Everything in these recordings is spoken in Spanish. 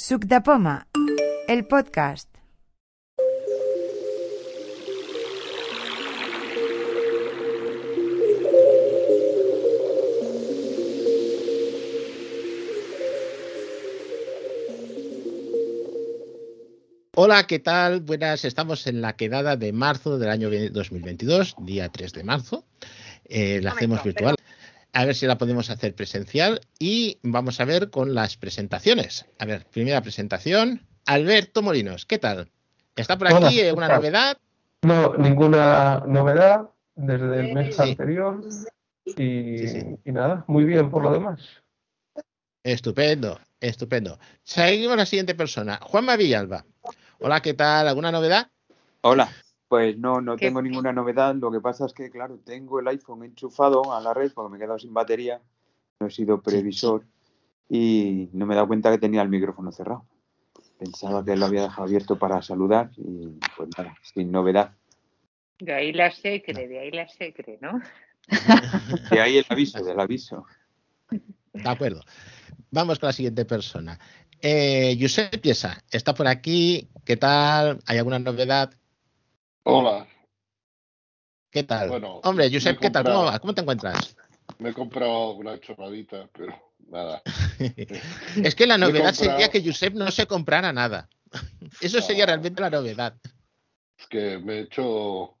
Suc de Poma, el podcast. Hola, ¿qué tal? Buenas, estamos en la quedada de marzo del año 2022, día 3 de marzo. Eh, la hacemos virtual. A ver si la podemos hacer presencial y vamos a ver con las presentaciones. A ver, primera presentación. Alberto Molinos, ¿qué tal? ¿Está por Hola, aquí ¿qué alguna tal? novedad? No, ninguna novedad desde el mes Sí. anterior. Y, Sí, sí. y nada, muy bien por lo demás. Estupendo, estupendo. Seguimos a la siguiente persona, Juanma Villalba. Hola, ¿qué tal? ¿Alguna novedad? Hola, pues no, no ¿Qué? tengo ninguna novedad. Lo que pasa es que, claro, tengo el iPhone enchufado a la red porque me he quedado sin batería. No he sido previsor y no me he dado cuenta que tenía el micrófono cerrado. Pensaba que lo había dejado abierto para saludar y pues nada, sin novedad. De ahí la secre, de ahí la secre, ¿no? De ahí el aviso, del aviso. De acuerdo. Vamos con la siguiente persona. Eh, Josep Piesa, está por aquí. ¿Qué tal? ¿Hay alguna novedad? Hola, ¿Qué tal? Bueno, Hombre, Josep, ¿qué tal? ¿Cómo, comprado- va? ¿Cómo te encuentras? me he comprado una chorradita, pero nada. es que la novedad comprado- sería que Josep no se comprara nada. Eso sería No. realmente la novedad. Es que me he hecho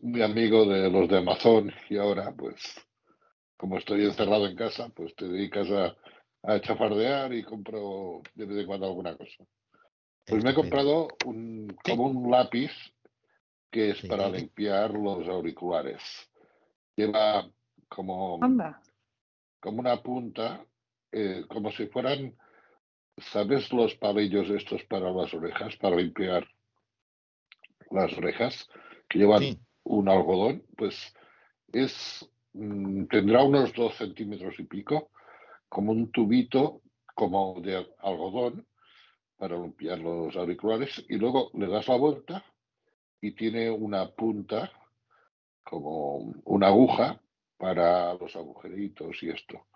muy amigo de los de Amazon y ahora, pues, como estoy encerrado en casa, pues te dedicas a, a chafardear y compro de vez en cuando alguna cosa. Pues me he Estupendo. comprado un, como un lápiz que es Sí. para limpiar los auriculares. Lleva como Anda. como una punta, eh, como si fueran, ¿sabes los palillos estos para las orejas, para limpiar las orejas, que llevan Sí. un algodón? Pues es, mm, tendrá unos dos centímetros y pico, como un tubito, como de algodón, para limpiar los auriculares, y luego le das la vuelta y tiene una punta, como una aguja, para los agujeritos y esto.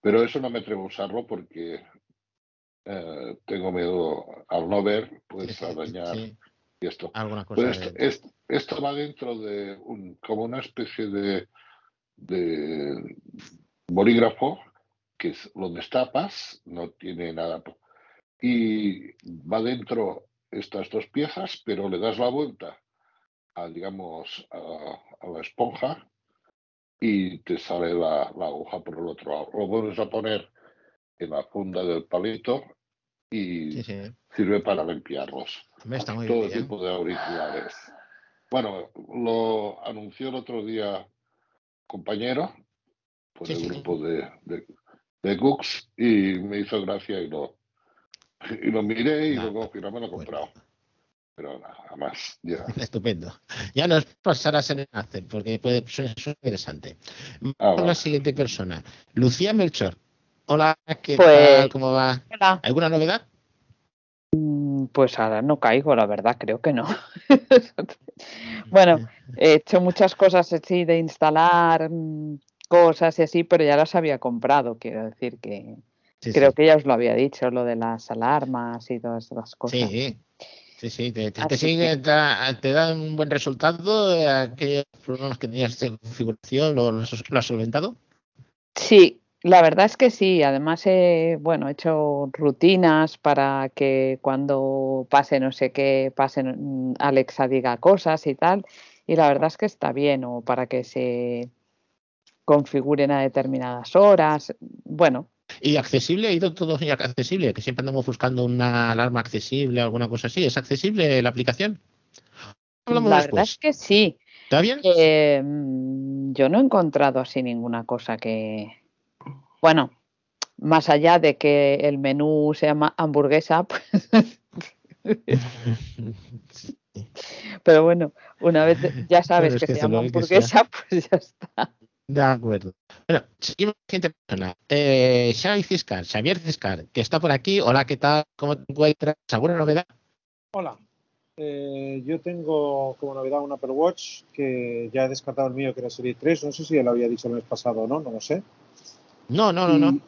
Pero eso no me atrevo a usarlo porque eh, tengo miedo al no ver, pues a dañar sí, y esto. alguna cosa. Pues esto, de- es- esto va dentro de un, como una especie de, de bolígrafo que es, lo destapas, no tiene nada. Y va dentro estas dos piezas, pero le das la vuelta a, digamos, a, a la esponja y te sale la, la aguja por el otro lado. Lo vuelves a poner en la funda del palito y Sí, sí. sirve para limpiarlos está muy todo bien. tipo de auriculares. Bueno, lo anunció el otro día compañero por Sí, el grupo de, de, de Cooks y me hizo gracia y lo, y lo miré y Nada, luego al final me lo he bueno. comprado. Pero nada más, ya. Estupendo. Ya nos pasarás en el enlace porque puede ser interesante. Vamos Ah, con la vale. siguiente persona. Lucía Melchor. Hola, ¿qué Pues- tal? ¿Cómo va? Hola. ¿Alguna novedad? Mm, Pues ahora no caigo, la verdad, creo que no. bueno, he hecho muchas cosas así de instalar mm, cosas y así, pero ya las había comprado, quiero decir que Sí, creo sí. que ya os lo había dicho, lo de las alarmas y todas esas cosas. Sí, sí, sí, te, te, sigue, que- te da, te da un buen resultado. eh, Aquellos problemas que tenías de configuración, ¿lo, lo has lo has solventado? Sí, la verdad es que sí. Además, he, bueno, he hecho rutinas para que cuando pase no sé qué, pase, mm, Alexa diga cosas y tal. Y la verdad es que está bien, o para que se configuren a determinadas horas. Bueno, Y accesible, ha ido todo accesible, que siempre andamos buscando una alarma accesible o alguna cosa así. ¿Es accesible la aplicación? Hablamos la después. verdad es que sí. ¿Está bien? Eh, mm, yo no he encontrado así ninguna cosa que. Bueno, más allá de que el menú se llama hamburguesa, pues Pero bueno, una vez ya sabes es que que se llama hamburguesa, pues ya está. De acuerdo. Bueno, seguimos siguiente persona. Eh, Xavi Ciscar, Xavier Ciscar, que está por aquí. Hola, ¿qué tal? ¿Cómo te encuentras? ¿Alguna novedad? Hola, Eh, yo tengo como novedad un Apple Watch que ya he descartado el mío, que era Serie 3. No sé si ya lo había dicho el mes pasado o no, no lo sé. No, no, no, no.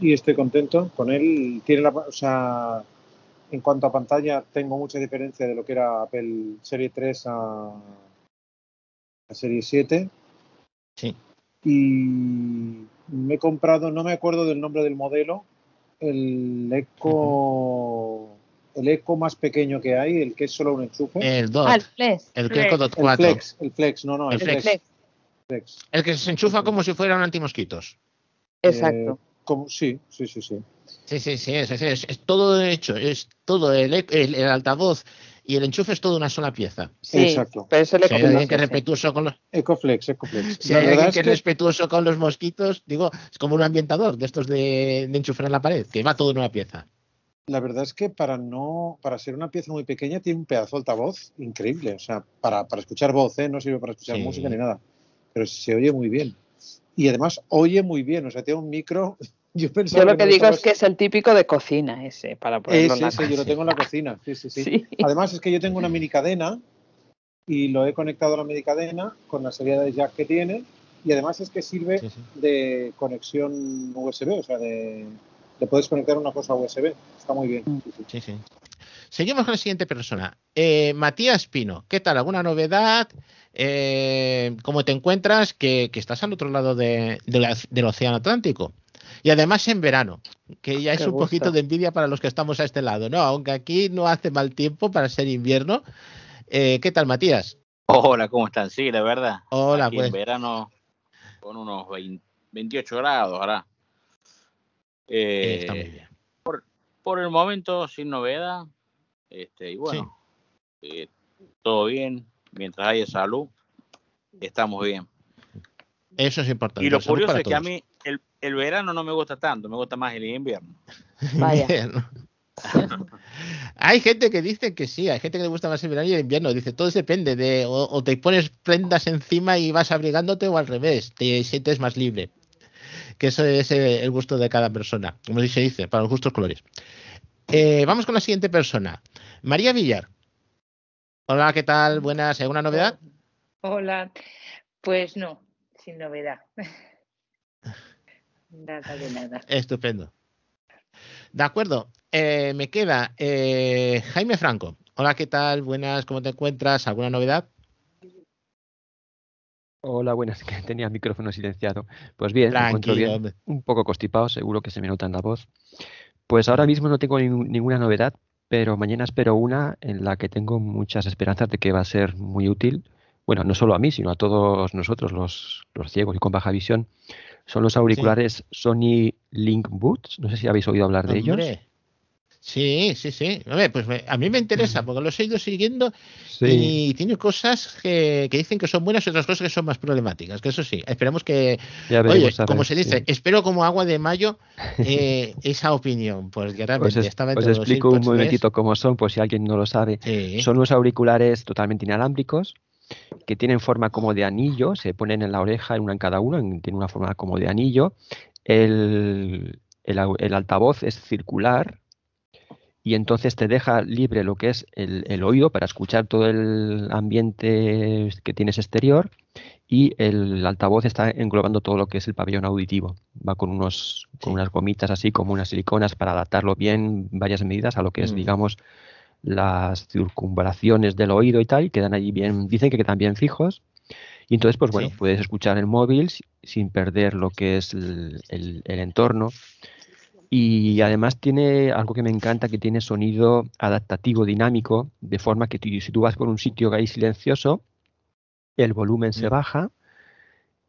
y estoy contento con él. Tiene la, o sea, en cuanto a pantalla, tengo mucha diferencia de lo que era Apple Serie 3 a, a Serie 7. Sí. Y me he comprado, no me acuerdo del nombre del modelo, el Eco, el Eco más pequeño que hay, el que es solo un enchufe. El Dot. Ah, el Flex. el Flex. Echo Dot el 4. Flex, el Flex, no, no, el, El Flex. Flex. Flex. El que se enchufa como si fuera un antimosquitos. Exacto. Eh, como, sí, sí, sí, sí. Sí, sí, sí, es, es- es- es todo hecho, es todo el, el, el altavoz y el enchufe es toda una sola pieza. Sí, Exacto. pero eso le Si hay alguien copias, que es respetuoso con los, Ecoflex, Ecoflex. si La hay verdad alguien es que es respetuoso con los mosquitos, digo, es como un ambientador de estos de, de enchufar en la pared, que va todo en una pieza. La verdad es que para no, para ser una pieza muy pequeña tiene un pedazo de altavoz increíble. O sea, para, para escuchar voz, ¿eh? no sirve para escuchar Sí. música ni nada. Pero se oye muy bien. Y además oye muy bien. O sea, tiene un micro. Yo pensaba Yo lo que digo es que es el típico de cocina ese, para ponerlo en Ese, la ese, yo lo tengo en la cocina. Sí, sí, sí. Sí. Además es que yo tengo una mini cadena y lo he conectado a la mini cadena con la salida de jack que tiene. Y además es que sirve Sí, sí. de conexión USB. O sea, de, le puedes conectar una cosa USB. Está muy bien. Sí, sí. Sí, sí. Seguimos con la siguiente persona. Eh, Matías Pino, ¿qué tal? ¿Alguna novedad? Eh, ¿Cómo te encuentras? Que, que estás al otro lado de- de la- del Océano Atlántico. Y además en verano, que ya es Qué un gusto. poquito de envidia para los que estamos a este lado, ¿no? Aunque aquí no hace mal tiempo para ser invierno. Eh, ¿Qué tal, Matías? Hola, ¿cómo están? Sí, la verdad. Hola, Aquí pues. en verano con unos 20 28 grados ahora. Eh, Eh, está muy bien. por el momento sin novedad. Este, y bueno, eh, todo bien. Mientras haya salud, estamos bien. Eso es importante. Y lo curioso es que a mí el, verano no me gusta tanto, me gusta más el invierno. Vaya. Invierno. hay gente que dice que sí, hay gente que le gusta más el verano y el invierno. Dice, todo depende de, o, o te pones prendas encima y vas abrigándote o al revés, te sientes más libre. Que eso es el gusto de cada persona, como se dice, para los gustos colores. Eh, vamos con la siguiente persona, María Villar. Hola, ¿qué tal? Buenas, ¿alguna novedad? Hola. Pues no, sin novedad. Nada de nada. Estupendo. De acuerdo, eh, me queda eh, Jaime Franco. Hola, ¿qué tal? Buenas, ¿cómo te encuentras? ¿Alguna novedad? Hola, buenas, que tenía el micrófono silenciado. Pues bien, me encuentro Tranquilo, bien, un poco constipado, seguro que se me nota en la voz. Pues ahora mismo no tengo ningún- ninguna novedad, pero mañana espero una en la que tengo muchas esperanzas de que va a ser muy útil. Bueno, no solo a mí, sino a todos nosotros, los, los ciegos y con baja visión. Son los auriculares Sony Link Boots. No sé si habéis oído hablar de ellos. Sí, sí, sí. A ver, pues me- a mí me interesa porque los he ido siguiendo Sí, y tiene cosas que, que dicen que son buenas y otras cosas que son más problemáticas. Que eso sí, esperemos que. ya Oye, como se dice, sí. espero como agua de mayo eh, esa opinión. Pues Os, realmente es- estaba os entre los explico un AirPods 3. momentito cómo son, por si alguien no lo sabe. Sí. Son unos auriculares totalmente inalámbricos que tienen forma como de anillo, se ponen en la oreja, en una en cada uno, en- tiene una forma como de anillo. El, el altavoz es circular y entonces te deja libre lo que es el, el oído para escuchar todo el ambiente que tienes exterior y el altavoz está englobando todo lo que es el pabellón auditivo. Va con unos con Sí. unas gomitas así como unas siliconas para adaptarlo bien, varias medidas a lo que es, Mm. digamos, las circunvalaciones del oído y tal, y quedan allí bien, dicen que quedan bien fijos. Y entonces, pues bueno, Sí. puedes escuchar el móvil si- sin perder lo que es el, el- el entorno. Y además tiene algo que me encanta, que tiene sonido adaptativo, dinámico, de forma que si tú vas por un sitio que hay silencioso, el volumen se Mm. baja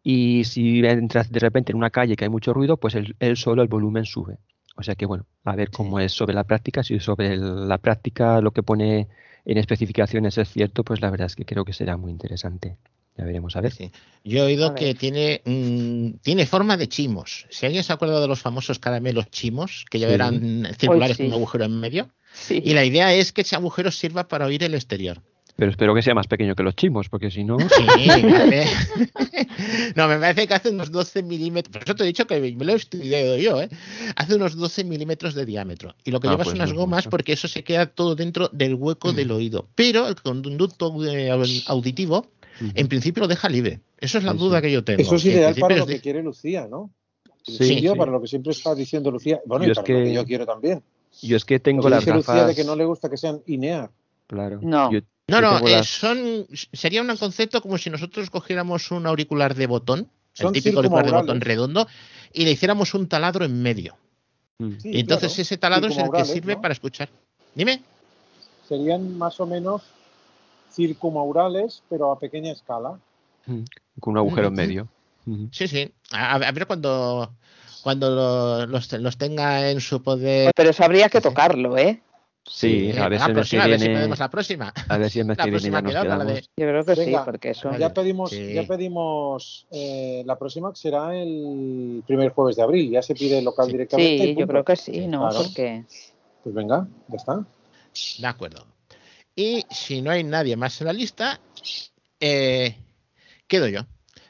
y si entras de repente en una calle que hay mucho ruido, pues él, él solo el volumen sube. O sea que bueno, a ver cómo es sobre la práctica. Si sobre la práctica lo que pone en especificaciones es cierto, pues la verdad es que creo que será muy interesante. Ya veremos a ver. Sí. Yo he oído A que tiene, mm, tiene forma de chimos. Si alguien se acuerda de los famosos caramelos chimos, que ya Sí. eran circulares sí. con un agujero en medio, Sí. y la idea es que ese agujero sirva para oír el exterior. Pero espero que sea más pequeño que los chimos, porque si no, Sí, no, me parece que hace unos 12 milímetros. Por eso te he dicho que me lo he estudiado yo, ¿eh? Hace unos 12 milímetros de diámetro. Y lo que Ah, llevas pues unas no es gomas mucho. porque eso se queda todo dentro del hueco del oído. Pero el conducto eh, auditivo, en principio, lo deja libre. Eso es la Sí, duda sí. que yo tengo. Eso es ideal para lo es de- que quiere Lucía, ¿no? Sí, yo, sí. para lo que siempre está diciendo Lucía, bueno, Yo y es para lo que- yo quiero también. Yo es que tengo Porque las dice Lucía gafas. de que no le gusta que sean INEA. Claro. No. Yo- No, no, eh, son, sería un concepto como si nosotros cogiéramos un auricular de botón, Son el típico auricular de botón redondo, y le hiciéramos un taladro en medio. Mm. Sí, y entonces claro, ese taladro es el que sirve ¿no? para escuchar. Dime. Serían más o menos circumaurales, pero a pequeña escala. Mm. Con un agujero en medio. Sí, sí. A, a ver cuando, cuando lo- los, los tenga en su poder. Pero eso habría que tocarlo, ¿eh? Sí, Eh, a ver si mes próxima, que a ver si viene. podemos la próxima. A ver si el mes La que viene próxima nos quedamos. de- Yo creo que sí, Venga, porque eso. Vale. Ya pedimos, Sí. ya pedimos eh, la próxima que será el primer jueves de abril. Ya se pide el local Sí. directamente. Sí, yo creo que sí, ¿no? Claro. Porque. Pues venga, ya está. De acuerdo. Y si no hay nadie más en la lista, eh, quedo yo.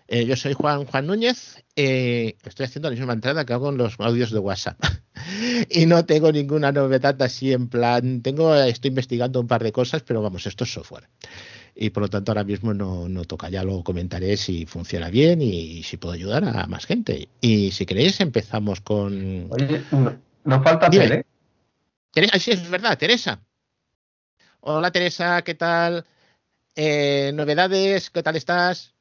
Eh, yo soy Juan Juan Núñez. eh, estoy haciendo la misma entrada que hago en los audios de WhatsApp. y no tengo ninguna novedad así en plan. Tengo, estoy investigando un par de cosas, pero vamos, esto es software. Y por lo tanto ahora mismo no, no toca. Ya lo comentaré si funciona bien y si puedo ayudar a más gente. Y si queréis empezamos con... Oye, no- nos falta Dime. Tere. Teresa, sí, es verdad, Teresa. Hola Teresa, ¿qué tal? Eh, novedades, ¿qué tal estás?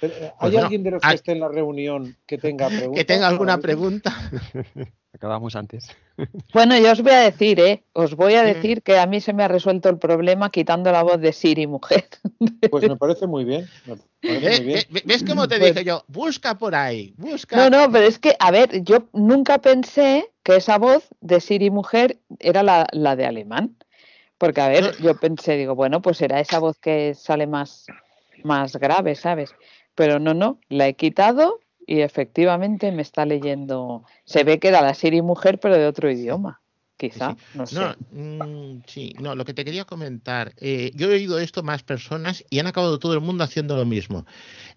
Pero, eh, Pues ¿Hay no, alguien de los hay- que esté en la reunión que tenga preguntas? Que tenga alguna pregunta. Acabamos antes. Bueno, yo os voy a decir, ¿eh? Os voy a decir que a mí se me ha resuelto el problema quitando la voz de Siri, mujer. Pues me parece muy bien. Me parece ¿Ve- muy bien. ve- ¿Ves cómo te Pues- dije yo? Busca por ahí, busca. No, no, pero es que, a ver, yo nunca pensé que esa voz de Siri mujer era la, la de alemán. Porque, a ver, No. yo pensé, digo, bueno, pues será esa voz que sale más, más grave, ¿sabes? Pero no, no, la he quitado y efectivamente me está leyendo. Se ve que era la Siri mujer, pero de otro idioma, quizá, sí. no sé. No, mm, sí, no, lo que te quería comentar, eh, yo he oído esto más personas y han acabado todo el mundo haciendo lo mismo.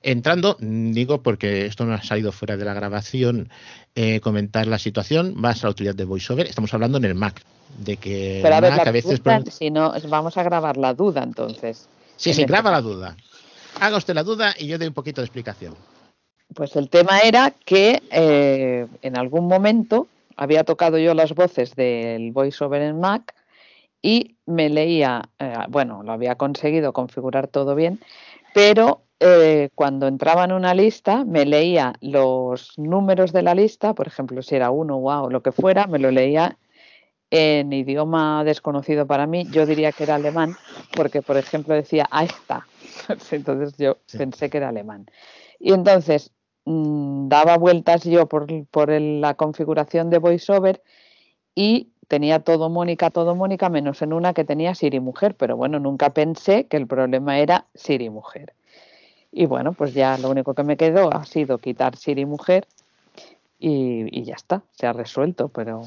Entrando, digo porque esto no ha salido fuera de la grabación, eh, comentar la situación, vas a la utilidad de VoiceOver, estamos hablando en el Mac, de que Pero a ver, Mac la a veces... pregunta, si no, vamos a grabar la duda entonces. Sí, sí, graba la duda. Haga usted la duda y yo doy un poquito de explicación. Pues el tema era que eh, en algún momento había tocado yo las voces del voiceover en Mac y me leía, eh, bueno, lo había conseguido configurar todo bien, pero eh, cuando entraba en una lista me leía los números de la lista, por ejemplo, si era uno wow, o lo que fuera, me lo leía en idioma desconocido para mí, yo diría que era alemán, porque por ejemplo decía, está. Entonces yo Sí. pensé que era alemán. Y entonces mm, daba vueltas yo por, por el- la configuración de VoiceOver y tenía todo Mónica, todo Mónica, menos en una que tenía Siri Mujer, pero bueno, nunca pensé que el problema era Siri Mujer. Y bueno, pues ya lo único que me quedó ha sido quitar Siri Mujer y, y ya está, se ha resuelto, pero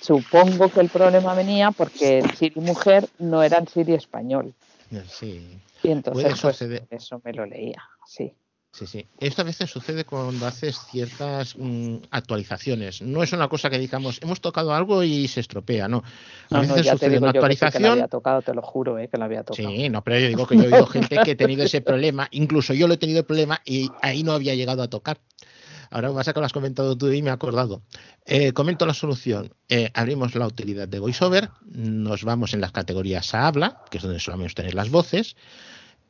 supongo que el problema venía porque Siri Mujer no era el Siri español. Sí, Y entonces pues, eso me lo leía, sí. sí, sí. Esto a veces sucede cuando haces ciertas mm, actualizaciones. No es una cosa que digamos, hemos tocado algo y se estropea, no. A No, no, veces te sucede digo una yo que sí que la actualización. había tocado, te lo juro, eh, que la había tocado. Sí, no, pero yo digo que yo he oído gente que ha tenido ese problema, incluso yo lo he tenido el problema y ahí no había llegado a tocar. Ahora pasa que lo has comentado tú y me he acordado. Eh, comento la solución. Eh, abrimos la utilidad de VoiceOver, nos vamos en las categorías a habla, que es donde solemos tener las voces,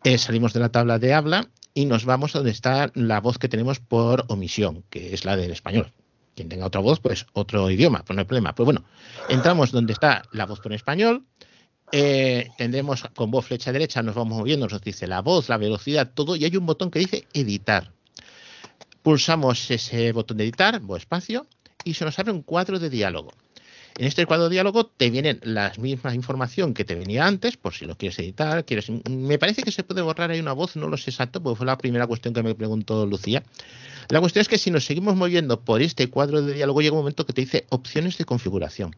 eh, salimos de la tabla de habla y nos vamos donde está la voz que tenemos por omisión, que es la del español. Quien tenga otra voz, pues otro idioma, pues no hay problema. Pues bueno, entramos donde está la voz por español, eh, tendremos con voz flecha derecha, nos vamos moviendo, nos dice la voz, la velocidad, todo, y hay un botón que dice editar. Pulsamos ese botón de editar o espacio y se nos abre un cuadro de diálogo. En este cuadro de diálogo te vienen la misma información que te venía antes, por si lo quieres editar. Quieres, me parece que se puede borrar ahí una voz, no lo sé exacto, porque fue la primera cuestión que me preguntó Lucía. La cuestión es que si nos seguimos moviendo por este cuadro de diálogo, llega un momento que te dice opciones de configuración.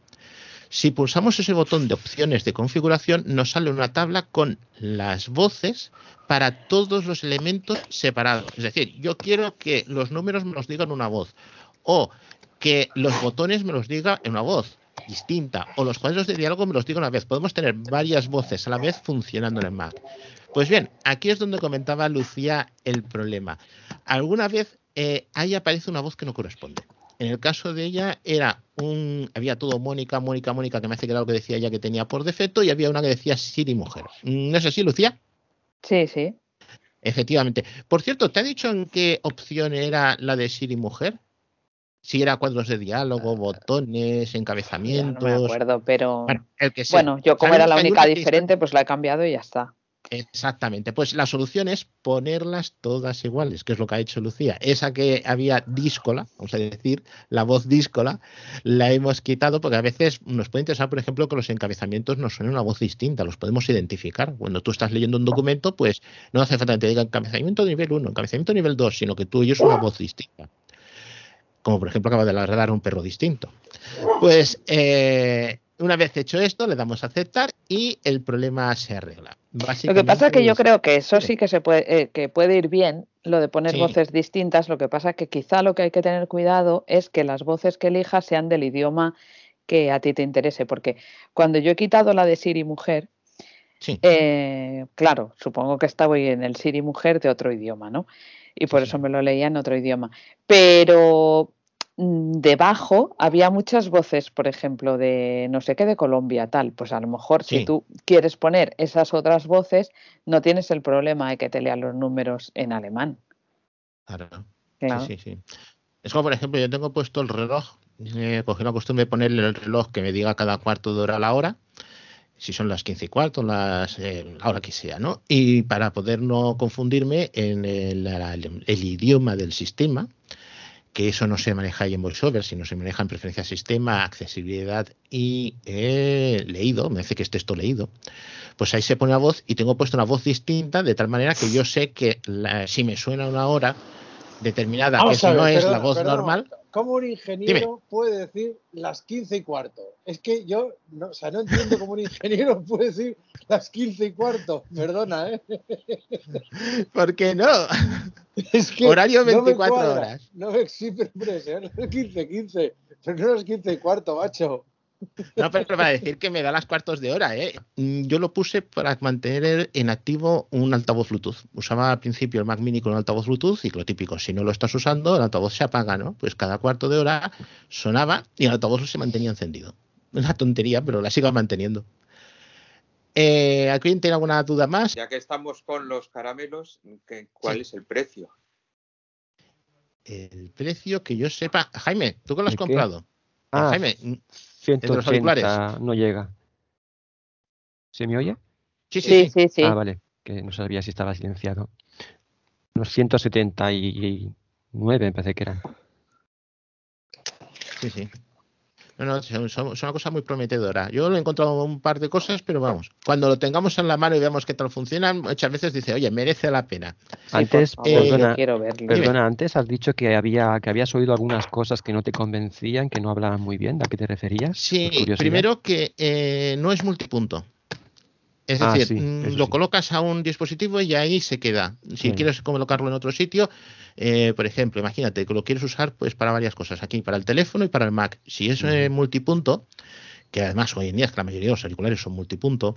Si pulsamos ese botón de opciones de configuración, nos sale una tabla con las voces para todos los elementos separados. Es decir, yo quiero que los números me los digan una voz o que los botones me los diga en una voz distinta o los cuadros de diálogo me los diga una vez. Podemos tener varias voces a la vez funcionando en el Mac. Pues bien, aquí es donde comentaba Lucía el problema. Alguna vez eh, ahí aparece una voz que no corresponde. En el caso de ella era un, había todo Mónica, Mónica, Mónica, que me hace lo que decía ella que tenía por defecto, y había una que decía Siri mujer. ¿No es así, Lucía? Sí, sí. Efectivamente. Por cierto, ¿te ha dicho en qué opción era la de Siri mujer? Si era cuadros de diálogo, botones, encabezamientos. No me acuerdo, pero Bueno, el que sea. bueno, yo como era la única diferente, pues la he cambiado y ya está. Exactamente, pues la solución es ponerlas todas iguales, que es lo que ha hecho Lucía. Esa que había díscola, vamos a decir, la voz díscola, la hemos quitado porque a veces nos puede interesar, por ejemplo, que los encabezamientos nos suenen una voz distinta, los podemos identificar. Cuando tú estás leyendo un documento, pues no hace falta que te diga encabezamiento nivel 1, encabezamiento nivel 2, sino que tú oyes una voz distinta. Como por ejemplo acaba de ladrar un perro distinto. Pues eh, una vez hecho esto, le damos a aceptar y el problema se arregla. Lo que pasa es que yo creo que eso sí que se puede, eh, que puede ir bien, lo de poner Sí. voces distintas. Lo que pasa es que quizá lo que hay que tener cuidado es que las voces que elijas sean del idioma que a ti te interese. Porque cuando yo he quitado la de Siri mujer, Sí. eh, claro, supongo que estaba en el Siri mujer de otro idioma, ¿no? Y por Sí, eso me lo leía en otro idioma. Pero debajo había muchas voces, por ejemplo, de no sé qué de Colombia, tal. Pues a lo mejor si tú quieres poner esas otras voces, no tienes el problema de que te lean los números en alemán. Claro. Claro. Sí, sí, sí. Es como, por ejemplo, yo tengo puesto el reloj, eh, cogí la costumbre de ponerle el reloj que me diga cada cuarto de hora la hora, si son las 15 y cuarto, las, eh, la hora que sea, ¿no? Y para poder no confundirme en el, el- el idioma del sistema, que eso no se maneja ahí en VoiceOver, sino se maneja en preferencia sistema, accesibilidad y eh, leído, me dice que es texto leído, pues ahí se pone la voz y tengo puesto una voz distinta de tal manera que yo sé que la- si me suena una hora determinada, que Vamos eso a ver, no es perdona, la voz perdona. normal, ¿Cómo un ingeniero puede decir las 15 y cuarto? Es que yo, no, o sea, no entiendo cómo un ingeniero puede decir las 15 y cuarto. Perdona, ¿eh? ¿por qué no? Es que Horario no me 24 cuadra. horas. No me existe, hombre, sean las 15, 15, pero no las 15 y cuarto, macho. No, pero para decir que me da las cuartos de hora, ¿eh? Mm, Yo lo puse para mantener en activo un altavoz Bluetooth. Usaba al principio el Mac Mini con un altavoz Bluetooth y lo típico, si no lo estás usando, el altavoz se apaga, ¿no? Pues cada cuarto de hora sonaba y el altavoz se mantenía encendido. Una tontería, pero la sigo manteniendo. Eh, ¿Alguien tiene alguna duda más? Ya que estamos con los caramelos, ¿qué- ¿cuál Sí. es el precio? El precio que yo sepa. Jaime, ¿tú qué lo has comprado? Ah, Jaime? 180 no llega. ¿Se me oye? sí, sí, Sí, sí. sí. Ah, vale, que no sabía si estaba silenciado. Unos 179 me parece que eran. Sí, sí. No, no, son, son- son una cosa muy prometedora. Yo lo he encontrado un par de cosas, pero vamos, cuando lo tengamos en la mano y veamos qué tal funcionan, muchas veces dice, oye, merece la pena. Sí, Antes, favor, yo perdona, quiero verlo. perdona, antes has dicho que había que habías oído algunas cosas que no te convencían, que no hablaban muy bien. ¿A qué te referías? Sí, primero que eh, no es multipunto. Es Ah, decir, sí, mm, lo sí. colocas a un dispositivo y ahí se queda. Si quieres colocarlo en otro sitio, eh, por ejemplo, imagínate que lo quieres usar pues para varias cosas, aquí para el teléfono y para el Mac. Si es eh, multipunto, que además hoy en día es que la mayoría de los auriculares son multipunto,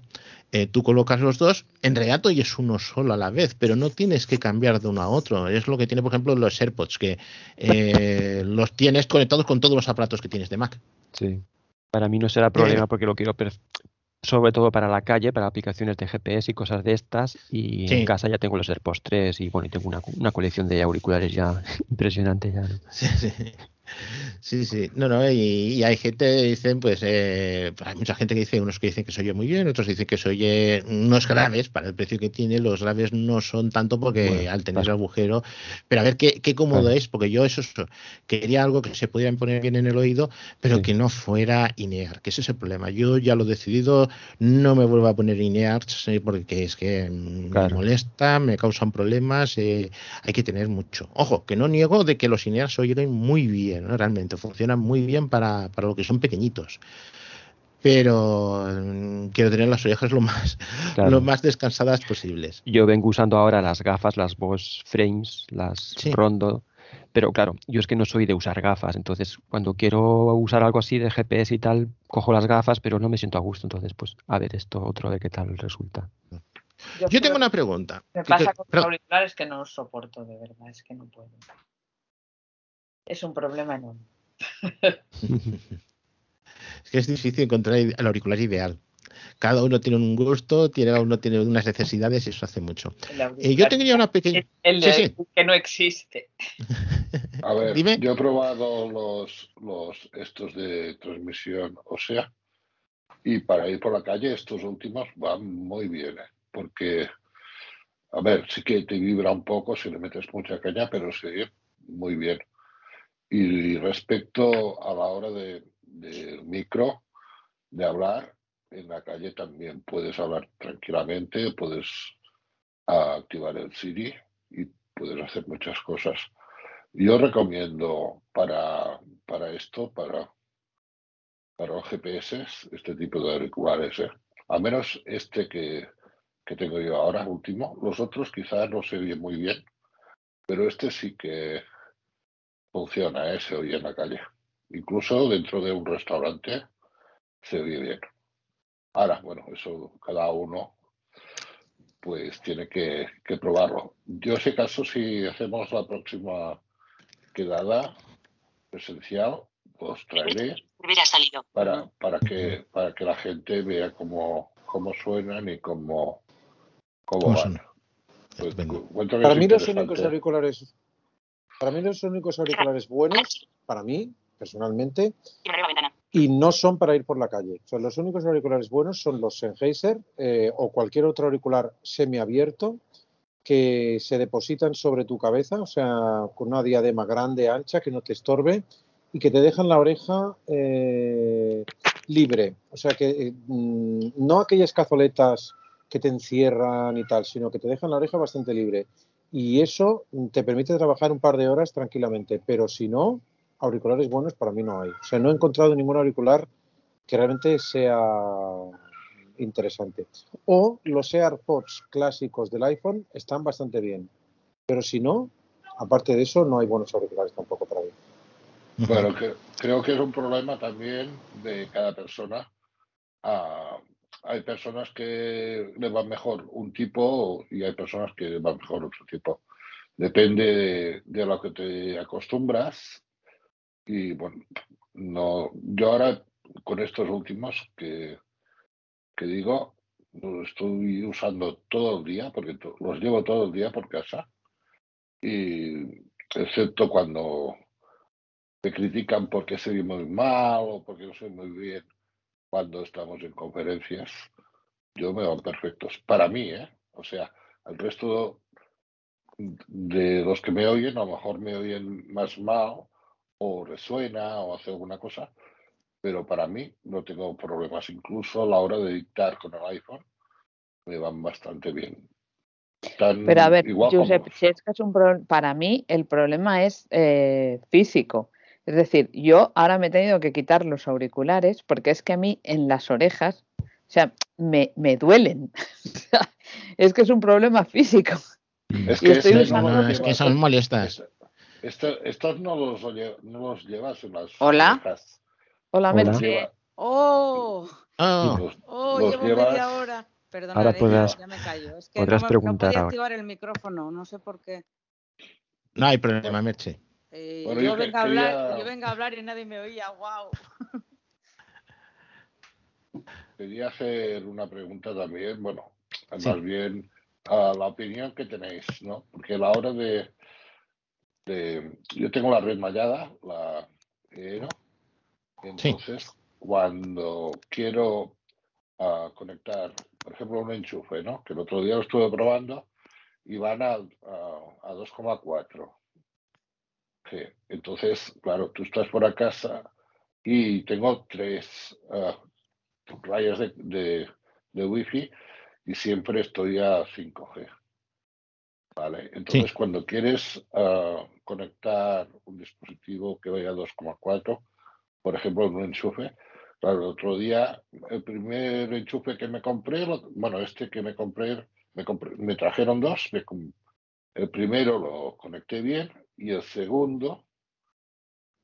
eh, tú colocas los dos, en realidad oyes uno solo a la vez, pero no tienes que cambiar de uno a otro. Es lo que tiene, por ejemplo, los AirPods, que eh, los tienes conectados con todos los aparatos que tienes de Mac. Sí. Para mí no será problema porque lo quiero sobre todo para la calle, para aplicaciones de GPS y cosas de estas. Y Sí. en casa ya tengo los AirPods 3 y bueno, y tengo una, una colección de auriculares ya impresionante ya. ¿no? Sí, sí. Sí, sí. No, no, y, y hay gente que dicen, pues, eh, hay mucha gente que dice, unos que dicen que se oye muy bien, otros dicen que se oye no es graves, para el precio que tiene, los graves no son tanto porque Bueno, al tener el agujero, pero a ver qué, qué cómodo Claro. es, porque yo eso, quería algo que se pudiera poner bien en el oído, pero Sí. que no fuera INEAR, que ese es el problema. Yo ya lo he decidido, no me vuelvo a poner INEARs eh, porque es que Claro. me molesta, me causan problemas, eh, hay que tener mucho. Ojo, que no niego de que los INEARs se oyen muy bien, ¿no? realmente funcionan muy bien para, para lo que son pequeñitos. Pero mm, quiero tener las orejas lo más, Claro. lo más descansadas posibles. Yo vengo usando ahora las gafas, las Bosch Frames, las Sí. Rondo, pero claro, yo es que no soy de usar gafas, entonces cuando quiero usar algo así de GPS y tal, cojo las gafas, pero no me siento a gusto, entonces pues a ver esto otro, a ver qué tal resulta. Yo tengo una pregunta. Me Que- pasa con los auriculares que no soporto, de verdad, es que no puedo. Es un problema enorme. Es que es difícil encontrar el auricular ideal. Cada uno tiene un gusto, tiene, cada uno tiene unas necesidades y eso hace mucho. Eh, yo tenía una pequeña... el Sí, de- sí. que no existe. A ver, Dime. yo he probado los, los estos de transmisión ósea y para ir por la calle estos últimos van muy bien, ¿eh? porque, a ver, sí que te vibra un poco si le metes mucha caña, pero sí, muy bien. Y respecto a la hora de, del micro, de hablar, en la calle también puedes hablar tranquilamente, puedes ah, activar el Siri y puedes hacer muchas cosas. Yo recomiendo para, para esto, para, para los GPS, este tipo de auriculares. ¿eh? Al menos este que, que tengo yo ahora, último. Los otros quizás no se oyen muy bien, pero este sí que funciona, ¿eh? se oye en la calle. Incluso dentro de un restaurante se oye bien. Ahora, bueno, eso cada uno pues tiene que, que probarlo. Yo, si caso, si hacemos la próxima quedada presencial, os traeré para, para, que, para que la gente vea cómo, cómo suenan y cómo, cómo ¿Cómo van. Pues, Para mí los únicos auriculares, para mí los únicos auriculares buenos, para mí, personalmente, Y no son para ir por la calle. O sea, los únicos auriculares buenos son los Sennheiser eh, o cualquier otro auricular semiabierto que se depositan sobre tu cabeza, o sea, con una diadema grande, ancha, que no te estorbe y que te dejan la oreja eh, libre. O sea, que eh, mm, no aquellas cazoletas que te encierran y tal, sino que te dejan la oreja bastante libre. Y eso te permite trabajar un par de horas tranquilamente, pero si no, auriculares buenos para mí no hay. O sea, no he encontrado ningún auricular que realmente sea interesante. O los AirPods clásicos del iPhone están bastante bien, pero si no, aparte de eso, no hay buenos auriculares tampoco para mí. Bueno, creo que es un problema también de cada persona. Ah, hay personas que le va mejor un tipo y hay personas que le va mejor otro tipo. Depende de, de lo que te acostumbras. Y bueno, no, yo ahora con estos últimos que, que digo, los estoy usando todo el día, porque to- los llevo todo el día por casa. Y excepto cuando me critican porque soy muy mal o porque no soy muy bien cuando estamos en conferencias, yo me van perfectos. Para mí, ¿eh? O sea, el resto de los que me oyen, a lo mejor me oyen más mal o resuena o hace alguna cosa, pero para mí no tengo problemas. Incluso a la hora de dictar con el iPhone, me van bastante bien. Pero a ver, Josep, si es que es un pro- para mí el problema es eh, físico. Es decir, yo ahora me he tenido que quitar los auriculares porque es que a mí en las orejas, o sea, me, me duelen. Es que es un problema físico. Es Y que estoy usando- no es que son molestas. estos no los, lle- no los llevas en las Hola. orejas. Hola, Merche. ¡Oh! Los- ¡Oh! los llevo llevas- media hora. Perdonad, Ahora podrás- ya me callo. Es que podrás no preguntar podía ahora. activar el micrófono, no sé por qué. no hay problema, Merche. Eh, Bueno, yo, yo venga a hablar, yo venga a hablar y nadie me oía, wow. Quería hacer una pregunta también, bueno, Sí. más bien a la opinión que tenéis, ¿no? Porque a la hora de, de- yo tengo la red mallada, la Eero, entonces cuando quiero ah, conectar, por ejemplo, un enchufe, ¿no? Que el otro día lo estuve probando y van a, a, a 2,4. Entonces, claro, tú estás por la casa y tengo tres ah, rayas de, de, de wifi y siempre estoy a 5G. ¿Vale? Entonces, cuando quieres ah, conectar un dispositivo que vaya a 2,4, por ejemplo, en un enchufe, claro, el otro día, el primer enchufe que me compré, bueno, este que me compré, me, compré- me trajeron dos, me el primero lo conecté bien y el segundo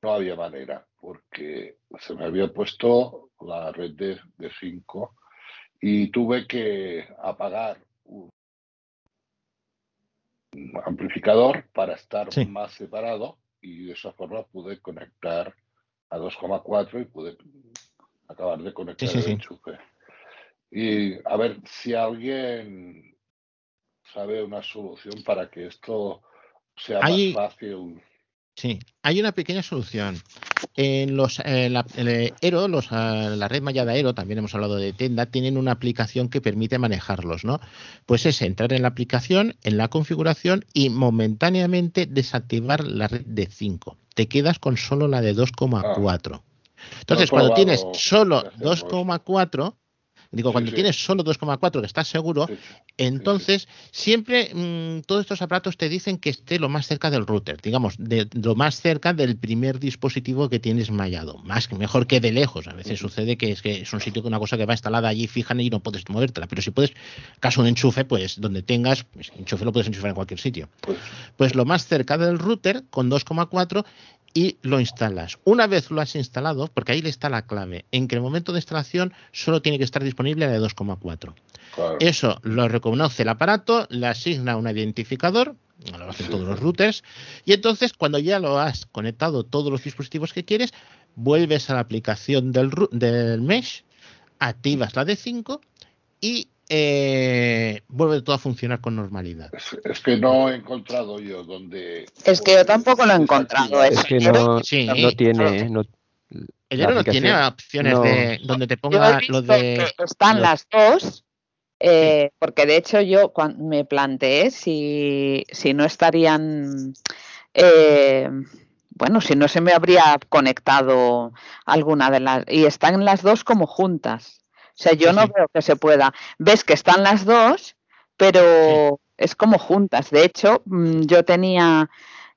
no había manera porque se me había puesto la red de 5 y tuve que apagar un amplificador para estar Sí. más separado y de esa forma pude conectar a 2,4 y pude acabar de conectar sí, el enchufe. Y a ver si alguien sabe una solución para que esto sea Hay- más fácil. Sí, hay una pequeña solución. En los en la, en Aero, los, ah, la red mallada Aero, también hemos hablado de Tenda, tienen una aplicación que permite manejarlos, ¿no? Pues es entrar en la aplicación, en la configuración y momentáneamente desactivar la red de 5. Te quedas con solo la de 2,4. Entonces, he cuando tienes solo de hacerlo. 2,4, digo, cuando tienes solo 2,4 que estás seguro, entonces, siempre mm, todos estos aparatos te dicen que esté lo más cerca del router, digamos, de lo más cerca del primer dispositivo que tienes mallado, más que mejor que de lejos. A veces sucede que es que es un sitio que una cosa que va instalada allí fija y no puedes movértela, pero si puedes, caso un enchufe, pues donde tengas, pues, enchufe lo puedes enchufar en cualquier sitio. Pues, Pues lo más cerca del router con 2,4 y lo instalas. Una vez lo has instalado, porque ahí le está la clave, en que el momento de instalación solo tiene que estar disponible la de 2,4. claro. Eso lo reconoce el aparato, le asigna un identificador, lo hacen todos los routers, y entonces cuando ya lo has conectado todos los dispositivos que quieres, vuelves a la aplicación del, del mesh, activas la de 5 y eh, vuelve todo a funcionar con normalidad. Es, es que no he encontrado yo donde. Es que yo tampoco lo he encontrado. Es que no, Sí, no tiene. No, El no tiene opciones no- de donde te ponga lo de... están lo- las dos, eh, porque de hecho yo cuando me planteé si, si no estarían, eh, bueno, si no se me habría conectado alguna de las, y están las dos como juntas. O sea, yo Sí, no sí. veo que se pueda. Ves que están las dos, pero es como juntas. De hecho, mm, yo tenía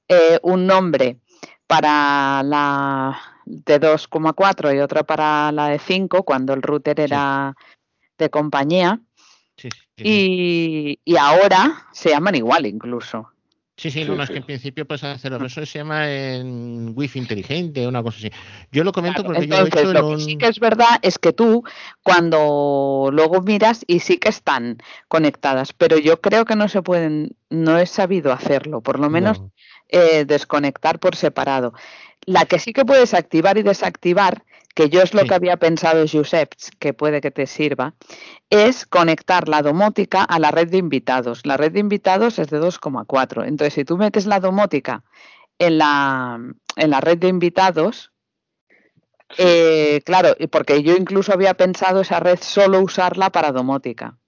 eh, un nombre para la de 2,4 y otro para la de 5 cuando el router era de compañía y ahora se llaman igual incluso. Sí, sí, Sí, no, no, es sí. que en principio puedes hacerlo. Eso se llama en wifi inteligente, una cosa así. Yo lo comento Claro, porque yo lo he entonces, hecho en lo que un... sí que es verdad es que tú cuando luego miras y sí que están conectadas, pero yo creo que no se pueden, no he sabido hacerlo, por lo menos no. eh, desconectar por separado. La que sí que puedes activar y desactivar, que yo es lo Sí. que había pensado, Josep, que puede que te sirva, es conectar la domótica a la red de invitados. La red de invitados es de 2,4. Entonces, si tú metes la domótica en la, en la red de invitados, eh, claro, porque yo incluso había pensado esa red solo usarla para domótica.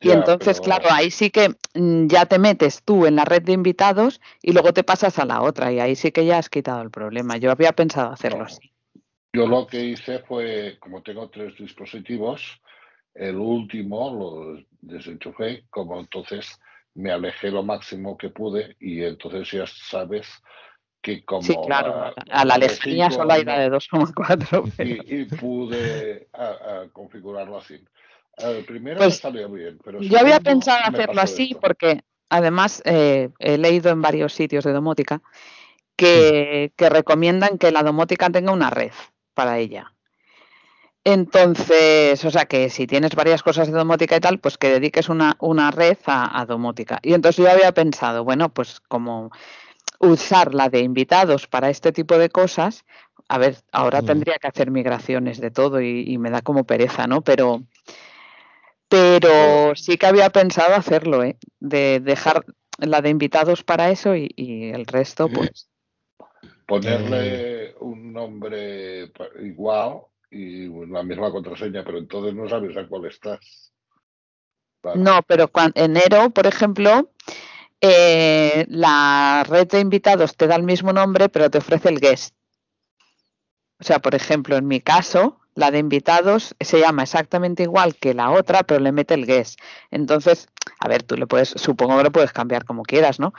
Y entonces, pero- claro, ahí sí que mm, ya te metes tú en la red de invitados y luego te pasas a la otra y ahí sí que ya has quitado el problema. Yo había pensado hacerlo No. así. Yo lo que hice fue, como tengo tres dispositivos, el último lo desenchufé, como entonces me alejé lo máximo que pude y entonces ya sabes que como Sí, claro, la- a la- a la de lejanía solo hay de 2,4. pero- y, y pude a- a configurarlo así. Primero Pues, me salió bien, pero Yo había pensado hacerlo así esto. porque además eh, he leído en varios sitios de domótica que, que recomiendan que la domótica tenga una red para ella. Entonces, o sea que si tienes varias cosas de domótica y tal, pues que dediques una, una red a, a domótica. Y entonces yo había pensado, bueno, pues como usar la de invitados para este tipo de cosas, a ver, ahora tendría que hacer migraciones de todo y, y me da como pereza, ¿no? Pero, pero sí que había pensado hacerlo, ¿eh? De dejar la de invitados para eso y, y el resto, pues. Ponerle un nombre igual y la misma contraseña, pero entonces no sabes a cuál estás. No, pero cuan- enero, por ejemplo, eh, la red de invitados te da el mismo nombre, pero te ofrece el guest. O sea, por ejemplo, en mi caso, la de invitados se llama exactamente igual que la otra, pero le mete el guest. Entonces, a ver, tú le puedes, supongo que lo puedes cambiar como quieras, ¿no?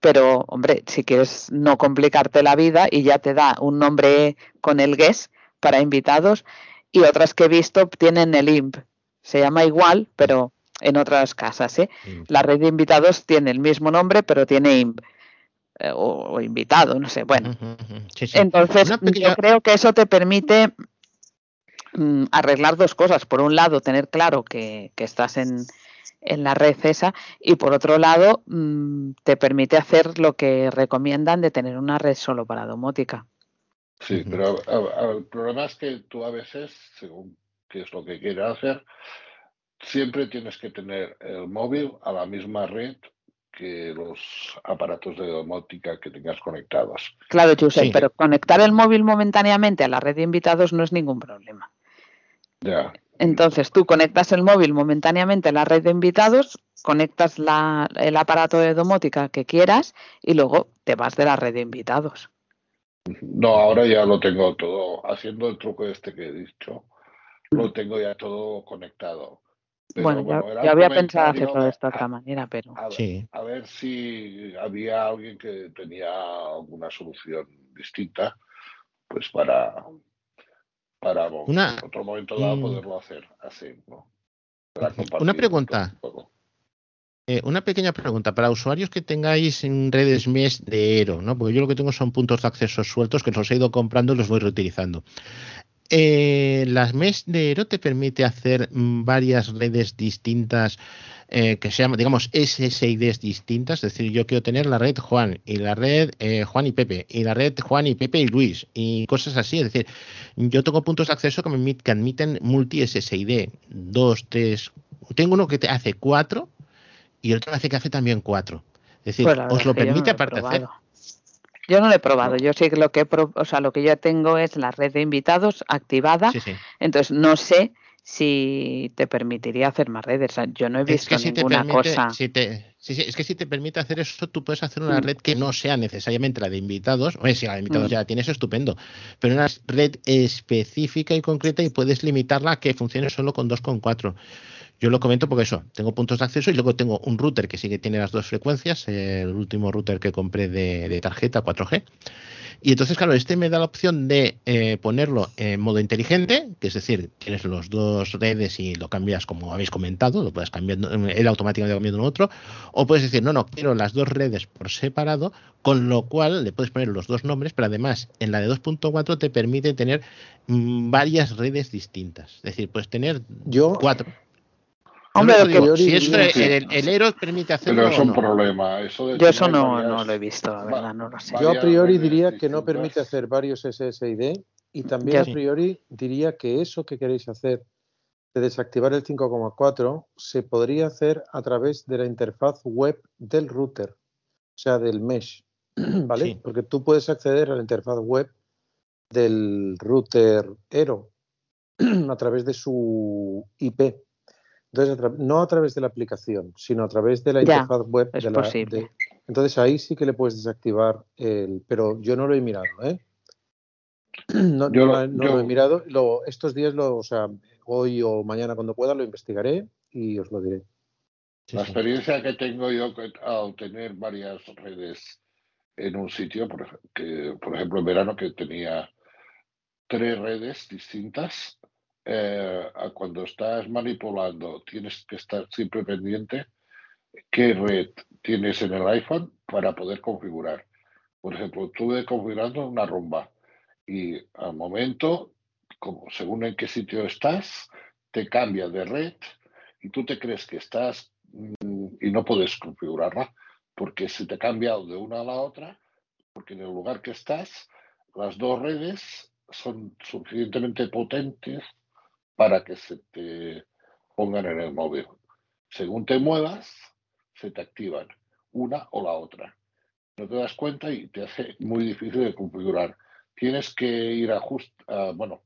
Pero, hombre, si quieres no complicarte la vida y ya te da un nombre con el guest para invitados y otras que he visto tienen el imp. Se llama igual, pero en otras casas, ¿eh? La red de invitados tiene el mismo nombre, pero tiene imp. eh, o, o invitado, no sé. Bueno. Sí, sí. entonces pequeña- yo creo que eso te permite mm, arreglar dos cosas. Por un lado, tener claro que, que estás en, en la red esa y por otro lado mm, te permite hacer lo que recomiendan de tener una red solo para domótica. Sí, pero a- a- el problema es que tú a veces, según qué es lo que quieras hacer, siempre tienes que tener el móvil a la misma red que los aparatos de domótica que tengas conectados. Claro, Josep, Sí. pero conectar el móvil momentáneamente a la red de invitados no es ningún problema. Ya. Entonces tú conectas el móvil momentáneamente a la red de invitados, conectas la- el aparato de domótica que quieras y luego te vas de la red de invitados. No, ahora ya lo tengo todo, haciendo el truco este que he dicho, lo tengo ya todo conectado. Pero bueno, yo, había pensado hacerlo de esta a- otra manera, pero A Sí. a ver si había alguien que tenía alguna solución distinta, pues para, para mo- Una- en otro momento dado poderlo hacer así, Una pregunta. Eh, una pequeña pregunta para usuarios que tengáis en redes mesh de Ero, ¿no? Porque yo lo que tengo son puntos de acceso sueltos que los he ido comprando y los voy reutilizando. Eh, las mesh de Ero te permite hacer mm, varias redes distintas eh, que sean, digamos, SSIDs distintas. Es decir, yo quiero tener la red Juan y la red eh, Juan y Pepe y la red Juan y Pepe y Luis y cosas así. Es decir, yo tengo puntos de acceso que me que admiten multi-SSID, dos, tres. Tengo uno que te hace cuatro y el otro hace que hace también cuatro. Es decir, pues os lo que no permite aparte hacer. Yo no lo he probado, yo sí que lo que he pro- o sea, lo que yo tengo es la red de invitados activada, Sí, sí. entonces no sé si te permitiría hacer más redes. O sea, yo no he Es visto que si te ninguna permite, cosa. si te, sí, es que si te permite hacer eso, tú puedes hacer una Mm. red que no sea necesariamente la de invitados. Oye, si la de invitados Mm. ya la tienes, estupendo. Pero una red específica y concreta y puedes limitarla a que funcione solo con 2,4. Yo lo comento porque eso, tengo puntos de acceso y luego tengo un router que sí que tiene las dos frecuencias, el último router que compré de, de tarjeta 4G. Y entonces, claro, este me da la opción de eh, ponerlo en modo inteligente, que es decir, tienes los dos redes y lo cambias como habéis comentado, lo puedes cambiando, él automáticamente cambiando en otro, o puedes decir, no, no, quiero las dos redes por separado, con lo cual le puedes poner los dos nombres, pero además en la de 2.4 te permite tener mm, varias redes distintas. Es decir, puedes tener Yo, cuatro. Hombre, lo digo, que- si eso Sí. el, el Eero permite hacerlo Pero es o un no. problema. Eso de Yo eso no, varias- no lo he visto, la verdad, no lo sé. yo a priori diría que no permite hacer varios SSID y también Ya. a priori diría que eso que queréis hacer de desactivar el 5,4 se podría hacer a través de la interfaz web del router, o sea, del mesh, ¿vale? Sí. Porque tú puedes acceder a la interfaz web del router Ero a través de su IP. Entonces, no a través de la aplicación, sino a través de la Ya, interfaz web es de la. posible. de- entonces ahí sí que le puedes desactivar el. Pero yo no lo he mirado, ¿eh? No, Yo no lo- he mirado. Lo- estos días, lo, o sea, hoy o mañana cuando pueda, lo investigaré y os lo diré. Sí, La sí. experiencia que tengo yo que- al tener varias redes en un sitio, por, que, por ejemplo en verano que tenía tres redes distintas, eh, cuando estás manipulando tienes que estar siempre pendiente qué red tienes en el iPhone para poder configurar. Por ejemplo, estuve configurando una rumba y al momento, como según en qué sitio estás, te cambia de red y tú te crees que estás mm, y no puedes configurarla porque se te ha cambiado de una a la otra, porque en el lugar que estás, las dos redes son suficientemente potentes para que se te pongan en el móvil. Según te muevas, se te activan una o la otra. No te das cuenta y te hace muy difícil de configurar. Tienes que ir a, just, a, bueno,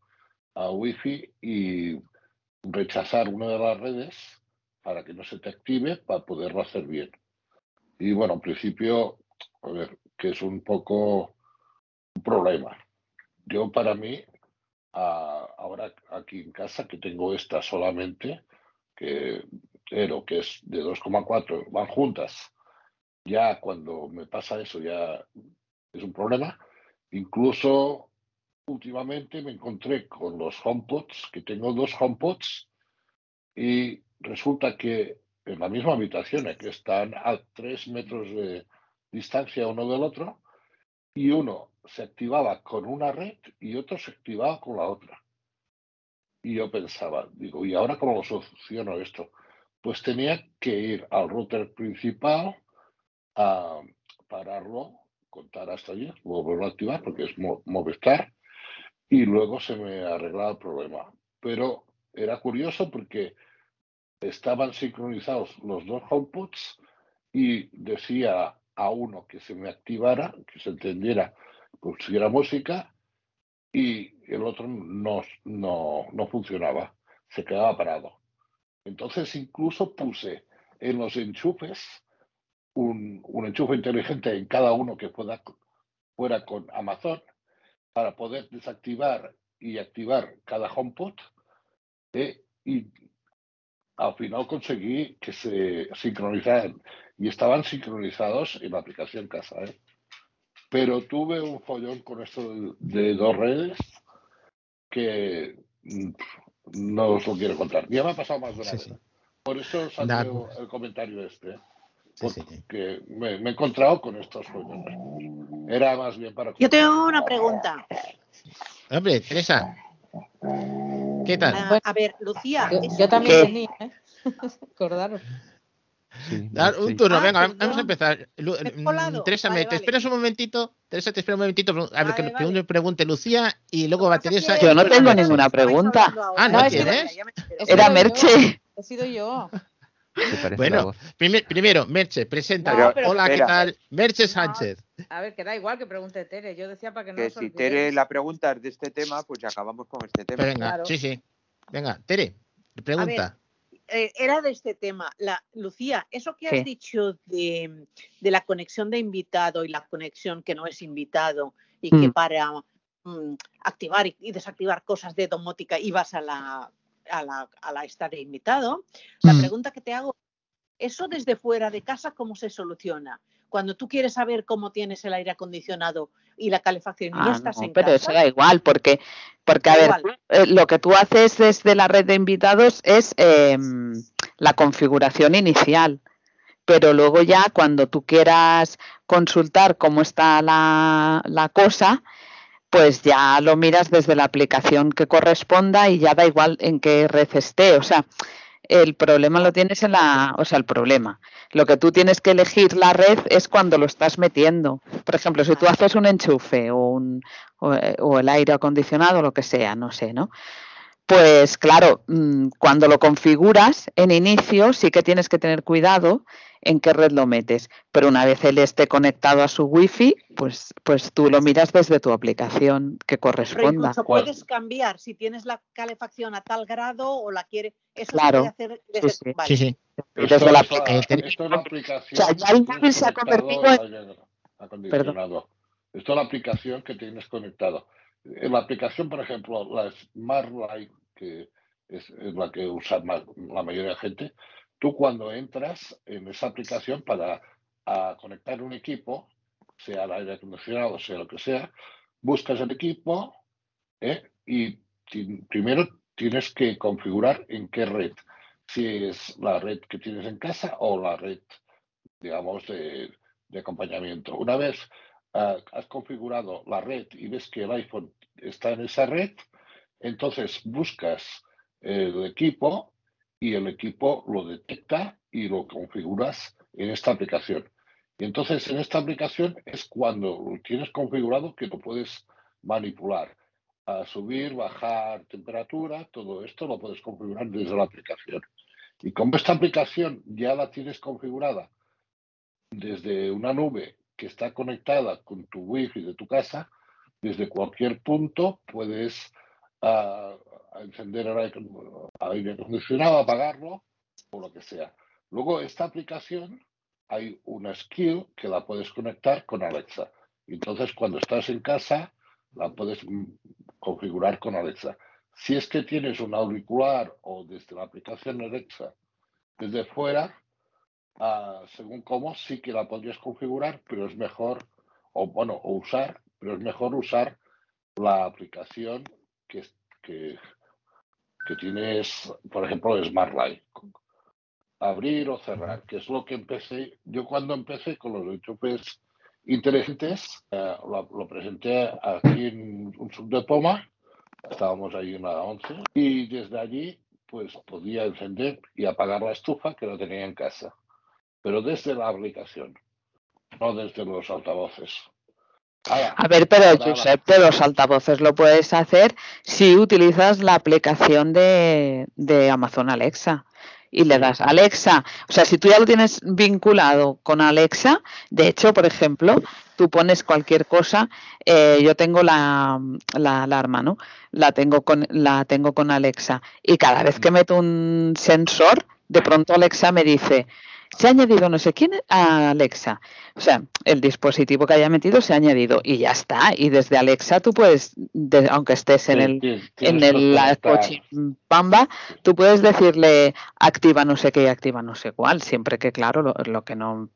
a Wi-Fi y rechazar una de las redes para que no se te active para poderlo hacer bien. Y bueno, en principio, a ver, que es un poco un problema. Yo para mí, a- ahora aquí en casa que tengo esta solamente, que Ero, que es de 2,4, van juntas. Ya cuando me pasa eso ya es un problema. Incluso últimamente me encontré con los HomePods, que tengo dos HomePods y resulta que en la misma habitación, que están a tres metros de distancia uno del otro, y uno se activaba con una red y otro se activaba con la otra. Y yo pensaba, digo, ¿y ahora cómo lo soluciono esto? pues tenía que ir al router principal a pararlo, contar hasta allí, volverlo a activar porque es Mo- Movistar y luego se me arreglaba el problema. Pero era curioso porque estaban sincronizados los dos HomePods y decía a uno que se me activara, que se entendiera, pusiera música y el otro no, no, no funcionaba, se quedaba parado. Entonces incluso puse en los enchufes un, un enchufe inteligente en cada uno que fuera, con Amazon para poder desactivar y activar cada HomePod eh, y al final conseguí que se sincronizaran y estaban sincronizados en la aplicación casa. ¿eh? Pero tuve un follón con esto de, de dos redes que mm, no os lo quiero contar. Ya me ha pasado más de una Sí, vez. sí. Por eso salió el comentario este. ¿eh? Sí, sí. Porque me, me he encontrado con estos follones. Era más bien para... Yo tengo una pregunta. Hombre, Teresa. ¿Qué tal? Ah, a ver, Lucía. Yo, también que- tenía, ¿eh? Acordaros. Sí, Dar sí. un turno, Ah, venga, perdón. vamos a empezar. Mm. Teresa, Vale, te vale. esperas un momentito. Teresa, te espera un momentito. A ver, Vale, que vale. pregunte, Lucía y luego va Teresa. que- Yo no tengo ninguna pregunta. Ah, ¿no me tienes? Era Merche. He sido yo. ¿Te parece Bueno? Primer- primero, Merche, presenta. No, pero- Hola, ¿qué tal? Merche Sánchez. A ver, que da igual que pregunte Tere. Yo decía para que no Que si. Tere la pregunta es de este tema, pues ya acabamos con este tema. Pero venga, Claro. sí, sí. Venga, Tere, pregunta. Eh, era de este tema. La, Lucía, eso que has Sí. dicho de, de la conexión de invitado y la conexión que no es invitado y que Mm. para mm, activar y, y desactivar cosas de domótica ibas a la, a la, a la esta de invitado, la Mm. pregunta que te hago, ¿eso desde fuera de casa cómo se soluciona? Cuando tú quieres saber cómo tienes el aire acondicionado y la calefacción y Ah, estás no, en pero eso da igual, porque, porque a ver, eh, lo que tú haces desde la red de invitados es em, la configuración inicial. Pero luego ya cuando tú quieras consultar cómo está la, la cosa, pues ya lo miras desde la aplicación que corresponda y ya da igual en qué red esté. O sea, el problema lo tienes en la, o sea, el problema. Lo que tú tienes que elegir la red es cuando lo estás metiendo. Por ejemplo, si tú haces un enchufe o, un, o, o el aire acondicionado, lo que sea, no sé, ¿no? Pues claro, mm, cuando lo configuras en inicio sí que tienes que tener cuidado en qué red lo metes, pero una vez él esté conectado a su wifi, pues, pues tú lo miras desde tu aplicación que pero corresponda. incluso ¿Cuál? puedes cambiar si tienes la calefacción a tal grado o la quiere. Eso Claro. se puede hacer desde sí. vale. Sí, sí. Desde Esto la es la- aplicación. esto es la O aplicación. sea, ya el que móvil se ha tienes convertido conectado en... acondicionado. Esto es la aplicación que tienes conectado. En la aplicación, por ejemplo, la Smart Light, que es, es la que usa más- la mayoría de gente, tú cuando entras en esa aplicación para a conectar un equipo, sea el aire acondicionado, sea lo que sea, buscas el equipo ¿eh? y primero tienes que configurar en qué red, si es la red que tienes en casa o la red, digamos, de, de acompañamiento. Una vez ah, has configurado la red y ves que el iPhone está en esa red, entonces buscas el equipo y el equipo lo detecta y lo configuras en esta aplicación. Y entonces en esta aplicación es cuando lo tienes configurado que lo puedes manipular. A subir, bajar temperatura, todo esto lo puedes configurar desde la aplicación. Y como esta aplicación ya la tienes configurada desde una nube que está conectada con tu wifi de tu casa, desde cualquier punto puedes ah, encender el aire aire acondicionado, apagarlo o lo que sea. Luego esta aplicación hay una skill que la puedes conectar con Alexa. Entonces cuando estás en casa la puedes configurar con Alexa. Si es que tienes un auricular o desde la aplicación Alexa desde fuera, ah, según cómo, sí que la podrías configurar, pero es mejor, o bueno, o usar, pero es mejor usar la aplicación que, que, que tienes, por ejemplo, Smart Light. Abrir o cerrar, que es lo que empecé. Yo cuando empecé con los enchufes inteligentes, eh, lo, presenté aquí en un sub de Poma, estábamos ahí en la 11, y desde allí pues podía encender y apagar la estufa que la tenía en casa, pero desde la aplicación, no desde los altavoces. A ver, pero Josep, de los altavoces lo puedes hacer si utilizas la aplicación de, de Amazon Alexa y le das Alexa. O sea, si tú ya lo tienes vinculado con Alexa, de hecho, por ejemplo, tú pones cualquier cosa, eh, yo tengo la, la alarma, ¿no? La tengo con, la tengo con Alexa y cada vez que meto un sensor, de pronto Alexa me dice, se ha añadido no sé quién a Alexa. O sea, el dispositivo que haya metido se ha añadido y ya está. Y desde Alexa tú puedes, de- aunque estés en Sí, el, en el la conectar. Pamba, tú puedes decirle activa no sé qué y activa no sé cuál, siempre que claro, lo, lo que no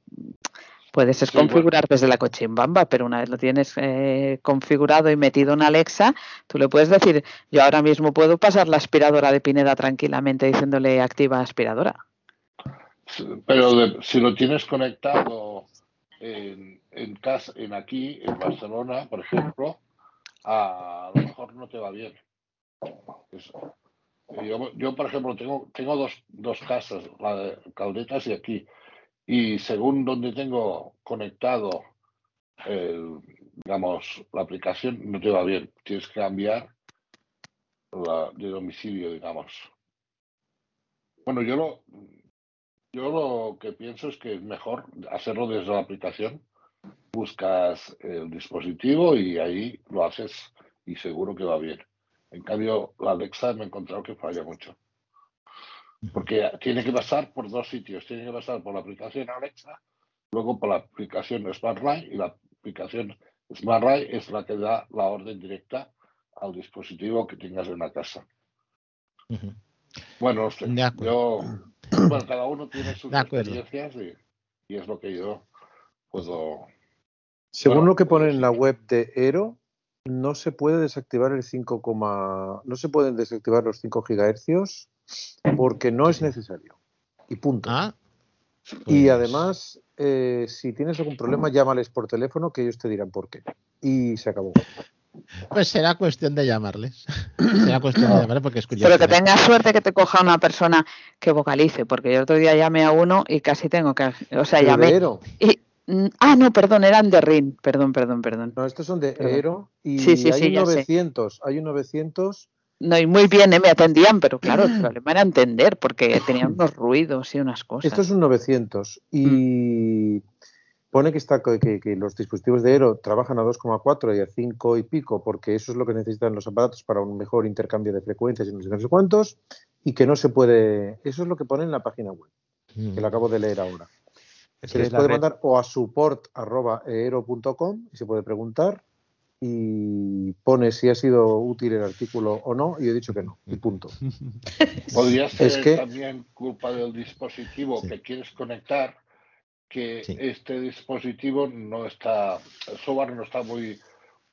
puedes es Sí, bueno. configurar desde la cochimbamba, pero una vez lo tienes eh, configurado y metido en Alexa, tú le puedes decir, yo ahora mismo puedo pasar la aspiradora de Pineda tranquilamente diciéndole activa aspiradora. Pero de- si lo tienes conectado en, en casa, en aquí, en Barcelona, por ejemplo, a, lo mejor no te va bien. Yo, yo, por ejemplo, tengo, tengo dos, dos casas, la de Caldetas y aquí, y según donde tengo conectado el, digamos, la aplicación, no te va bien. Tienes que cambiar la, de domicilio, digamos. Bueno, yo lo, yo lo que pienso es que es mejor hacerlo desde la aplicación. Buscas el dispositivo y ahí lo haces y seguro que va bien. En cambio, la Alexa me he encontrado que falla mucho. Porque tiene que pasar por dos sitios. Tiene que pasar por la aplicación Alexa, luego por la aplicación SmartRay y la aplicación SmartRay es la que da la orden directa al dispositivo que tengas en la casa. Bueno, no sé, yo, bueno, cada uno tiene sus experiencias y, y es lo que yo puedo. Según Bueno, lo que pone pues en la sí. web de Ero, no se puede desactivar el 5, no se pueden desactivar los 5 gigahercios porque no es necesario. Y punto. Ah, y pues- además, eh, si tienes algún problema, llámales por teléfono que ellos te dirán por qué. Y se acabó. Pues será cuestión de llamarles. será cuestión de llamarles porque es curioso. Pero que ¿eh? tengas suerte que te coja una persona que vocalice, porque yo el otro día llamé a uno y casi tengo que, o sea, llamé y mm, ah, no, perdón, eran de RIN, perdón, perdón, perdón. No, estos son de Perdón. Ero y Sí, sí, hay sí, un ya sé. 900. Hay un 900. No, y muy bien, eh, me atendían, pero claro, el problema era entender, porque tenían unos ruidos y unas cosas. Esto es un 900 y Mm. Pone que, está, que, que los dispositivos de Aero trabajan a 2,4 y a 5 y pico porque eso es lo que necesitan los aparatos para un mejor intercambio de frecuencias y no sé, no sé cuántos y que no se puede... Eso es lo que pone en la página web, Mm. que lo acabo de leer ahora. Es Se les puede red- mandar o a support.eero.com y se puede preguntar y pone si ha sido útil el artículo o no y he dicho que no y punto. Podría ser Es que- también culpa del dispositivo Sí. que quieres conectar, que Sí. este dispositivo no está, el software no está muy,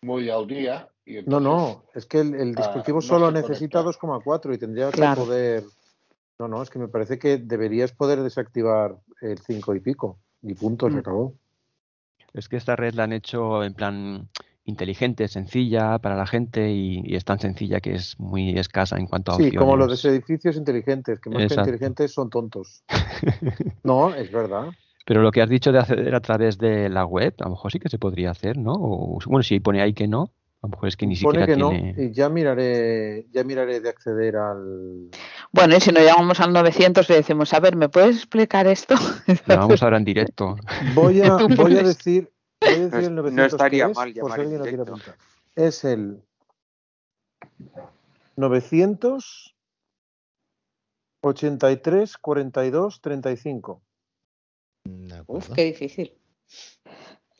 muy al día. Y No, entonces, no, es que el, el ah, dispositivo no solo se necesita conecta. 2,4 y tendría Claro. que poder. No, no, es que me parece que deberías poder desactivar el 5 y pico. Y punto, se Mm. acabó. Es que esta red la han hecho en plan inteligente, sencilla para la gente y, y es tan sencilla que es muy escasa en cuanto a Sí, como los de edificios inteligentes, que más Exacto. que inteligentes son tontos. No, es verdad. Pero lo que has dicho de acceder a través de la web, a lo mejor sí que se podría hacer, ¿no? O, bueno, si pone ahí que no, a lo mejor es que ni Pone siquiera que tiene. no, y ya miraré, ya miraré de acceder al. Bueno, y si no llamamos al 900 le decimos, a ver, ¿me puedes explicar esto? Lo vamos ahora en directo. Voy a, voy a decir, voy a decir No el es- 900 no estaría que es, mal por si llamar en alguien lo quiere directo. Es el 900 83 42 35. Uf, qué difícil.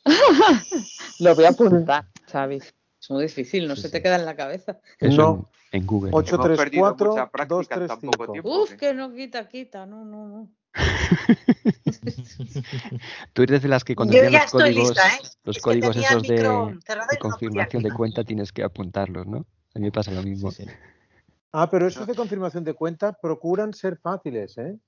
Lo voy a apuntar, ¿sabes? Es muy difícil, no Sí, se sí. te queda en la cabeza. Eso No. en, en Google. Ocho- Hemos perdido 834 mucha práctica en tan poco 235. tiempo. Uf, ¿eh? que no quita, quita, no, no, no. Tú eres de las que cuando envían los códigos, lista, ¿eh? los Es códigos esos de, de confirmación de cuenta tienes que apuntarlos, ¿no? A mí me pasa lo mismo. Sí, sí. Ah, pero esos de confirmación de cuenta procuran ser fáciles, ¿eh?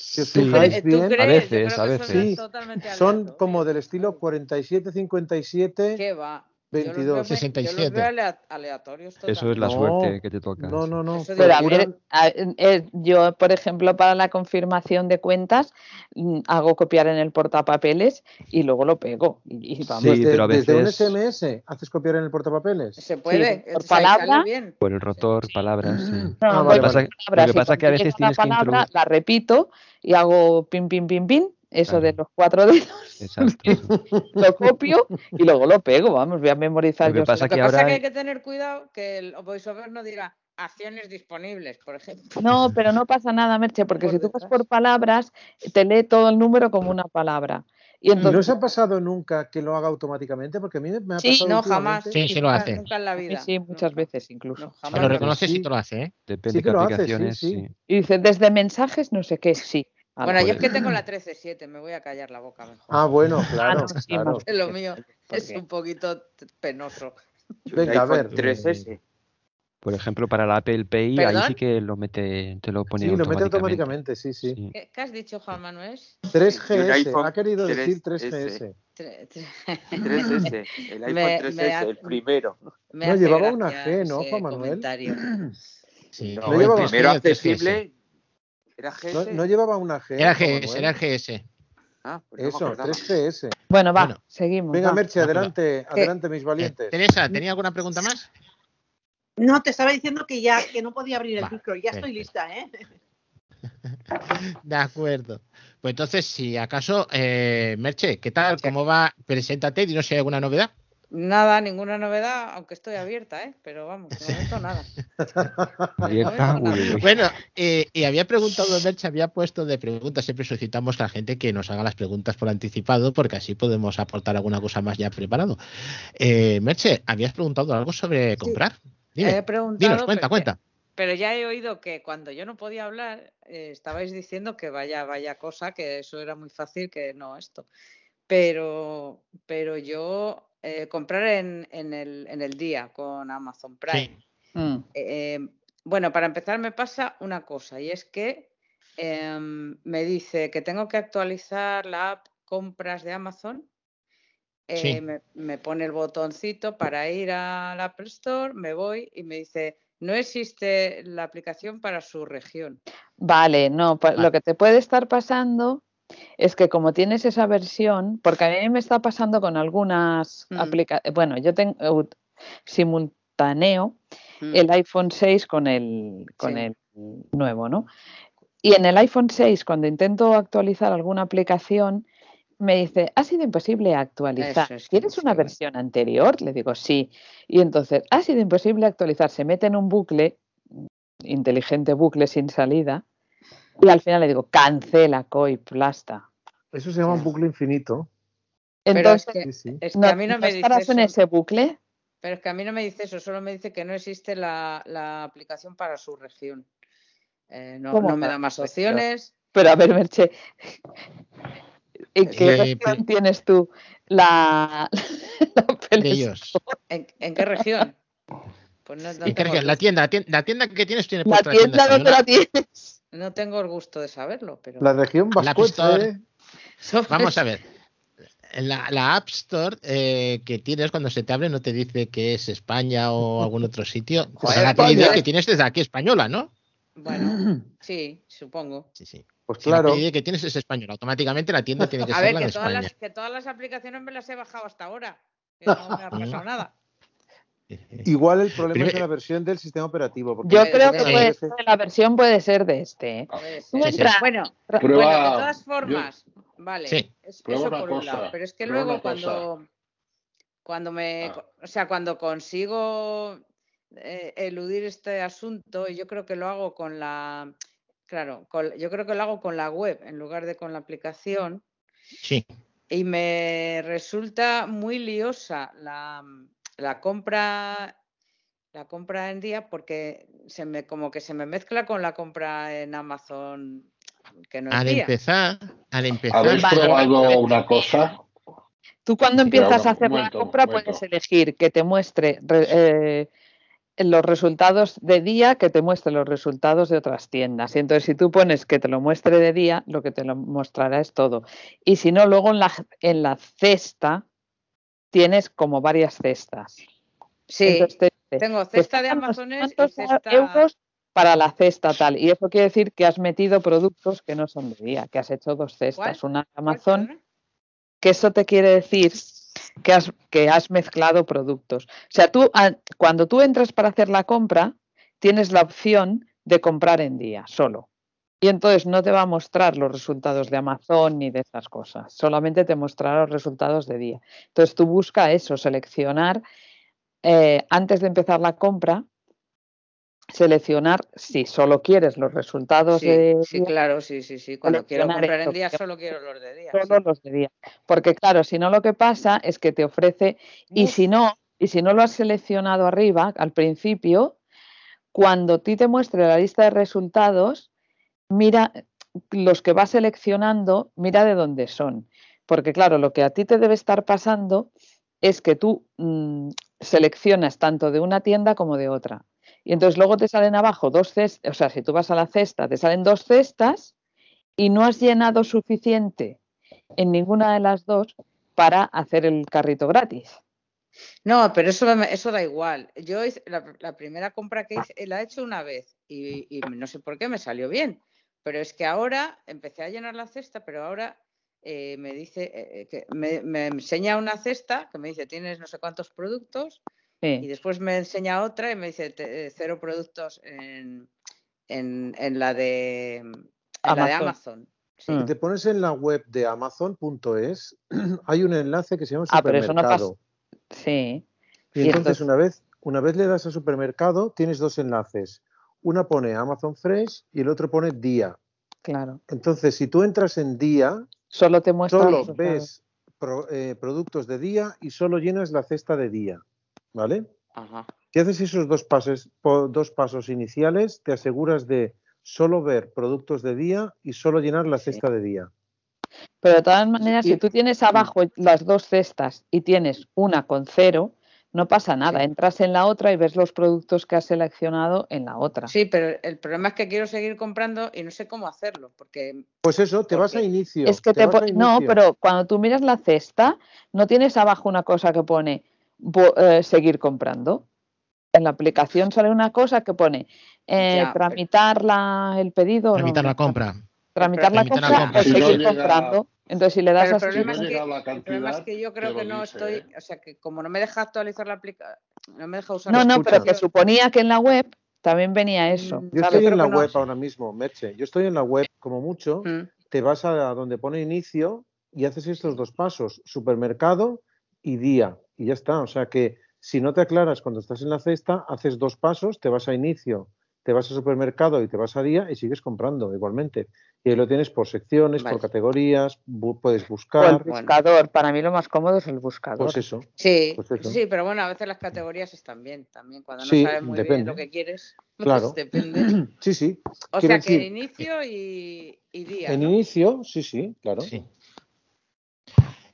Si os Sí. fijáis ¿Tú bien, crees? A veces, a que veces. son Sí, son como del estilo 4757 ¿Qué va? Yo los veo 22. me- Yo los 67. veo alea- aleatorios Eso es la No, suerte que te toca. No, sí. no, no. Pero a ver, a- eh, yo, por ejemplo, para la confirmación de cuentas, mm, hago copiar en el portapapeles y luego lo pego. Y, y vamos, Sí, desde, pero a desde un veces- SMS haces copiar en el portapapeles. Se puede, por y sale palabra. Por el rotor, palabras. sí. no, Ah, vale, por vale. Lo que pasa es que a veces tienes que palabra, introducir- la repito y hago pin, pin, pin, pin, eso Claro. de los cuatro dedos, Exacto. lo copio y luego lo pego, vamos, voy a memorizar Lo que yo pasa Lo que que pasa ahora- que hay que tener cuidado que el voiceover no diga acciones disponibles, por ejemplo. No, pero no pasa nada, Merche, porque Por si tú vas detrás. por palabras, te lee todo el número como una palabra. Y ¿Y no os ha pasado nunca que lo haga automáticamente? Porque a mí me ha Sí, pasado No, jamás. Sí, sí lo Nunca- hace. Nunca en la vida. sí, muchas No, veces incluso. no, Lo jamás. Bueno, reconoce sí. si te lo hace, ¿eh? Depende Sí de qué hace, sí, aplicaciones. sí. sí. Y dice, desde mensajes, no sé qué, sí. Bueno, yo es que tengo la 13.7, me voy a callar la boca mejor. Ah, bueno, claro, sí, claro. Lo mío es un poquito penoso. Venga, a ver. 3S. Por ejemplo, para la Apple Pay, ahí sí que lo mete, te lo pone Sí, lo mete automáticamente. sí, sí. Sí. ¿Qué, qué has dicho, Juan Manuel? 3GS, iPhone ha querido decir 3S. 3GS. Tre- tre- 3S. El iPhone Me- 3S, me ha- el primero. Me No, llevaba una G, ¿no, Juan Manuel? comentario. Sí, No, No el llevaba- primero 3G, accesible era No, GS. no llevaba una G. Era GS, era GS. Ah, pues Eso, acordaba. 3GS. Bueno, va, Bueno. seguimos. Venga, va. Merche, adelante, adelante, mis Eh, valientes. Teresa, ¿tenía alguna pregunta más? No, te estaba diciendo que ya que no podía abrir el Vale, micro. Ya estoy lista, ¿eh? De acuerdo. Pues entonces, si acaso, eh, Merche, ¿qué tal? ¿Cómo va? Preséntate, dinos si hay alguna novedad. Nada, ninguna novedad, aunque estoy abierta, ¿eh? Pero vamos, de momento nada. Abierta. Bueno, eh, y había preguntado, Merche, había puesto de preguntas, siempre solicitamos a la gente que nos haga las preguntas por anticipado, porque así podemos aportar alguna cosa más ya preparado. Eh, Merche, habías preguntado algo sobre comprar. Dime, He preguntado, dinos, cuenta, pero- cuenta. Pero ya he oído que cuando yo no podía hablar, eh, estabais diciendo que vaya, vaya cosa, que eso era muy fácil, que no esto. Pero, pero yo eh, comprar en, en el, en el día con Amazon Prime. Sí. Mm. Eh, bueno, para empezar me pasa una cosa y es que em, me dice que tengo que actualizar la app compras de Amazon. Eh, me, me pone el botoncito para ir al Apple Store, me voy y me dice, no existe la aplicación para su región. Vale, no, pa- Vale. lo que te puede estar pasando es que como tienes esa versión, porque a mí me está pasando con algunas Mm. aplicaciones, bueno, yo tengo ut- simultáneo Mm. el iPhone 6 con el, con Sí. el nuevo, ¿no? Y en el iPhone 6, cuando intento actualizar alguna aplicación, me dice, ha sido imposible actualizar. Eso es ¿Quieres no una versión anterior? Le digo, sí. Y entonces, ha sido imposible actualizar. Se mete en un bucle, inteligente bucle sin salida, y al final le digo, cancela, coi, plasta. Eso se llama un bucle infinito. Pero Entonces, es que, Sí, sí. es que no, a mí no ¿no me dice estarás en eso. ese bucle? Pero es que a mí no me dice eso, solo me dice que no existe la, la aplicación para su región. Eh, no, ¿Cómo no me da más opciones. Pero a ver, Merche, ¿en qué Eh, región pe- tienes tú la, la De ellos. ¿En, en qué región? Pues no, no ¿En qué región? La tienda, la tienda, la tienda que tienes tiene La tienda tienda donde española. la tienes. no tengo el gusto de saberlo, pero La región Store. vascuence. Vamos a ver. La, la App Store eh, que tienes cuando se te abre no te dice que es España o algún otro sitio. O sea, la tienda que tienes desde aquí española, ¿no? bueno, sí, supongo. Sí, sí. Pues Si la claro. Que tienes es española, automáticamente la tienda tiene que A ser ver, la que de todas, España. las, que todas las aplicaciones me las he bajado hasta ahora. que no me ha pasado nada. Igual el problema es de la versión del sistema operativo. porque Yo creo que puede ser, la versión puede ser de este. ¿eh? Sí, sí. Bueno, Prueba- bueno, de todas formas, vale, Sí. es- Prueba eso por un lado, pero es que luego cuando, cuando me, Ah. o sea, cuando consigo eh, eludir este asunto, yo creo que lo hago con la, claro, con- yo creo que lo hago con la web en lugar de con la aplicación Sí, y me resulta muy liosa la, la compra la compra en día porque se me como que se me mezcla con la compra en Amazon que no es al día. empezar, al empezar. ¿Habéis Vale. probado una cosa? Tú cuando empiezas a hacer momento, la compra puedes elegir que te muestre re- eh, los resultados de día, que te muestre los resultados de otras tiendas. Y entonces si tú pones que te lo muestre de día, lo que te lo mostrará es todo. Y si no, luego en la, en la cesta tienes como varias cestas. Sí, Entonces, te dice, tengo te cesta de Amazones y cesta... euros para la cesta tal. Y eso quiere decir que has metido productos que no son de día, que has hecho dos cestas, ¿Cuál? una de ¿Cuál, Amazon, que eso te quiere decir que has, que has mezclado productos. O sea, tú a- cuando tú entras para hacer la compra, tienes la opción de comprar en día solo. Y entonces no te va a mostrar los resultados de Amazon ni de esas cosas, solamente te mostrará los resultados de día. Entonces tú busca eso, seleccionar eh, antes de empezar la compra, seleccionar si solo quieres los resultados Sí, de sí, día, claro, sí, sí, sí. Cuando quiero comprar en día solo quiero los de día. solo sí. los de día. Porque claro, si no lo que pasa es que te ofrece, y Uf. si no, y si no lo has seleccionado arriba al principio, cuando a ti te muestre la lista de resultados, mira los que vas seleccionando, mira de dónde son. Porque claro, lo que a ti te debe estar pasando es que tú mm, seleccionas tanto de una tienda como de otra. Y entonces luego te salen abajo dos cestas, o sea, si tú vas a la cesta, te salen dos cestas y no has llenado suficiente en ninguna de las dos para hacer el carrito gratis. No, pero eso, eso da igual. Yo la, primera compra que hice la he hecho una vez y, no sé por qué me salió bien. Pero es que ahora empecé a llenar la cesta, pero ahora eh, me dice eh, eh, que me enseña una cesta que me dice tienes no sé cuántos productos y después me enseña otra y me dice te- eh, cero productos en, en, en la de en la de Amazon. Amazon. Sí. Mm. Si te pones en la web de amazon.es, hay un enlace que se llama Ah, pero eso no pasa. supermercado. sí. Y Y entonces entonces- una vez, una vez le das a supermercado, tienes dos enlaces. Una pone Amazon Fresh y el otro pone día. Claro. Entonces, si tú entras en día, Solo te muestra solo ves pro- eh, productos de día y solo llenas la cesta de día. ¿Vale? Ajá. Si haces esos dos pasos, po- dos pasos iniciales, te aseguras de solo ver productos de día y solo llenar la Sí. cesta de día. Pero de todas maneras, si tú tienes abajo las dos cestas y tienes una con cero, no pasa nada. Entras en la otra y ves los productos que has seleccionado en la otra. Sí, pero el problema es que quiero seguir comprando y no sé cómo hacerlo, porque Pues eso, te vas a inicio. Es que te po- a no, inicio. pero cuando tú miras la cesta, no tienes abajo una cosa que pone eh, seguir comprando. En la aplicación sale una cosa que pone eh, Ya, pero- tramitar la, el pedido. Tramitar no, la compra. Tramitar la Tramitar la compra o Si no seguir llega- comprando. Entonces, si le das Pero el a problema, Si no es que, el problema es que yo creo que no dice, estoy, ¿eh? o sea, que como no me deja actualizar la aplicación, no me deja usar No, no, pero que suponía que en la web también venía eso. Mm, Yo ¿sabes? estoy en la web ahora mismo, Merche. Yo estoy en la web, como mucho, Mm. te vas a donde pone inicio y haces estos dos pasos, supermercado y día, y ya está. O sea que si no te aclaras cuando estás en la cesta, haces dos pasos, te vas a inicio, te vas a supermercado y te vas a día y sigues comprando igualmente. Y ahí lo tienes por secciones, Vale. por categorías, bu- puedes O el buscar, Bueno. buscador. Para mí lo más cómodo es el buscador. pues eso. Sí, Pues eso. sí, pero bueno, a veces las categorías están bien también. Cuando no Sí, sabes muy bien depende. lo que quieres, pues Claro. depende. Sí, sí. O Quiero sea que decir, inicio y, y día. En ¿no? inicio, sí, sí, claro. Sí.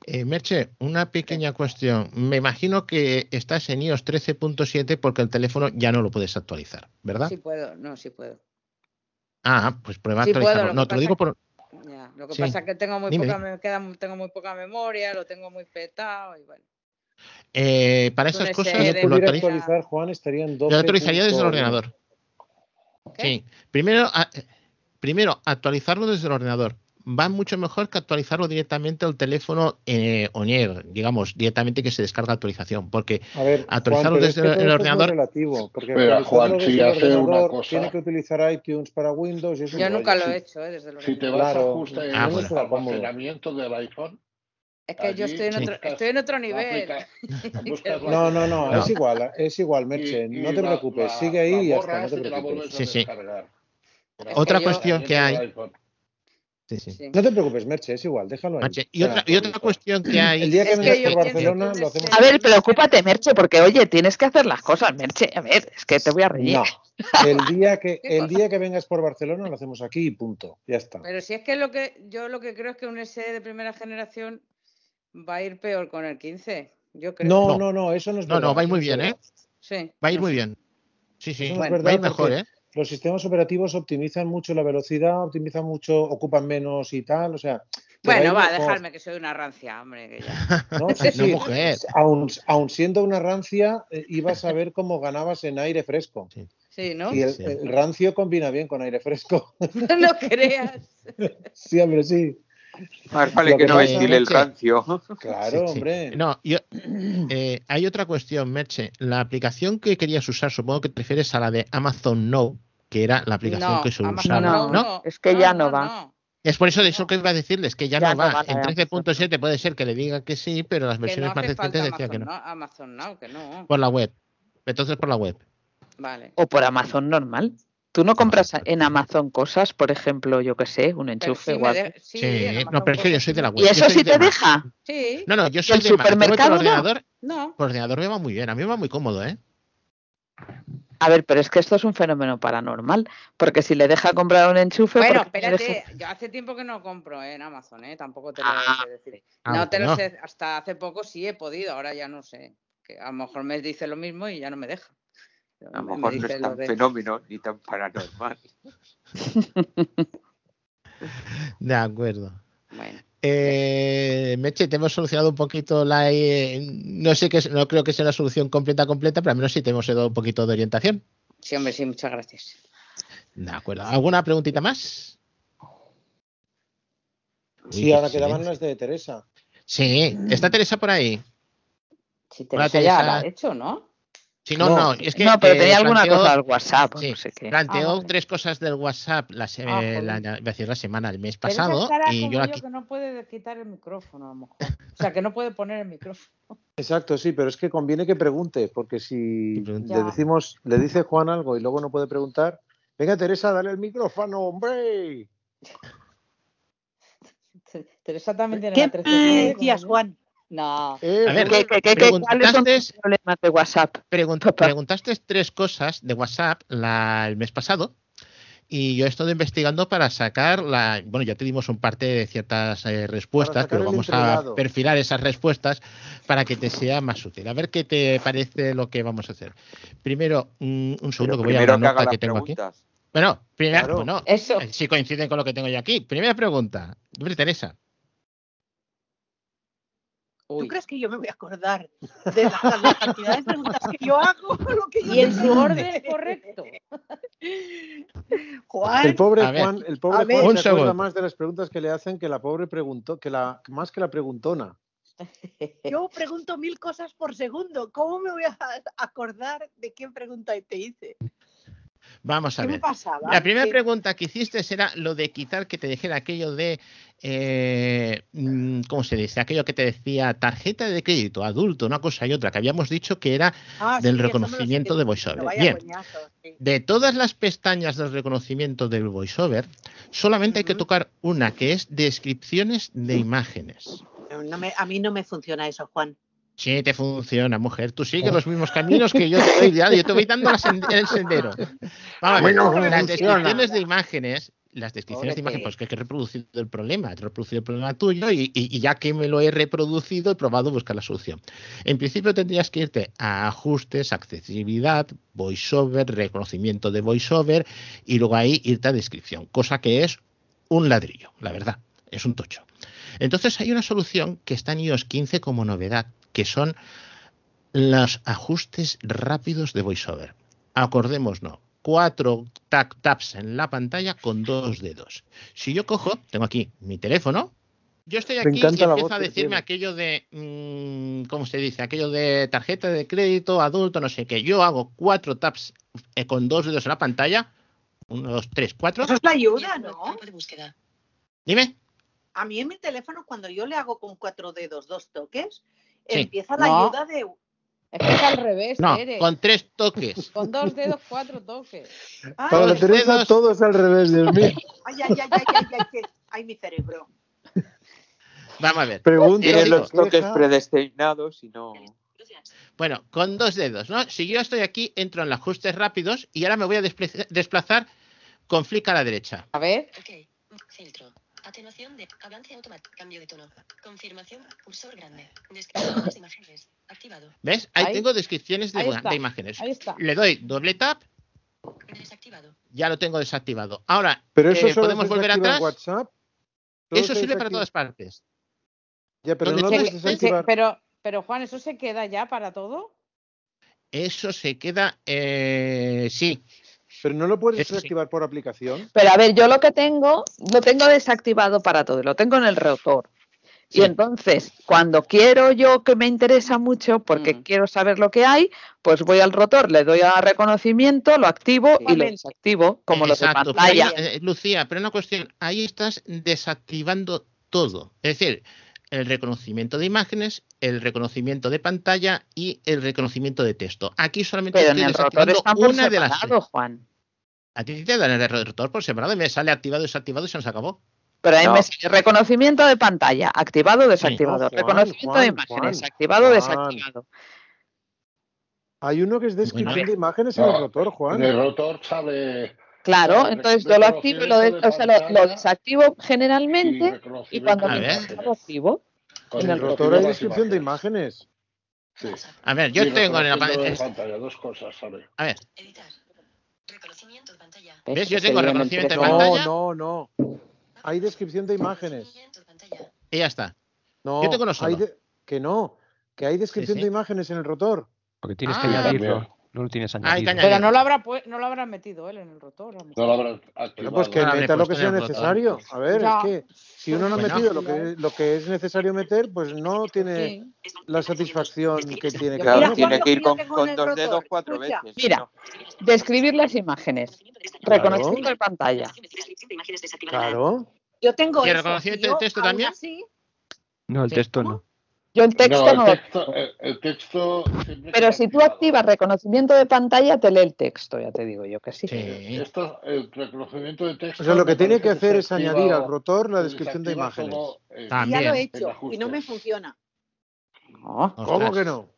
Eh, Merche, una pequeña cuestión. Me imagino que estás en iOS 13.7 porque el teléfono ya no lo puedes actualizar, ¿verdad? Sí puedo, no, sí puedo. Ah, pues prueba a Sí actualizarlo. lo no, te lo digo por. Ya, Lo que Sí. pasa es que tengo muy Dime, poca, dime. me queda, muy- tengo muy poca memoria, lo tengo muy petado y bueno. Eh, para esas cosas, de lo actualizar, Juan, estaría en 12. Yo lo actualizaría desde el ordenador. ¿Qué? Sí. Primero, a- primero, actualizarlo desde el ordenador. Va mucho mejor que actualizarlo directamente al teléfono eh, Oñer, digamos, directamente que se descarga actualización. Porque A ver, Actualizarlo Juan, pero desde es que el es ordenador. relativo, porque Mira, actualizarlo Juan, si hace una cosa- tiene que utilizar iTunes para Windows y eso Yo nunca lo he hecho, ¿eh? desde el Si te vas a Claro, ajustes Ah, en bueno. el almacenamiento del iPhone, Es que yo estoy en otro, buscas estoy en otro la nivel. la No, no, no, No. es igual, es igual, Merche, y- no te la- preocupes, la- sigue ahí la y ya está, no te la preocupes. a Sí, sí. Otra cuestión que hay. iPhone. Sí, sí. Sí. No te preocupes, Merche, es igual, déjalo ahí. Mache, Y otra, y otra cuestión que el hay. día que vengas por Barcelona lo hacemos. A ver, preocúpate, Merche, porque oye, tienes que hacer las cosas, Merche. A ver, es que te voy a reír. No, el día que ¿Qué el día que vengas por Barcelona lo hacemos aquí y punto, ya está. Pero si es que lo que yo lo que creo es que un SE de primera generación va a ir peor con el 15. Yo creo. No, No. no, no, eso no es No, verdad. no, va a ir muy bien. ¿eh? Sí. Va a ir muy bien. Sí, sí. Eso no es va a ir mejor, porque ¿eh? Los sistemas operativos optimizan mucho la velocidad, optimizan mucho, ocupan menos y tal. O sea, Bueno, va dejarme que soy una rancia, hombre. Que ya. No, sí, No, sí. mujer. Aun, aun siendo una rancia, eh, ibas a ver cómo ganabas en aire fresco. Sí, ¿no? Y el, Sí. el rancio combina bien con aire fresco. No creas. sí, hombre, sí. Más vale Lo que que no ventile el Sí. rancio. Claro, Sí, sí. hombre. No, yo, eh, hay otra cuestión, Merche. La aplicación que querías usar, supongo que te refieres a la de Amazon Now, que era la aplicación No, que se usaba, No, ¿no? no, es que no, ya no va. no. Es por eso de eso que iba a decirles, que ya, Ya no no va. en de 13.7 puede ser que le diga que sí, pero las versiones no más recientes decían que no. no. Amazon Now, que no. Por la web. Entonces por la web. Vale. O por Amazon normal. ¿Tú no compras en Amazon cosas, por ejemplo, yo qué sé, un enchufe o algo? sí, no, pero es que yo soy de la web. ¿Y eso sí te deja? Sí. No, no, yo soy el de supermercado no? ordenador, No. por ordenador me va muy bien. A mí me va muy cómodo, ¿eh? A ver, pero es que esto es un fenómeno paranormal, porque si le deja comprar un enchufe... Bueno, ¿por qué no le deja- espérate, yo hace tiempo que no compro en Amazon, ¿eh? Tampoco te lo Ah, sé decir. Ah, no te lo sé, hasta hace poco sí he podido, ahora ya no sé. Que a lo mejor me dice lo mismo y ya no me deja. A lo Me- me mejor no es tan de- fenómeno ni tan paranormal. De acuerdo. Bueno, Eh, Meche, te hemos solucionado un poquito la. eh, no sé que es- no creo que sea la solución completa, completa, pero al menos sí te hemos dado un poquito de orientación. sí, hombre, sí, muchas gracias. De acuerdo. ¿Alguna preguntita más? Uy, Sí, qué ahora quedaban silencio. las de Teresa. Sí, está Teresa por ahí. Si Hola, Teresa ya la ha hecho, ¿no? Sí, no, No. no, es que. no, pero eh, tenía alguna planteó- cosa al WhatsApp, sí, no sé qué. Planteó Ah, vale. tres cosas del WhatsApp la, se- Ah, la, a decir la semana, el mes pasado, y yo yo, aquí. que no puede quitar el micrófono, a lo mejor. O sea, que no puede poner el micrófono. Exacto, sí, pero es que conviene que pregunte, porque si le decimos, le dice Juan algo y luego no puede preguntar, venga Teresa, dale el micrófono, hombre. Teresa también tiene ¿Qué la 13 me decías, Juan? No. Eh, A ver, ¿Qué- qué- qué- qué- ¿Cuáles son preguntaste- los problemas de WhatsApp? Pregun- Papá. preguntaste tres cosas de WhatsApp la- el mes pasado y yo he estado investigando para sacar la. Bueno, ya te dimos un parte de ciertas eh, respuestas, pero vamos a perfilar esas respuestas para que te sea más útil. A ver qué te parece lo que vamos a hacer. Primero, mm, un segundo Pero que voy a primero la que haga nota las que tengo aquí. Bueno, Claro. bueno, Eso. eh, si coinciden con lo que tengo yo aquí. Primera pregunta. Hombre, Teresa. ¿Tú Uy. crees que yo me voy a acordar de la, la cantidad de preguntas que yo hago? Lo que yo Y en su orden correcto. Juan, El pobre ver. Juan, el pobre ver. Juan se acuerda segundo. más de las preguntas que le hacen que la pobre preguntó, que la, más que la preguntona. yo pregunto mil cosas por segundo. ¿Cómo me voy a acordar de qué pregunta te hice? Vamos a ¿Qué ver. me pasaba? La primera Que- pregunta que hiciste era lo de quitar que te dijera aquello de, eh, mm, ¿cómo se dice? Aquello que te decía tarjeta de crédito, adulto, una cosa y otra, que habíamos dicho que era Ah, del sí, reconocimiento de VoiceOver. Bien, coñazo, sí. de todas las pestañas del reconocimiento del VoiceOver, solamente hay que tocar una, que es descripciones de imágenes. No, no me- a mí no me funciona eso, Juan. Sí, te funciona, mujer. Tú sigues los mismos caminos que yo te ya, yo te voy dando el sendero. Vamos Bueno, las descripciones de imágenes, las descripciones de Pobre que- pues que hay que reproducir el problema, he reproducido el problema tuyo y, y- y ya que me lo he reproducido, he probado buscar la solución. En principio tendrías que irte a ajustes, accesibilidad, voiceover, reconocimiento de voiceover y luego ahí irte a descripción, cosa que es un ladrillo, la verdad, es un tocho. Entonces hay una solución que está en iOS 15 como novedad, que son los ajustes rápidos de VoiceOver. Acordémonos, cuatro tac taps en la pantalla con dos dedos. Si yo cojo, tengo aquí mi teléfono, yo estoy aquí y voz a decirme aquello de, mm, ¿cómo se dice? Aquello de tarjeta de crédito, adulto, no sé qué. Yo hago cuatro taps eh, con dos dedos en la pantalla. Uno, dos, tres, cuatro. Eso es la ayuda, ¿no? Dime. A mí en mi teléfono, cuando yo le hago con cuatro dedos dos toques, Sí. empieza la No. ayuda de. Es que es al revés, No, Tere. con tres toques. Con dos dedos, cuatro toques. Ay, Para la Teresa dedos. todo es al revés, Dios mío. ay, ay, ay, ay, ay, ay, que- ay, mi cerebro. Vamos a ver. Eh, digo, los toques predestinados y no. Bueno, con dos dedos, ¿no? Si yo estoy aquí, entro en los ajustes rápidos y ahora me voy a desplazar con flick a la derecha. A ver. Ok. Filtro. Atenuación de avance automático. Cambio de tono. Confirmación. Cursor grande. Descripciones de imágenes. Activado. ¿Ves? Ahí, Ahí. tengo descripciones de, Ahí ima- está, de imágenes. ahí está. Le doy doble tap, Desactivado. ya lo tengo desactivado. Ahora, Pero eso eh, solo podemos se volver atrás. WhatsApp. Eso sirve para todas partes. Ya, pero no estés- desactivar. pero, pero Juan, ¿eso se queda ya para todo? Eso se queda, eh, sí. Pero no lo puedes Eso sí. desactivar por aplicación. Pero a ver, yo lo que tengo, lo tengo desactivado para todo, lo tengo en el rotor. Y entonces, cuando quiero yo que me interesa mucho, porque Mm. quiero saber lo que hay, pues voy al rotor, le doy a reconocimiento, lo activo y lo desactivo, como lo de Exacto, pero pantalla. eh, Lucía, pero una cuestión, ahí estás desactivando todo. Es decir, el reconocimiento de imágenes, el reconocimiento de pantalla y el reconocimiento de texto. Aquí solamente Pero en estoy el rotor por una de las tres. Juan. A ti te dan el rotor por separado y me sale activado, desactivado y se nos acabó. Pero ahí No. me sale reconocimiento de pantalla, activado, desactivado. Juan, reconocimiento Juan, de imágenes, Juan, activado, Juan. desactivado. Hay uno que es descripción Bueno. de imágenes en No, el rotor, Juan. En el rotor sale Claro, entonces yo lo activo y lo, de- reconocimiento de o sea, lo- lo, pantalla desactivo y generalmente y reconocimiento cuando me lo activo. Con en el rotor hay descripción de imágenes. Sí. A ver, yo Y tengo en la pantalla. pantalla, dos cosas sale. A ver, Editar. Reconocimiento de pantalla. ¿Ves? Yo tengo reconocimiento de interesante. pantalla. No, no, no. Hay descripción de imágenes. Y ya está. No, Yo tengo uno hay de- que no, que hay descripción sí. de imágenes en el rotor. Porque tienes que Ah, añadirlo. No lo tienes que añadido. añadir. Pero no lo habrá pu- no lo habrán metido él en el rotor. No lo habrán activado. pues que he meta lo que sea necesario. A ver, Ya. es que si uno no ha Bueno. metido lo que, lo que es necesario meter, pues no tiene Sí. la satisfacción que tiene que Claro, tener. Juan, tiene que ir que con, dos dedos cuatro Escucha. veces. Mira, describir las imágenes, reconocimiento de pantalla. Claro. Yo tengo ¿Y el reconocimiento de texto también? así, No, el texto no. Yo en texto No, no, el texto, tengo. el, el texto siempre Pero si tú activas reconocimiento de pantalla, te lee el texto, ya te digo yo que sí. Sí. Esto, el reconocimiento de texto. O sea, lo que tiene que hacer es añadir al rotor la descripción de imágenes. todo en- y También. ya lo he hecho y no me funciona. No. ¿Cómo que no?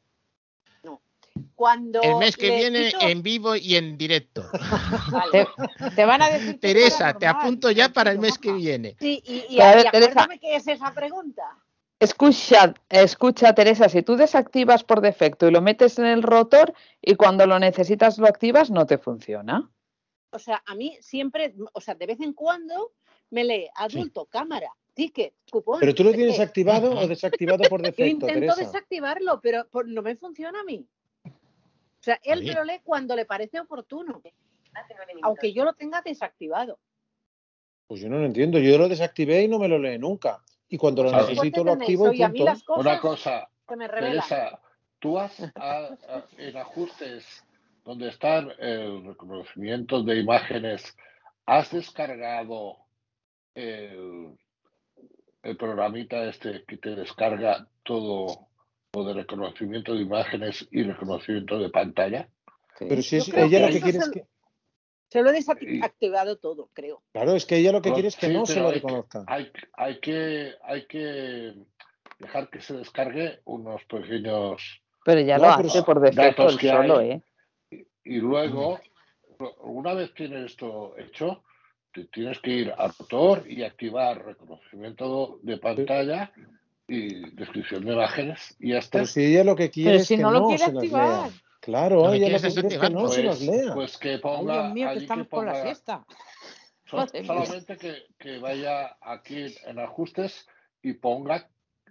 Cuando El mes que viene quito- en vivo y en directo. Vale. Te, te van a decir que es Teresa, te apunto ya para el mes que viene. Sí, y, y, Pero a ver, y Teresa. acuérdame qué es esa pregunta. Escucha, escucha, Teresa, si tú desactivas por defecto y lo metes en el rotor y cuando lo necesitas lo activas, no te funciona. O sea, a mí siempre, o sea, de vez en cuando me lee adulto, cámara, ticket, cupón. ¿Pero tú lo tienes activado o desactivado por Yo defecto, intento Teresa? desactivarlo, pero por- no me funciona a mí. O sea, él me lo lee cuando le parece oportuno, aunque yo lo tenga desactivado. Pues yo no lo entiendo. Yo lo desactivé y no me lo lee nunca. Y cuando lo necesito lo activo y oye, a mí punto. las cosas Una cosa, se me revelan. Teresa, tú has a- a- en ajustes donde está el reconocimiento de imágenes, ¿has descargado el, el programita este que te descarga todo lo de reconocimiento de imágenes y reconocimiento de pantalla? Pero si es, ella lo que quiere es que... Se lo he Y- desactivado todo, creo. Claro, es que ella lo que No, quiere es que sí, no se lo reconozca. Hay, hay, que, hay que dejar que se descargue unos pequeños Pero ya lo hace por defecto que solo, hay. ¿eh? y luego, una vez tienes esto hecho, te tienes que ir al motor y activar reconocimiento de pantalla y descripción de imágenes y ya está. Pero si ella lo que quiere Pero es si que no no, lo quiere activar. Claro, que quiere lo es que que no desactivarlo. se las Pues, lea. pues que Ay, ponga. Dios mío, que estamos con la ponga- siesta. so- Madre mía. solamente que, que vaya aquí en ajustes y ponga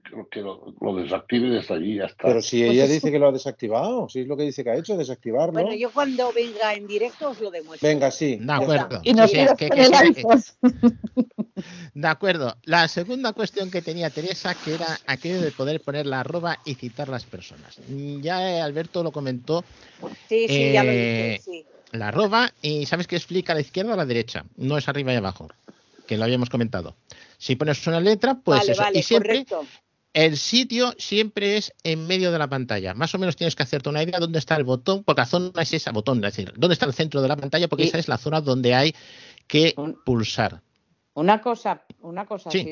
que, que lo, lo desactive desde allí ya está. Pero si Pues ella dice que lo ha desactivado, si es lo que dice que ha hecho, desactivarlo. Bueno, yo cuando venga en directo os lo demuestro. Venga, sí. De acuerdo. Y nos Sí, es que- que sea-. De acuerdo. La segunda cuestión que tenía Teresa, que era aquello de poder poner la arroba y citar las personas. Mm, Ya eh, Alberto lo comentó, Sí, sí, ya lo Eh, dije, sí. la arroba, y sabes que explica a la izquierda o a la derecha, no es arriba y abajo, que lo habíamos comentado. Si pones una letra, pues vale, eso. vale, y siempre correcto. El sitio siempre es en medio de la pantalla. Más o menos tienes que hacerte una idea dónde está el botón, porque la zona es esa botón, es decir, dónde está el centro de la pantalla, porque Y- esa es la zona donde hay que Un- pulsar. Una cosa, una cosa, Sí.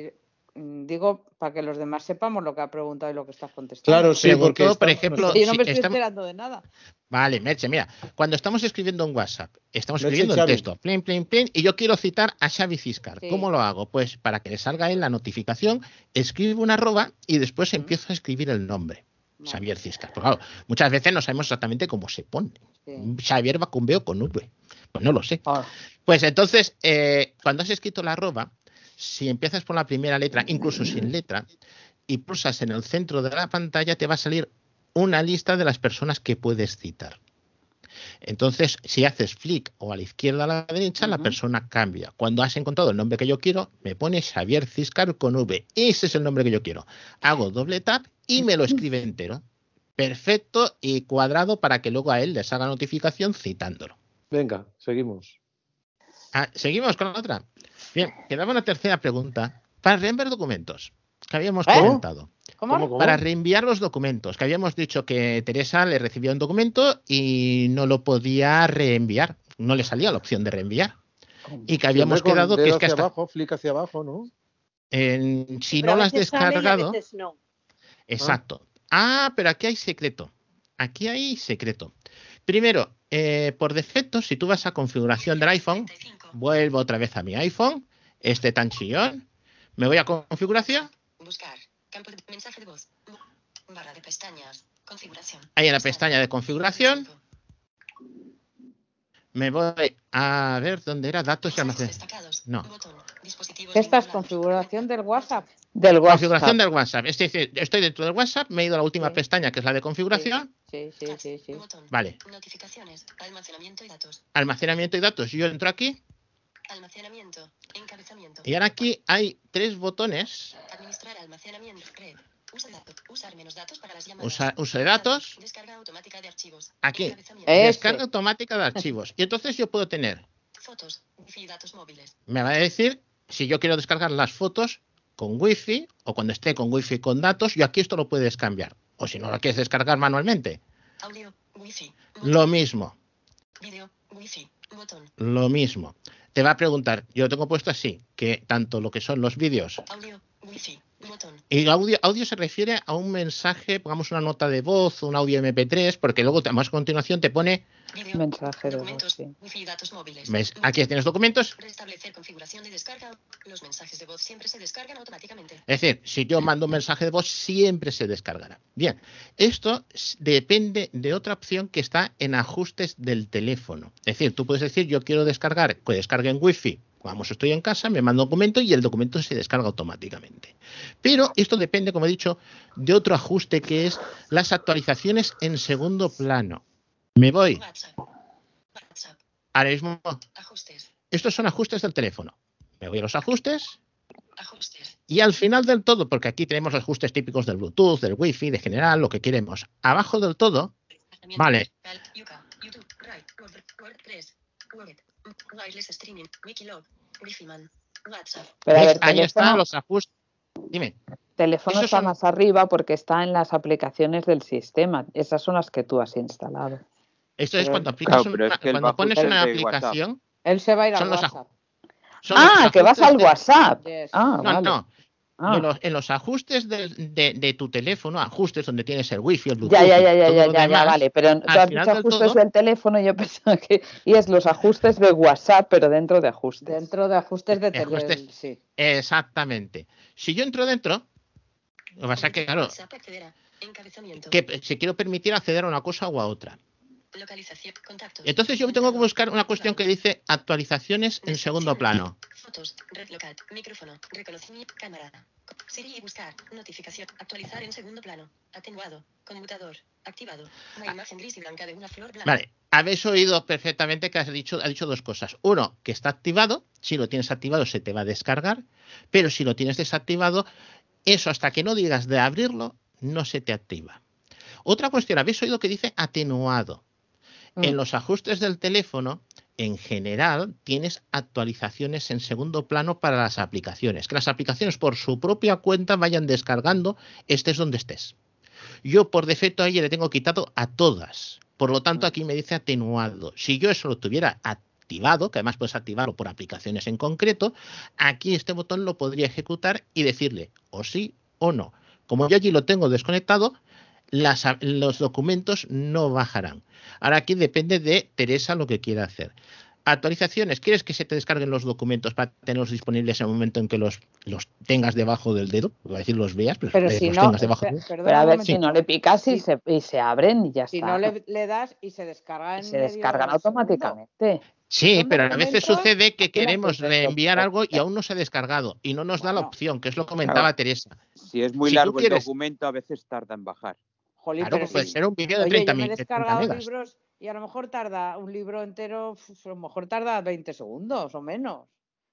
Digo, para que los demás sepamos lo que ha preguntado y lo que estás contestando. Claro, sí, porque por estamos- ejemplo, Yo no me estoy estamos- enterando de nada. Vale, Merche, mira, cuando estamos escribiendo en WhatsApp, estamos Merche, escribiendo en Xavi. texto, plin, plin, plin, y yo quiero citar a Xavi Ciscar. Sí. ¿Cómo lo hago? Pues para que le salga él la notificación, escribo una arroba y después empiezo a escribir el nombre. Xavier Ciscar. Pues claro, muchas veces no sabemos exactamente cómo se pone. Sí. Xavier va con B o con V. Pues no lo sé. Oh, Pues entonces, eh, cuando has escrito la arroba, si empiezas por la primera letra, incluso sin letra, y pulsas en el centro de la pantalla, te va a salir una lista de las personas que puedes citar. Entonces, si haces flick o a la izquierda o a la derecha, la persona cambia. Cuando has encontrado el nombre que yo quiero, me pone Xavier Ciscar con V. Ese es el nombre que yo quiero. Hago doble tap y me lo escribe entero. Perfecto y cuadrado para que luego a él les haga notificación citándolo. Venga, seguimos. Ah, seguimos con la otra. Bien, quedaba una tercera pregunta. Para reenviar documentos, que habíamos ¿Eh? comentado. ¿Cómo? ¿Cómo, cómo? Para reenviar los documentos, que habíamos dicho que Teresa le recibió un documento y no lo podía reenviar. No le salía la opción de reenviar. Y que habíamos Siempre quedado que es que hacia hasta abajo, flick hacia abajo, ¿no? en- si Pero no lo has descargado. no. Exacto. Ah, pero aquí hay secreto. Aquí hay secreto. Primero, eh, por defecto, si tú vas a configuración del iPhone, 35. vuelvo otra vez a mi iPhone, este tan chillón, me voy a configuración, Buscar. Campo de mensaje de voz. Barra de pestañas. Configuración. ahí en la pestaña de configuración, me voy a ver dónde era datos y destacados. No. Botón. Dispositivos ¿Qué estás? vinculados. ¿Configuración del WhatsApp? Del WhatsApp. Configuración del WhatsApp. Es decir, estoy dentro del WhatsApp, me he ido a la última Sí. pestaña que es la de configuración. Sí, sí, sí, sí. Botón. Vale. Notificaciones. Almacenamiento y datos. Almacenamiento y datos. Yo entro aquí Almacenamiento. Encabezamiento. y ahora aquí hay tres botones. Administrar almacenamiento. Red. Usa datos. Usar menos datos para las llamadas. Usa- uso de datos. Descarga automática de archivos. Aquí. Descarga automática de archivos. Y entonces yo puedo tener, Fotos. Wifi y datos móviles. me va a decir si yo quiero descargar las fotos con wifi o cuando esté con wifi con datos, yo aquí esto lo puedes cambiar. O si no lo quieres descargar manualmente, Audio. Wifi. Botón. lo mismo, Video. Wifi. Botón. lo mismo. Te va a preguntar, yo lo tengo puesto así, que tanto lo que son los vídeos Y audio, audio se refiere a un mensaje, pongamos una nota de voz, un audio MP3, porque luego más a continuación te pone, Video. Mensaje de voz, Documentos. sí. Wifi y datos móviles. aquí tienes documentos. Restablecer configuración de descarga. Los mensajes de voz siempre se descargan automáticamente. Es decir, si yo mando un mensaje de voz, siempre se descargará. Bien, esto depende de otra opción que está en ajustes del teléfono. Es decir, tú puedes decir, yo quiero descargar, que descargue en Wi-Fi. Vamos, estoy en casa, me mando un documento y el documento se descarga automáticamente. Pero esto depende, como he dicho, de otro ajuste que es las actualizaciones en segundo plano. Me voy WhatsApp. WhatsApp. ahora mismo. Ajustes. Estos son ajustes del teléfono. Me voy a los ajustes Ajustes. Y al final del todo, porque aquí tenemos los ajustes típicos del Bluetooth, del Wi-Fi, de general, lo que queremos. Abajo del todo. Vale. Wireless Streaming, Wikilog, Wi-Fi Man, WhatsApp. Pero a ver, ahí están los ajustes. Dime, teléfono está son- más arriba porque está en las aplicaciones del sistema. Esas son las que tú has instalado. esto es Pero- cuando aplicas Claro, una- es que cuando pones una aplicación. Él se va a ir a Son los aj- WhatsApp. Ah, que vas al de- WhatsApp. Yes. Ah, No, vale. no. Ah. En, los, en los ajustes de, de tu teléfono, ajustes donde tienes el Wi-Fi, el Bluetooth. Ya, ya, ya, ya, ya, ya, vale. Pero tú has dicho ajustes todo- del teléfono y yo pensaba que. Y es los ajustes de WhatsApp, pero dentro de ajustes. Dentro de ajustes de. Sí. Exactamente. Si yo entro dentro, lo que pasa es que, claro, que si quiero permitir acceder a una cosa o a otra. Localización. Contactos. Entonces yo tengo que buscar una cuestión que dice actualizaciones en segundo plano. Fotos. Red local. Micrófono. Reconocimiento. Cámara. Siri y buscar. Notificación. Actualizar en segundo plano. Atenuado. Conmutador. Activado. Una imagen gris y blanca de una flor blanca. Vale, habéis oído perfectamente que has dicho, ha dicho dos cosas. Uno, que está activado. Si lo tienes activado se te va a descargar. Pero si lo tienes desactivado, eso hasta que no digas de abrirlo, no se te activa. Otra cuestión, habéis oído que dice atenuado. En Mm. los ajustes del teléfono, en general, tienes actualizaciones en segundo plano para las aplicaciones. Que las aplicaciones por su propia cuenta vayan descargando, estés donde estés. Yo por defecto ahí le tengo quitado a todas. Por lo tanto, aquí me dice atenuado. Si yo eso lo tuviera activado, que además puedes activarlo por aplicaciones en concreto, aquí este botón lo podría ejecutar y decirle o sí o no. Como yo allí lo tengo desconectado, las los documentos no bajarán. Ahora aquí depende de Teresa lo que quiera hacer. Actualizaciones, ¿quieres que se te descarguen los documentos para tenerlos disponibles en el momento en que los, los tengas debajo del dedo? Voy a decir los veas, pero, Pero eh, si los no, tengas debajo. Pero a ver, si no le picas y Sí. se, y se abren y ya Si está. no le, le das y se descarga Y se descargan segundo. automáticamente. Sí, pero a veces sucede que queremos reenviar algo y aún no se ha descargado y no nos da la opción, que es lo que comentaba Teresa. Si es muy Si largo quieres- el documento, a veces tarda en bajar. Jolín, Claro, puede sí. ser un vídeo de Oye, 30 yo me he mil- de 30 descargado libros y a lo mejor tarda un libro entero, a lo mejor tarda 20 segundos o menos. O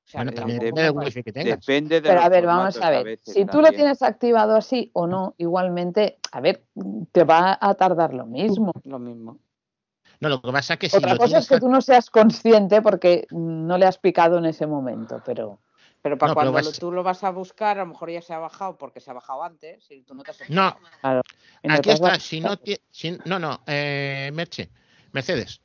sea, Bueno, también depende del wifi que tengas. Depende de Pero a ver, vamos a ver. veces si tú lo también. tienes activado así o no, igualmente, a ver, te va a tardar lo mismo. Lo mismo. No, lo que pasa es que si Otra lo cosa tienes es que tú no seas consciente porque no le has picado en ese momento, pero Pero para No, pero cuando vas- tú lo vas a buscar, a lo mejor ya se ha bajado porque se ha bajado antes y tú no te has No, claro. Aquí está. Si no, si- no, no, eh, Merche, Mercedes.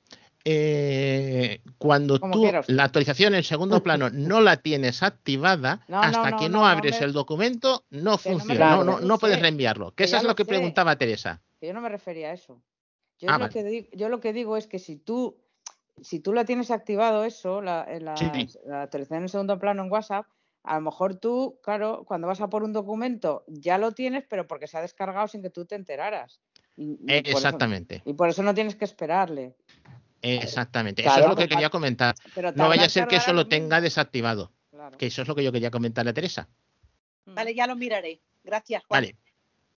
eh, cuando Como tú la actualización en segundo plano no la tienes activada, No, hasta no, que no, abres el documento, no funciona. No, no, puedes reenviarlo. Que que eso es lo lo que sé. preguntaba Teresa. Que yo no me refería a eso. Yo, Ah, lo, vale. que di- yo lo que digo es que si tú, si tú la tienes activado eso, la, en la, Sí. la actualización en segundo plano en WhatsApp, a lo mejor tú, claro, cuando vas a por un documento ya lo tienes, pero porque se ha descargado sin que tú te enteraras. Y, y Eh, por eso- exactamente, y por eso no tienes que esperarle. exactamente. Claro, eso es lo que quería tar- comentar. Pero No vaya a ser que eso lo tenga desactivado. Claro. Que eso es lo que yo quería comentarle a Teresa. Vale, ya lo miraré. Gracias, Juan. Vale.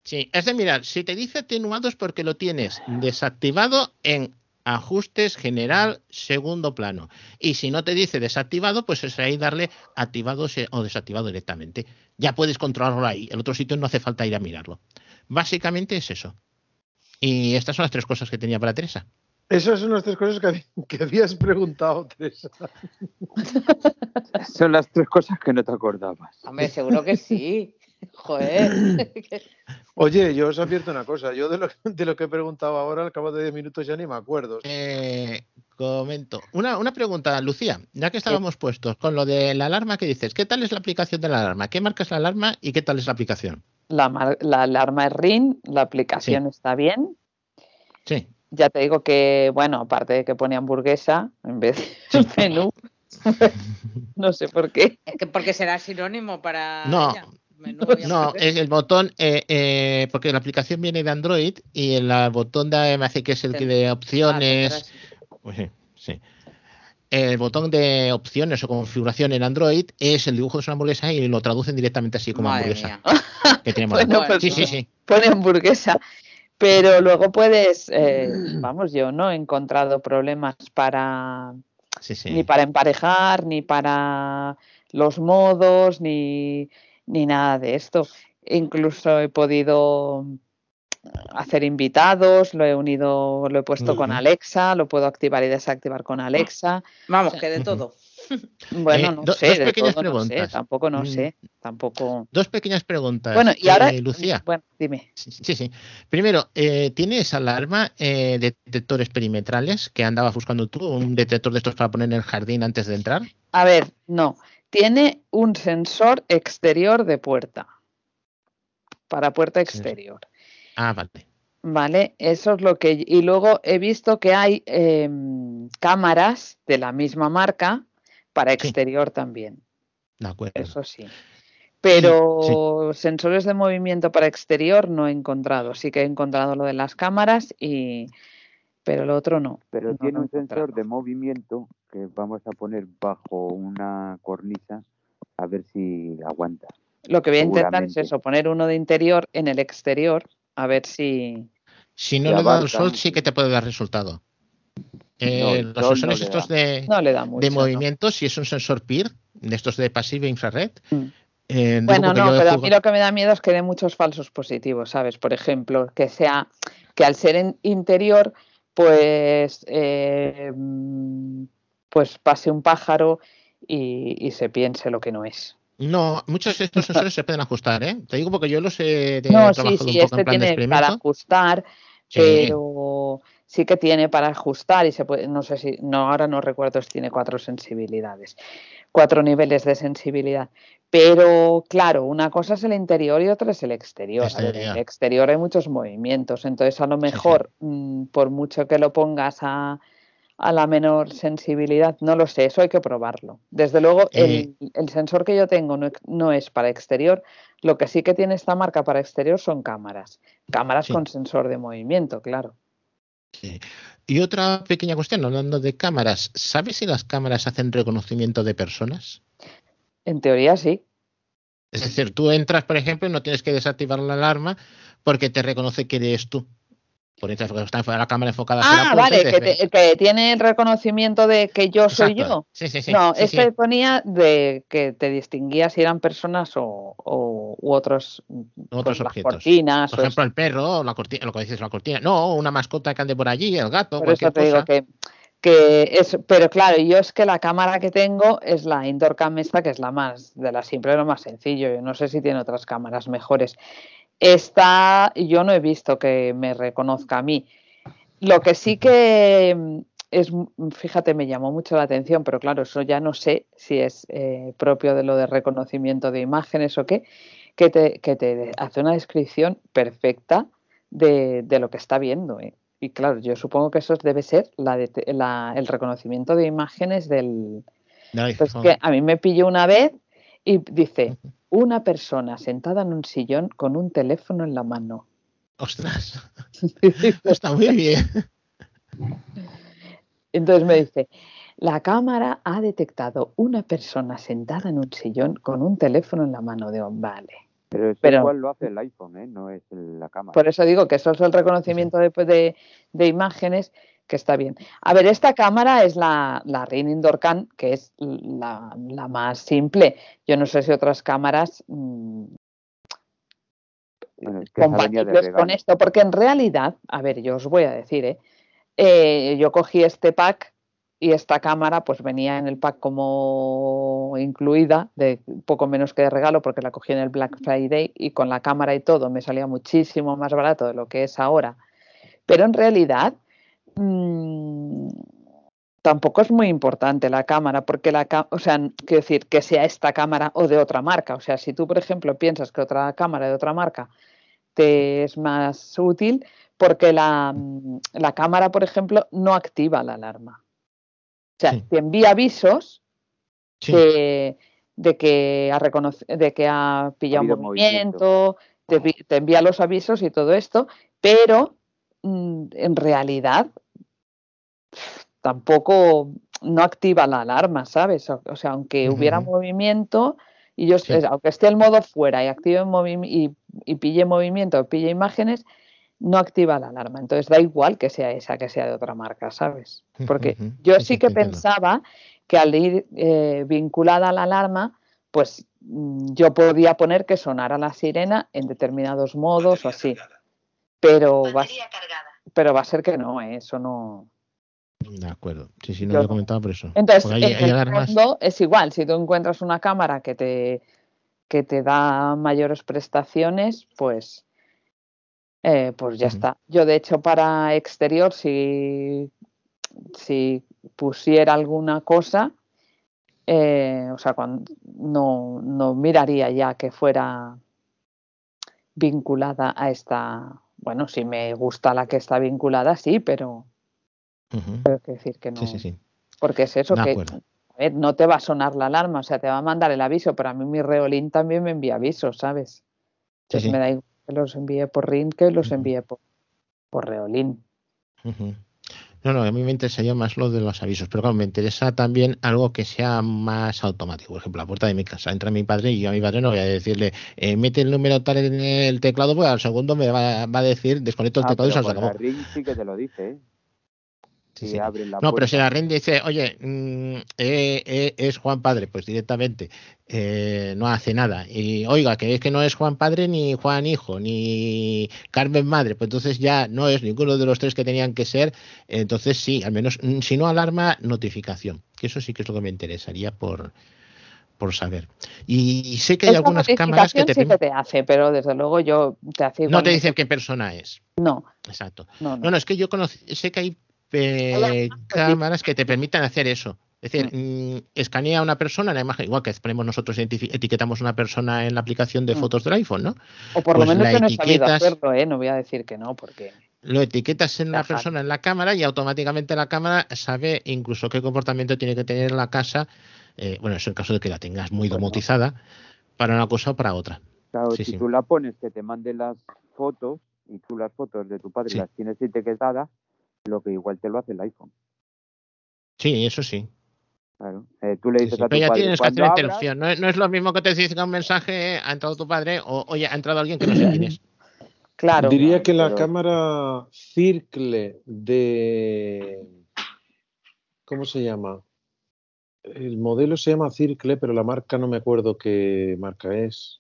Sí, es de mirar, si te dice atenuado es porque lo tienes desactivado en ajustes general segundo plano. Y si no te dice desactivado, pues es ahí darle activado o desactivado directamente. Ya puedes controlarlo ahí. En otro sitio no hace falta ir a mirarlo. Básicamente es eso. Y estas son las tres cosas que tenía para Teresa. Esas son las tres cosas que, que habías preguntado, Teresa. Son las tres cosas que no te acordabas. Hombre, seguro que sí. Joder. Oye, yo os advierto una cosa. Yo de lo, de lo que he preguntado ahora, al cabo de 10 minutos ya ni me acuerdo. Eh, comento. Una, una pregunta, Lucía, ya que estábamos puestos con lo de la alarma que dices, ¿qué tal es la aplicación de la alarma? ¿Qué marca es la alarma y qué tal es la aplicación? la, alarma es RIN, la aplicación está bien. Sí. Ya te digo que, bueno, aparte de que pone hamburguesa en vez de menú, no sé por qué. Porque será sinónimo para No, ella. No, es el botón, eh, eh, porque la aplicación viene de Android y el botón de, me hace que es el que de Ah, opciones. pues sí, sí. El botón de opciones o configuración en Android es el dibujo de una hamburguesa y lo traducen directamente así como Madre hamburguesa. mía. Que tiene Bueno, moda. pues sí, sí, no. sí. Pone hamburguesa. Pero luego puedes, eh, vamos, yo no he encontrado problemas para sí, sí. ni para emparejar, ni para los modos, ni, ni nada de esto. Incluso he podido hacer invitados, lo he unido, lo he puesto con. Alexa, lo puedo activar y desactivar con Alexa. Vamos, que de todo. Bueno, Eh, no do- sé, dos de pequeñas todo no sé, preguntas. tampoco no Mm. sé, tampoco. Dos pequeñas preguntas. Bueno, y ahora, Eh, Lucía. bueno, dime. Sí, sí, sí. Primero, eh, ¿tiene esa alarma eh, detectores perimetrales que andabas buscando tú? ¿Un detector de estos para poner en el jardín antes de entrar? A ver, no. Tiene un sensor exterior de puerta. Para puerta exterior. Ah, vale. Vale, eso es lo que. Y luego he visto que hay em, cámaras de la misma marca para exterior también. De acuerdo. Eso sí. Pero sensores de movimiento para exterior no he encontrado. Sí que he encontrado lo de las cámaras y. Pero lo otro no. Pero no tiene un sensor de movimiento que vamos a poner bajo una cornisa a ver si aguanta. Lo que voy a intentar es eso, poner uno de interior en el exterior, a ver si. Si no le da el sol, sí que te puede dar resultado. Eh, No, el los no sensores estos de, No le da mucho. de ¿no? movimiento, si es un sensor PIR, de estos de pasivo infrared. Mm. eh, Bueno, no, pero a mí lo que me da miedo es que dé muchos falsos positivos, ¿sabes? Por ejemplo, que sea que al ser en interior, pues, eh, pues pase un pájaro y, y se piense lo que no es. No, muchos de estos sensores se pueden ajustar, ¿eh? Te digo porque yo los he de- No, sí, trabajado sí, un poco este en plan de tiene para experimento. ajustar, Sí. pero sí que tiene para ajustar y se puede, no sé si, no, ahora no recuerdo si tiene cuatro sensibilidades, cuatro niveles de sensibilidad. Pero claro, una cosa es el interior y otra es el exterior. Ver, en Exterior. el exterior hay muchos movimientos, entonces a lo sí. mejor, mm, por mucho que lo pongas a, a la menor sensibilidad, no lo sé, eso hay que probarlo. Desde luego, Eh. el, el sensor que yo tengo no, no es para exterior, lo que sí que tiene esta marca para exterior son cámaras. Cámaras Sí. con sensor de movimiento, claro. Sí. Y otra pequeña cuestión, hablando de cámaras, ¿sabes si las cámaras hacen reconocimiento de personas? En teoría sí. Es decir, tú entras, por ejemplo, y no tienes que desactivar la alarma porque te reconoce que eres tú. Por entrar, porque está la cámara enfocada hacia la Ah, y vale, te que, te- tiene el reconocimiento de que yo soy yo. Sí, sí, sí. No, sí, este sí. ponía de que te distinguía si eran personas o, o- u otros, Otros pues, objetos. cortinas. Por ejemplo, el perro, la cortina, lo que dices, la cortina. No, una mascota que ande por allí, el gato, Por eso cualquier te digo cosa. que, que es, pero claro, yo es que la cámara que tengo es la indoor cam esta, que es la más, de la simple, lo más sencillo. Yo no sé si tiene otras cámaras mejores. Esta, yo no he visto que me reconozca a mí. Lo que sí que mm, es, mm, fíjate, me llamó mucho la atención, pero claro, eso ya no sé si es eh, propio de lo de reconocimiento de imágenes o qué, que te, que te hace una descripción perfecta de, de lo que está viendo. ¿eh? Y claro, yo supongo que eso debe ser la de- la- el reconocimiento de imágenes del... Pues que a mí me pilló una vez y dice, una persona sentada en un sillón con un teléfono en la mano. Ostras, está muy bien. Entonces me dice, la cámara ha detectado una persona sentada en un sillón con un teléfono en la mano. Digo, vale. Pero eso Pero- igual lo hace el iPhone, ¿eh? No es la cámara. Por eso digo que eso es el reconocimiento de, de- de imágenes que está bien. A ver, esta cámara es la, la Ring Indoor Cam, que es la, la más simple. Yo no sé si otras cámaras mm, Bueno, es que compatibles con esto, porque en realidad, a ver, yo os voy a decir, ¿eh? Eh, yo cogí este pack y esta cámara pues venía en el pack como incluida, de poco menos que de regalo, porque la cogí en el Black Friday y con la cámara y todo me salía muchísimo más barato de lo que es ahora. Pero en realidad mm, tampoco es muy importante la cámara, porque la o sea, quiero decir, que sea esta cámara o de otra marca. O sea, si tú, por ejemplo, piensas que otra cámara de otra marca te es más útil, porque la, mm, la cámara, por ejemplo, no activa la alarma. O sea, Sí. te envía avisos Sí. de, de que ha de que ha pillado habido movimiento, te envía los avisos y todo esto, pero mm, en realidad tampoco no activa la alarma, ¿sabes? O, o sea, aunque hubiera movimiento y yo, Sí. es- aunque esté el modo fuera y active movi- y, y pille movimiento o pille imágenes, no activa la alarma. Entonces da igual que sea esa, que sea de otra marca, ¿sabes? Porque yo Sí, que pensaba que al ir eh, vinculada a la alarma, pues mm, yo podía poner que sonara la sirena en determinados modos o así. Pero va, a s- pero va a ser que no, ¿eh? eso no. De acuerdo. Sí, sí, no Yo lo he no. comentado por eso. Entonces, Porque hay, en hay el alarmas. fondo es igual, si tú encuentras una cámara que te, que te da mayores prestaciones, pues, eh, pues ya está. Yo, de hecho, para exterior, si, si pusiera alguna cosa, eh, o sea, cuando, no, no miraría ya que fuera vinculada a esta. Bueno, si me gusta la que está vinculada, sí, pero Tengo que decir que no. Sí, sí, sí. Porque es eso que acuerdo. a ver, no te va a sonar la alarma, o sea, te va a mandar el aviso, pero a mí mi Reolín también me envía avisos, ¿sabes? Entonces me da igual que los envíe por Ring que los envíe por, por Reolín. No, no, a mí me interesaría más lo de los avisos, pero claro, me interesa también algo que sea más automático. Por ejemplo, la puerta de mi casa entra mi padre y yo a mi padre no voy a decirle, eh, mete el número tal en el teclado, pues al segundo me va, va a decir, desconecto el Ah, teclado y se pero acabó. Sí que te lo dice, ¿eh? Sí, Si sí. abres la No, pero si la REN dice, oye, mm, eh, eh, es Juan Padre, pues directamente eh, no hace nada. Y oiga, que es que no es Juan Padre, ni Juan Hijo, ni Carmen Madre, pues entonces ya no es ninguno de los tres que tenían que ser. Entonces sí, al menos, mm, si no alarma, notificación. Que eso sí que es lo que me interesaría por, por saber. Y sé que hay Esa algunas cámaras que te, sí que te hace, pero desde luego yo te hace no te dicen qué persona es. No, Exacto. no, no. No, no, es que yo conocí, sé que hay eh, cámaras que te permitan hacer eso. Es decir, mm, escanea a una persona, la imagen, igual que ponemos nosotros, etiquetamos una persona en la aplicación de Mm. fotos del iPhone, ¿no? O por lo pues menos la no etiquetas- hacerlo, ¿eh? No voy a decir que no, porque... Lo etiquetas en la Ajá. persona en la cámara y automáticamente la cámara sabe incluso qué comportamiento tiene que tener la casa. eh, bueno, eso en caso de que la tengas muy Bueno. domotizada para una cosa o para otra. Claro, Sí, si sí. tú la pones que te mande las fotos y tú las fotos de tu padre Sí. las tienes etiquetadas, lo que igual te lo hace el iPhone. Sí, eso sí. Claro. Eh, tú le dices sí, a tu Pero ya padre, tienes que "Cuando hacer abras", interrupción. No, es- no es lo mismo que te dice un mensaje, ha entrado tu padre, o oye, ha entrado alguien que no sé quién es. Claro. Diría que la pero- cámara Circle de. ¿Cómo se llama? El modelo se llama Circle, pero la marca no me acuerdo qué marca es.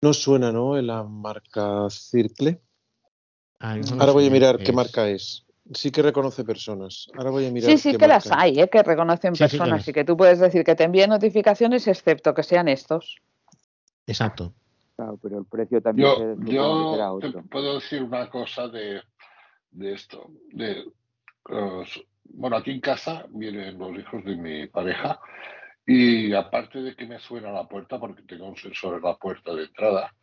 No suena, ¿no? La marca Circle. No lo Ahora voy a mirar qué marca es. Sí que reconoce personas. Ahora voy a mirar Sí, sí qué que las marca hay, ¿eh? que reconocen Sí, sí, personas las- y que tú puedes decir que te envíen notificaciones excepto que sean estos. Exacto. Claro, pero el precio también Yo, se- yo te puedo decir una cosa de, de esto. De, bueno, aquí en casa vienen los hijos de mi pareja y aparte de que me suena la puerta, porque tengo un sensor en la puerta de entrada,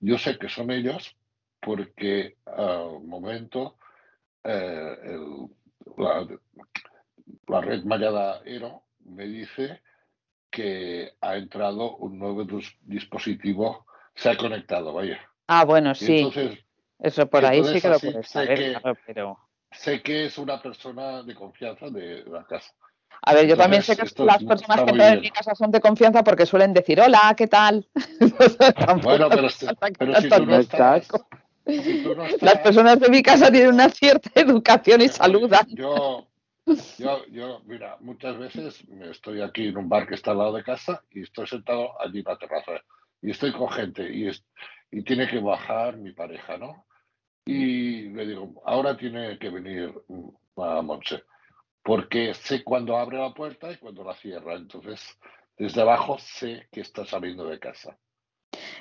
yo sé que son ellos porque al momento eh, el- la, la red mallada Ero me dice que ha entrado un nuevo dis- dispositivo, se ha conectado, vaya. Ah, bueno, sí. entonces Eso por ahí sí que lo puedes sé saber, que- claro, pero... sé que es una persona de confianza de la casa. A ver, yo también sé que las personas que entran en mi casa son de confianza porque suelen decir, hola, ¿qué tal? Bueno, pero, que pero si tú no estás, Las personas de mi casa tienen una cierta educación y saludan. Yo, yo, yo, mira, muchas veces estoy aquí en un bar que está al lado de casa y estoy sentado allí en la terraza y estoy con gente y, es- y tiene que bajar mi pareja, ¿no? Y le digo, ahora tiene que venir mm, a Montse, porque sé cuando abre la puerta y cuando la cierra. Entonces, desde abajo sé que está saliendo de casa.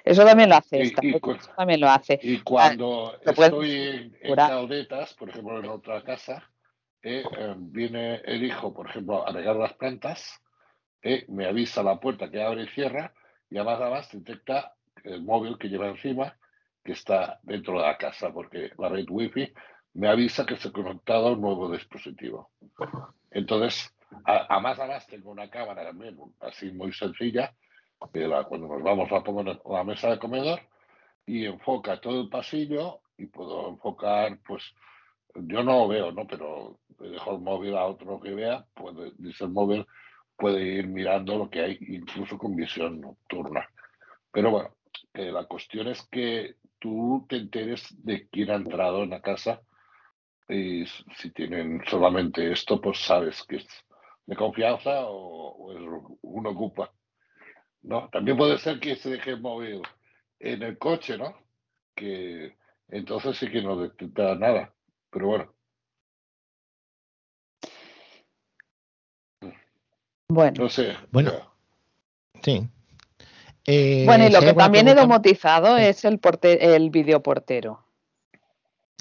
Eso también lo hace Y- esta, y eso también lo hace. Y cuando puedes estoy en, en. Caldetas, por ejemplo, en otra casa, eh, eh, viene el hijo, por ejemplo, a regar las plantas, eh, me avisa la puerta que abre y cierra, y además, además detecta el móvil que lleva encima, que está dentro de la casa, porque la red wifi me avisa que se ha conectado a un nuevo dispositivo. Entonces, a, a más a más tengo una cámara también, así muy sencilla, cuando nos vamos la pongo en la mesa de comedor y enfoca todo el pasillo y puedo enfocar, pues, yo no lo veo, ¿no? Pero dejo el móvil a otro que vea, puede, dice el móvil, puede ir mirando lo que hay, incluso con visión nocturna. Pero bueno, que la cuestión es que tú te enteres de quién ha entrado en la casa y si tienen solamente esto, pues sabes que es de confianza o, o es un ocupa. ¿No? También puede ser que se deje móvil en el coche, ¿no? Que entonces sí que no detecta nada. Pero bueno, Bueno, no sé. Bueno. Sí. Eh, bueno y lo que también he domotizado Sí. es el, porte el videoportero.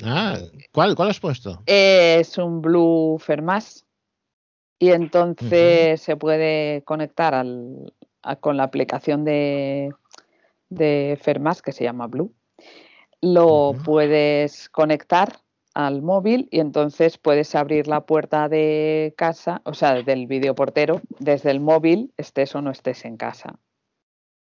Ah, ¿cuál, ¿cuál has puesto? Es un Blue Fermas y entonces se puede conectar al, a- con la aplicación de, de Fermas que se llama Blue. Lo puedes conectar al móvil y entonces puedes abrir la puerta de casa, o sea, del videoportero desde el móvil, estés o no estés en casa.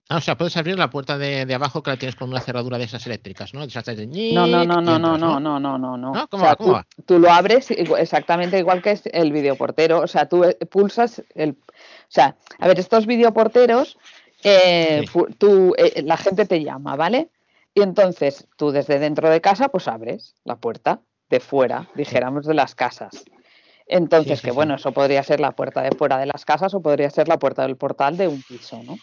Ah, o sea, puedes abrir la puerta de, de abajo que la tienes con una cerradura de esas eléctricas, ¿no? De esas de No, no, no, no, no, no, no, no, no, no. ¿No? O ¿Cómo sea, va? ¿Cómo tú, va? tú lo abres exactamente igual que es el videoportero. O sea, tú eh, pulsas el. O sea, a ver, estos videoporteros, eh, Sí. tú, eh, la gente te llama, ¿vale? Y entonces tú desde dentro de casa, pues abres la puerta de fuera, dijéramos, de las casas. Entonces, sí, que bueno, eso podría ser la puerta de fuera de las casas o podría ser la puerta del portal de un piso, ¿no?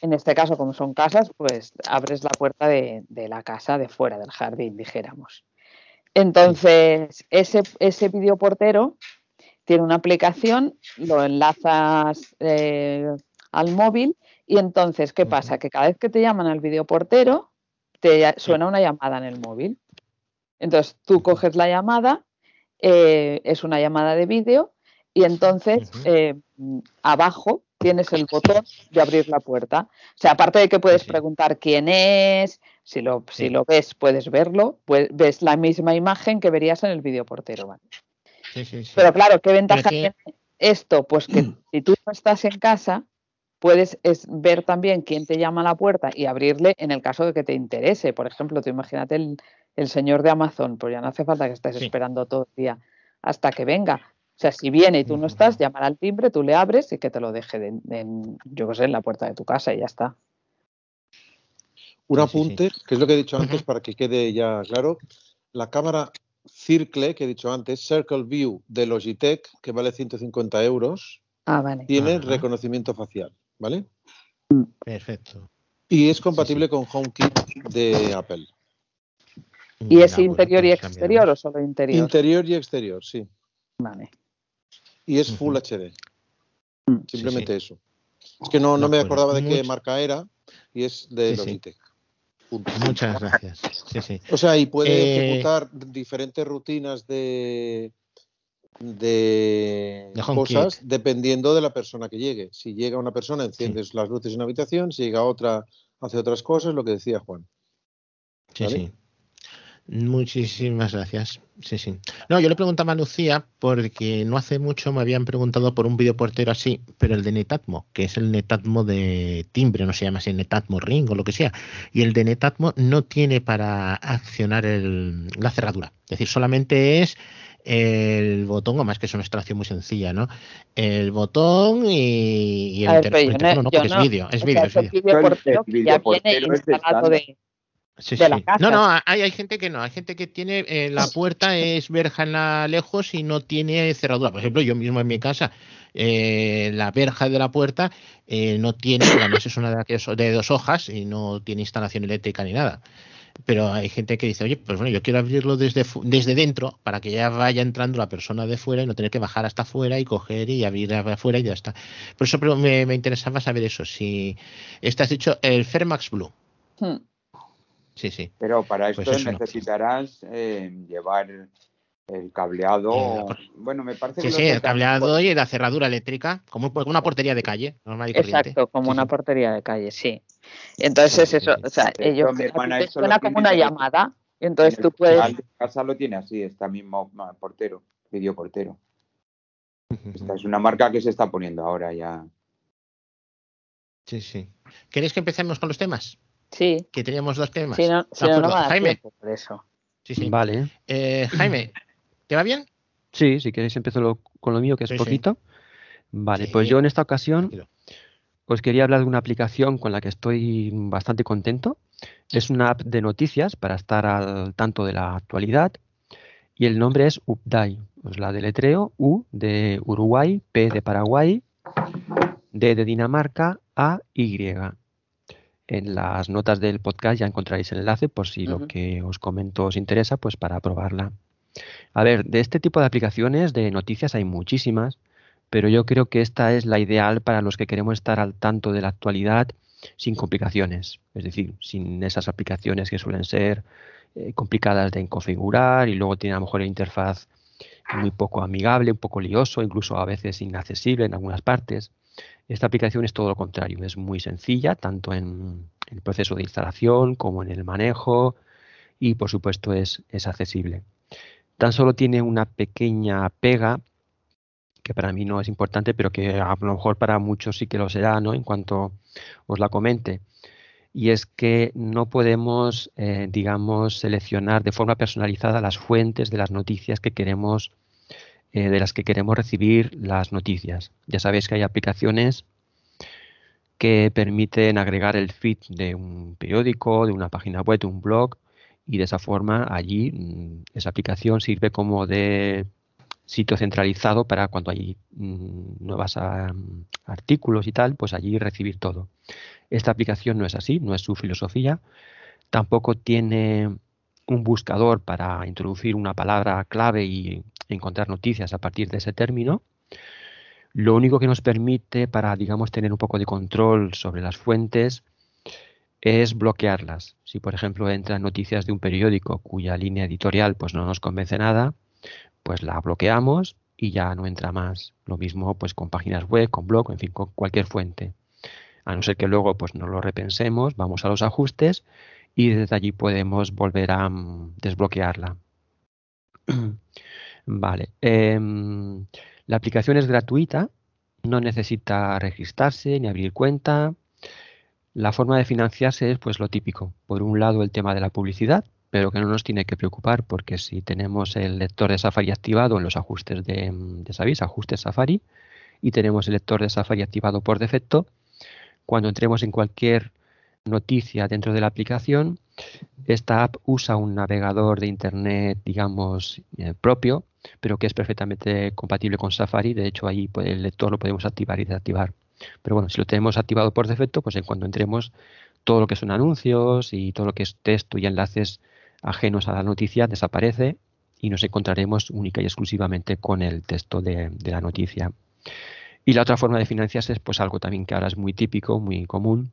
En este caso, como son casas, pues abres la puerta de, de la casa de fuera del jardín, dijéramos. Entonces, ese, ese videoportero tiene una aplicación, lo enlazas eh, al móvil y entonces, ¿qué pasa? Que cada vez que te llaman al videoportero, te suena una llamada en el móvil. Entonces, tú coges la llamada, eh, es una llamada de vídeo y entonces eh, abajo tienes el botón de abrir la puerta. O sea, aparte de que puedes sí. preguntar quién es, si lo, si Sí. lo ves, puedes verlo, pues ves la misma imagen que verías en el videoportero. ¿vale? Sí, sí, sí. Pero claro, ¿qué ventaja tiene esto? Pues que si tú no estás en casa, puedes es ver también quién te llama a la puerta y abrirle en el caso de que te interese. Por ejemplo, tú imagínate el, el señor de Amazon, pues ya no hace falta que estés esperando todo el día hasta que venga. O sea, si viene y tú no estás, llamar al timbre, tú le abres y que te lo deje, de- en, yo qué sé, en la puerta de tu casa y ya está. Un Sí, sí, sí. apunte, que es lo que he dicho antes para que quede ya claro. La cámara Circle, que he dicho antes, Circle View de Logitech, que vale 150 euros, Ah, vale. tiene Ajá. reconocimiento facial, ¿vale? Perfecto. Y es compatible con HomeKit de Apple. ¿Y es interior y exterior o solo interior? Interior y exterior, sí. Vale. Y es Full. HD. Mm. Simplemente Sí, eso. Es que no, me acuerdo. acordaba de qué marca era y es de Sí. Logitech. Muchas gracias. O sea, y puede Eh, ejecutar diferentes rutinas de, de, cosas dependiendo de la persona que llegue. Si llega una persona, enciendes las luces en una habitación, si llega otra, hace otras cosas, lo que decía Juan. Sí, ¿Vale? sí. Muchísimas gracias. Sí, sí. No, yo le preguntaba a Lucía porque no hace mucho me habían preguntado por un videoportero así, pero el de Netatmo, que es el Netatmo de timbre, no se llama así Netatmo Ring o lo que sea. Y el de Netatmo no tiene para accionar el- la cerradura. Es decir, solamente es el botón, o más que es una extracción muy sencilla, ¿no? El botón y, y el, ver, inter- pero el yo no- teléfono, no, porque no- es vídeo, es vídeo, es vídeo. Sí, de sí. la casa. No, no, hay, hay gente que no, hay gente que tiene eh, la puerta es verja en la lejos y no tiene cerradura. Por ejemplo, yo mismo en mi casa, eh, la verja de la puerta eh, no tiene, además es una de, aquellas- de dos hojas y no tiene instalación eléctrica ni nada. Pero hay gente que dice, oye, pues bueno, yo quiero abrirlo desde, desde dentro para que ya vaya entrando la persona de fuera y no tener que bajar hasta afuera y coger y abrir afuera y ya está. Por eso pero me, me interesaba saber eso. Si estás dicho el Fermax Blue. Hmm. Sí, sí. Pero para esto Pues es una opción. necesitarás eh, llevar el cableado. Bueno, me parece Sí, que sí, los el cableado y la cerradura eléctrica, como una portería de calle, normal y corriente. Exacto, como Sí, una sí. portería de calle, sí. Entonces Sí, es sí, eso, sí. o sea, Esto ellos suena como una llamada y entonces en tú puedes casa lo tiene así, está mismo portero, videoportero. Esta es una marca que se está poniendo ahora ya. Sí, sí. ¿Queréis que empecemos con los temas? Sí, Que teníamos dos temas. si no, si no, Jaime, tiempo por eso. sí, sí. Vale. Eh, Jaime, ¿te va bien? Sí, si queréis empiezo lo- con lo mío, que es Sí, sí. poquito. Vale, Sí. pues yo en esta ocasión os quería hablar de una aplicación con la que estoy bastante contento. Es una app de noticias para estar al tanto de la actualidad y el nombre es Updai. Os la deletreo U de Uruguay, P de Paraguay, D de Dinamarca, A, Y. En las notas del podcast ya encontraréis el enlace por si lo que os comento os interesa, pues para probarla. A ver, de este tipo de aplicaciones de noticias hay muchísimas, pero yo creo que esta es la ideal para los que queremos estar al tanto de la actualidad sin complicaciones, es decir, sin esas aplicaciones que suelen ser eh, complicadas de configurar y luego tiene a lo mejor la interfaz muy poco amigable, un poco lioso, incluso a veces inaccesible en algunas partes. Esta aplicación es todo lo contrario, es muy sencilla, tanto en el proceso de instalación como en el manejo y por supuesto es, es accesible. Tan solo tiene una pequeña pega que para mí no es importante, pero que a lo mejor para muchos sí que lo será, ¿no? En cuanto os la comente. Y es que no podemos, eh, digamos, seleccionar de forma personalizada las fuentes de las noticias que queremos, eh, de las que queremos recibir las noticias. Ya sabéis que hay aplicaciones que permiten agregar el feed de un periódico, de una página web, de un blog, y de esa forma allí mm, esa aplicación sirve como de sitio centralizado para cuando hay mm, nuevos artículos y tal, pues allí recibir todo. Esta aplicación no es así, no es su filosofía. Tampoco tiene un buscador para introducir una palabra clave y encontrar noticias a partir de ese término. Lo único que nos permite para, digamos, tener un poco de control sobre las fuentes es bloquearlas. Si, por ejemplo, entran noticias de un periódico cuya línea editorial pues, no nos convence nada, pues la bloqueamos y ya no entra más. Lo mismo pues con páginas web, con blog, en fin, con cualquier fuente. A no ser que luego pues no lo repensemos, vamos a los ajustes y desde allí podemos volver a mm, desbloquearla. vale. em, la aplicación es gratuita, no necesita registrarse ni abrir cuenta. La forma de financiarse es pues lo típico. Por un lado el tema de la publicidad, pero que no nos tiene que preocupar porque si tenemos el lector de Safari activado en los ajustes de, de ¿sabéis? ajustes Safari y tenemos el lector de Safari activado por defecto, cuando entremos en cualquier noticia dentro de la aplicación, esta app usa un navegador de Internet, digamos, eh, propio, pero que es perfectamente compatible con Safari. De hecho, ahí el lector lo podemos activar y desactivar. Pero bueno, si lo tenemos activado por defecto, pues en cuanto entremos, todo lo que son anuncios y todo lo que es texto y enlaces ajenos a la noticia desaparece y nos encontraremos única y exclusivamente con el texto de, de la noticia. Y la otra forma de financiarse es pues algo también que ahora es muy típico, muy común,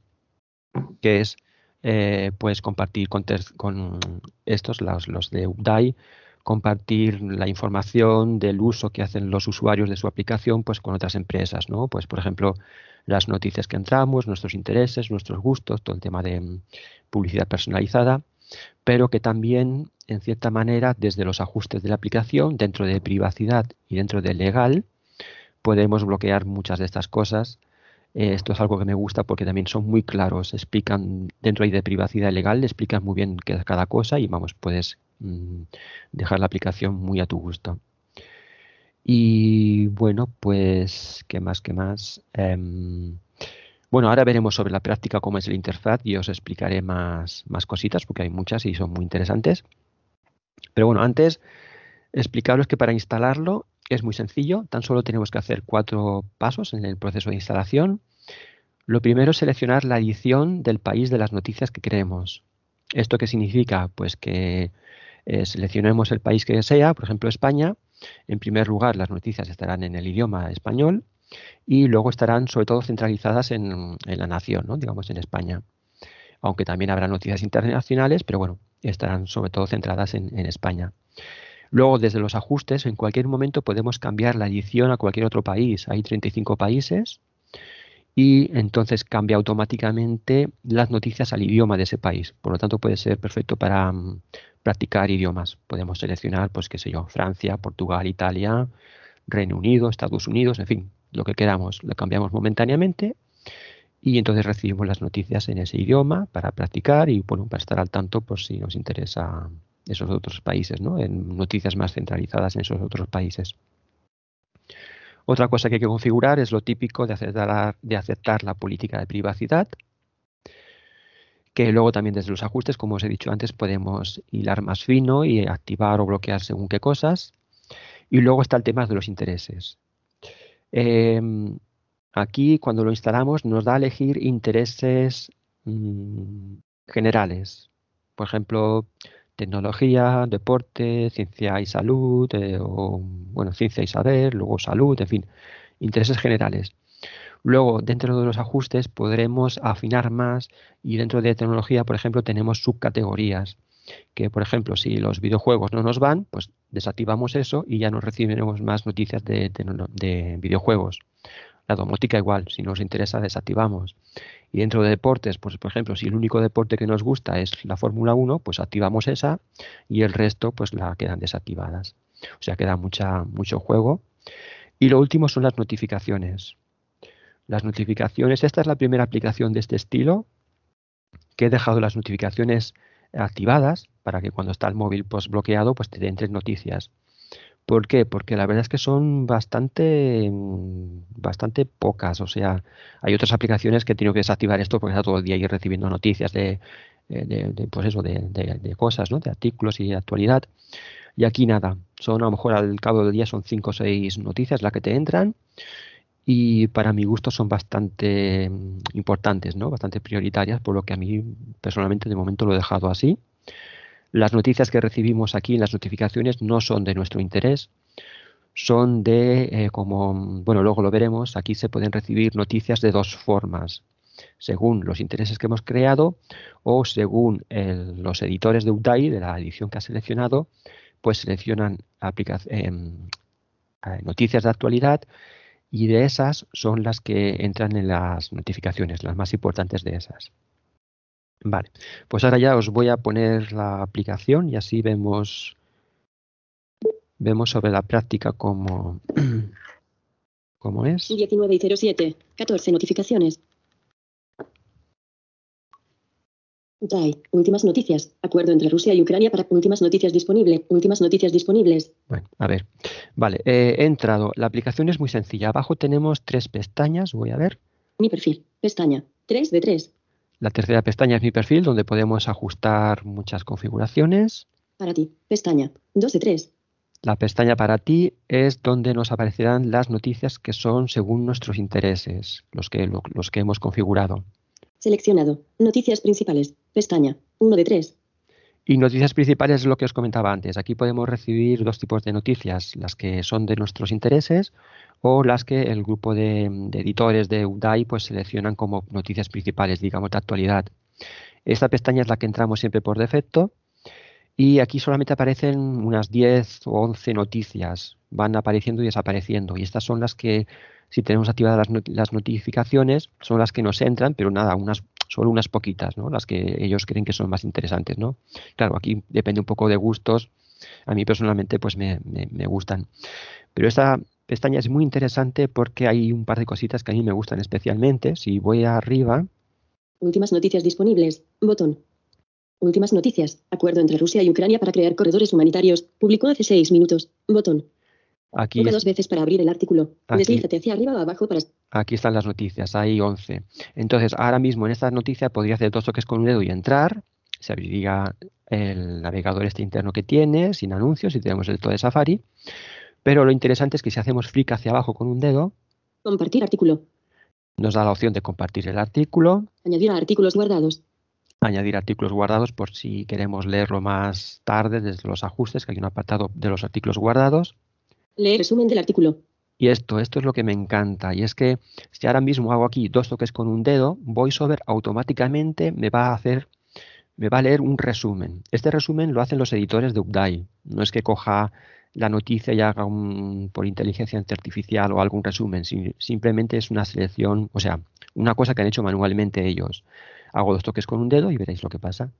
que es eh, pues compartir con, con estos, los, los de UDAI, compartir la información del uso que hacen los usuarios de su aplicación pues con otras empresas, ¿no? Pues por ejemplo, las noticias que entramos, nuestros intereses, nuestros gustos, todo el tema de mm, publicidad personalizada, pero que también en cierta manera desde los ajustes de la aplicación, dentro de privacidad y dentro de legal, podemos bloquear muchas de estas cosas. Eh, esto es algo que me gusta porque también son muy claros, explican dentro ahí de privacidad legal, explican muy bien qué es cada cosa y vamos, puedes mm, dejar la aplicación muy a tu gusto. Y bueno, pues, ¿qué más? ¿Qué más? Em, bueno, ahora veremos sobre la práctica cómo es la interfaz y os explicaré más, más cositas porque hay muchas y son muy interesantes. Pero bueno, antes explicaros que para instalarlo es muy sencillo, tan solo tenemos que hacer cuatro pasos en el proceso de instalación. Lo primero es seleccionar la edición del país de las noticias que queremos. ¿Esto qué significa? Pues que eh, seleccionemos el país que sea, por ejemplo España. En primer lugar, las noticias estarán en el idioma español y luego estarán sobre todo centralizadas en, la nación, ¿no? digamos en España. Aunque también habrá noticias internacionales, pero bueno, estarán sobre todo centradas en España. Luego, desde los ajustes, en cualquier momento podemos cambiar la edición a cualquier otro país. Hay 35 países y entonces cambia automáticamente las noticias al idioma de ese país. Por lo tanto, puede ser perfecto para mm, practicar idiomas. Podemos seleccionar, pues qué sé yo, Francia, Portugal, Italia, Reino Unido, Estados Unidos, en fin, lo que queramos. Lo cambiamos momentáneamente y entonces recibimos las noticias en ese idioma para practicar y bueno, para estar al tanto por si nos interesa esos otros países, ¿no? en noticias más centralizadas en esos otros países. Otra cosa que hay que configurar es lo típico de aceptar, la política de privacidad, que luego también desde los ajustes, como os he dicho antes, podemos hilar más fino y activar o bloquear según qué cosas. Y luego está el tema de los intereses. Em, aquí, cuando lo instalamos, nos da a elegir intereses mm, generales. Por ejemplo, tecnología, deporte, ciencia y salud, eh, o bueno, ciencia y saber, luego salud, en fin, intereses generales. Luego, dentro de los ajustes podremos afinar más y dentro de tecnología, por ejemplo, tenemos subcategorías que, por ejemplo, si los videojuegos no nos van, pues desactivamos eso y ya no recibiremos más noticias de, de videojuegos. La domótica igual, si nos interesa desactivamos. Y dentro de deportes, pues por ejemplo, si el único deporte que nos gusta es la Fórmula 1, pues activamos esa y el resto pues la quedan desactivadas. O sea, queda mucha, mucho juego. Y lo último son las notificaciones. Las notificaciones, esta es la primera aplicación de este estilo que he dejado las notificaciones activadas para que cuando está el móvil pues, bloqueado pues te entren noticias. ¿Por qué? Porque la verdad es que son bastante, mm, bastante pocas. O sea, hay otras aplicaciones que he tenido que desactivar esto porque está todo el día ahí recibiendo noticias de, eh, de, pues eso, de, de, cosas, ¿no? De artículos y de actualidad. Y aquí nada. Son a lo mejor al cabo del día son cinco o seis noticias las que te entran. Y para mi gusto son bastante mm, importantes, ¿no? Bastante prioritarias, por lo que a mí personalmente de momento lo he dejado así. Las noticias que recibimos aquí en las notificaciones no son de nuestro interés, son de, eh, como, bueno, luego lo veremos, aquí se pueden recibir noticias de dos formas, según los intereses que hemos creado o según los editores de UDAI, de la edición que ha seleccionado, pues seleccionan em, eh, noticias de actualidad y de esas son las que entran en las notificaciones, las más importantes de esas. Vale, pues ahora ya os voy a poner la aplicación y así vemos, vemos sobre la práctica cómo, cómo es. 19 y 07, 14 notificaciones. Últimas noticias. Acuerdo entre Rusia y Ucrania para últimas noticias disponible. Últimas noticias disponibles. Bueno, a ver. Vale, eh, he entrado. La aplicación es muy sencilla. Abajo tenemos tres pestañas. Voy a ver. Mi perfil. Pestaña. 3 de 3. La tercera pestaña es mi perfil, donde podemos ajustar muchas configuraciones. Para ti. Pestaña. 2 de 3. La pestaña para ti es donde nos aparecerán las noticias que son según nuestros intereses, los que, lo- los que hemos configurado. Seleccionado. Noticias principales. Pestaña. 1 de 3. Y noticias principales es lo que os comentaba antes. Aquí podemos recibir dos tipos de noticias, las que son de nuestros intereses o las que el grupo de, editores de UDAI pues seleccionan como noticias principales, digamos, de actualidad. Esta pestaña es la que entramos siempre por defecto y aquí solamente aparecen unas 10 o 11 noticias, van apareciendo y desapareciendo. Y estas son las que, si tenemos activadas las notificaciones, son las que nos entran, pero nada, unas, solo unas poquitas, ¿no? Las que ellos creen que son más interesantes, ¿no? Claro, aquí depende un poco de gustos. A mí personalmente pues me, me- me gustan. Pero esta pestaña es muy interesante porque hay un par de cositas que a mí me gustan especialmente. Si voy arriba, Últimas noticias disponibles. Botón. Últimas noticias. Acuerdo entre Rusia y Ucrania para crear corredores humanitarios. Publicó hace 6 minutos. Botón. Aquí, es- dos veces para abrir el artículo. Aquí. Deslízate hacia arriba o abajo para aquí están las noticias, hay 11. Entonces, ahora mismo en esta noticia podría hacer dos toques con un dedo y entrar. Se abriría el navegador este interno que tiene, sin anuncios, y tenemos el todo de Safari. Pero lo interesante es que si hacemos flick hacia abajo con un dedo, compartir artículo. nos da la opción de compartir el artículo, Añadir a artículos guardados. añadir artículos guardados por si queremos leerlo más tarde desde los ajustes, que hay un apartado de los artículos guardados. Leer resumen del artículo. Y esto, esto es lo que me encanta. Y es que si ahora mismo hago aquí dos toques con un dedo, VoiceOver automáticamente me va a hacer, me va a leer un resumen. Este resumen lo hacen los editores de Updai. No es que coja la noticia y haga un, por inteligencia artificial o algún resumen. si- simplemente es una selección, o sea, una cosa que han hecho manualmente ellos. Hago dos toques con un dedo y veréis lo que pasa.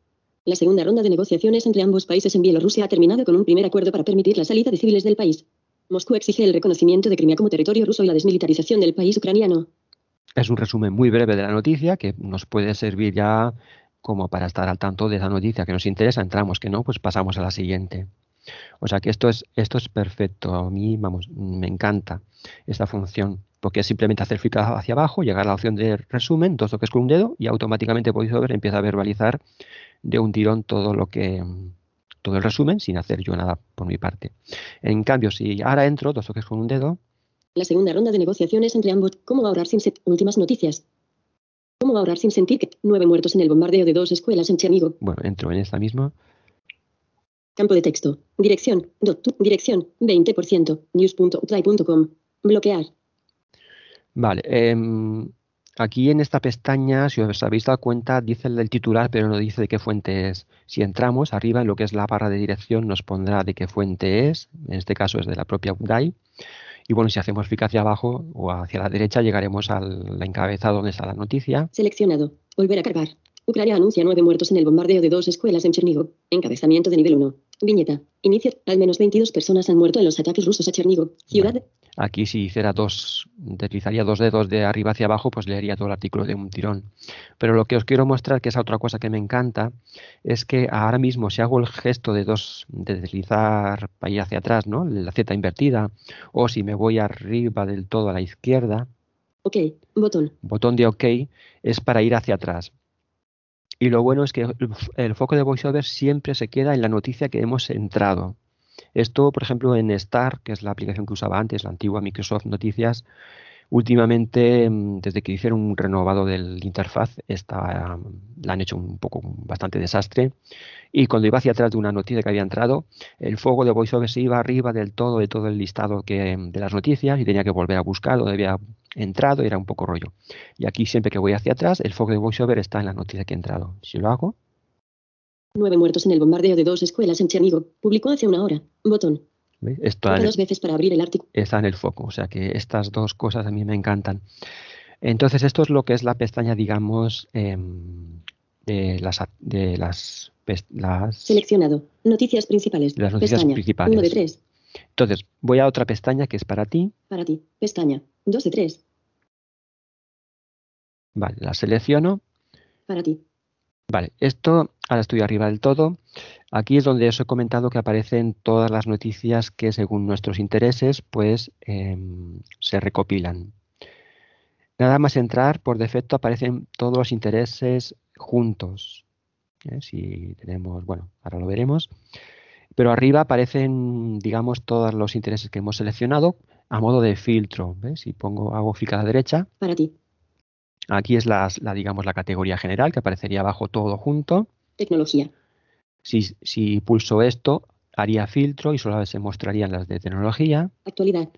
La segunda ronda de negociaciones entre ambos países en Bielorrusia ha terminado con un primer acuerdo para permitir la salida de civiles del país. Moscú exige el reconocimiento de Crimea como territorio ruso y la desmilitarización del país ucraniano. Es un resumen muy breve de la noticia que nos puede servir ya como para estar al tanto de esa noticia que nos interesa. Entramos, que no, pues pasamos a la siguiente. O sea que esto es, esto es perfecto. A mí, vamos, me encanta esta función. Porque es simplemente hacer clic hacia abajo, llegar a la opción de resumen, dos toques con un dedo y automáticamente VoiceOver empieza a verbalizar de un tirón todo lo que todo el resumen sin hacer yo nada por mi parte. En cambio, si ahora entro, dos toques con un dedo, La segunda ronda de negociaciones entre ambos. ¿Cómo ahorrar sin últimas noticias? ¿Cómo ahorrar sin sentir que nueve muertos en el bombardeo de dos escuelas en Chernigo? bueno, entro en esta misma Campo de texto. Dirección. dirección. 20%. News.updai.com. Bloquear. Vale, em, aquí en esta pestaña, si os habéis dado cuenta, dice el titular, pero no dice de qué fuente es. Si entramos arriba en lo que es la barra de dirección, nos pondrá de qué fuente es. En este caso es de la propia UDAI. Y bueno, si hacemos clic hacia abajo o hacia la derecha, llegaremos al encabezado donde está la noticia. Seleccionado. Volver a cargar. Ucrania anuncia nueve muertos en el bombardeo de dos escuelas en Chernigo. Encabezamiento de nivel 1. Viñeta. Inicia. Al menos 22 personas han muerto en los ataques rusos a Chernigo. Ciudad. Aquí si hiciera dos, deslizaría dos dedos de arriba hacia abajo, pues leería todo el artículo de un tirón. Pero lo que os quiero mostrar, que es otra cosa que me encanta, es que ahora mismo si hago el gesto de dos, de deslizar para ir hacia atrás, ¿no? La Z invertida, o si me voy arriba del todo a la izquierda, Ok. Botón. botón de OK es para ir hacia atrás. Y lo bueno es que el, el foco de VoiceOver siempre se queda en la noticia que hemos entrado. Esto, por ejemplo, en Star, que es la aplicación que usaba antes, la antigua Microsoft Noticias, últimamente, mm, desde que hicieron un renovado del interfaz, esta, la han hecho un poco bastante desastre. Y cuando iba hacia atrás de una noticia que había entrado, el foco de VoiceOver se iba arriba del todo, de todo el listado que, de las noticias y tenía que volver a buscar donde había entrado, era un poco rollo. Y aquí siempre que voy hacia atrás, el foco de VoiceOver está en la noticia que he entrado. Si lo hago, Nueve muertos en el bombardeo de dos escuelas en Chernigo. Publicó hace una hora. Botón. ¿Veis? Está en el- dos veces para abrir el artículo. está en el foco. O sea que estas dos cosas a mí me encantan. Entonces, esto es lo que es la pestaña, digamos, em, de las, de las, Seleccionado. Noticias principales. Las noticias Pestaña. principales. Uno de tres. Entonces, voy a otra pestaña que es para ti. Para ti. Pestaña. Dos de tres. Vale, la selecciono. Para ti. Vale, esto ahora estoy arriba del todo. Aquí es donde os he comentado que aparecen todas las noticias que según nuestros intereses pues em, se recopilan. Nada más entrar, por defecto aparecen todos los intereses juntos. ¿eh? Si tenemos, bueno, ahora lo veremos. Pero arriba aparecen, digamos, todos los intereses que hemos seleccionado a modo de filtro. ¿ves? Si pongo, hago clic a la derecha. Para ti. Aquí es la, la, digamos, la categoría general que aparecería abajo todo junto. Tecnología. Si, si pulso esto, haría filtro y solo se mostrarían las de tecnología. Actualidad.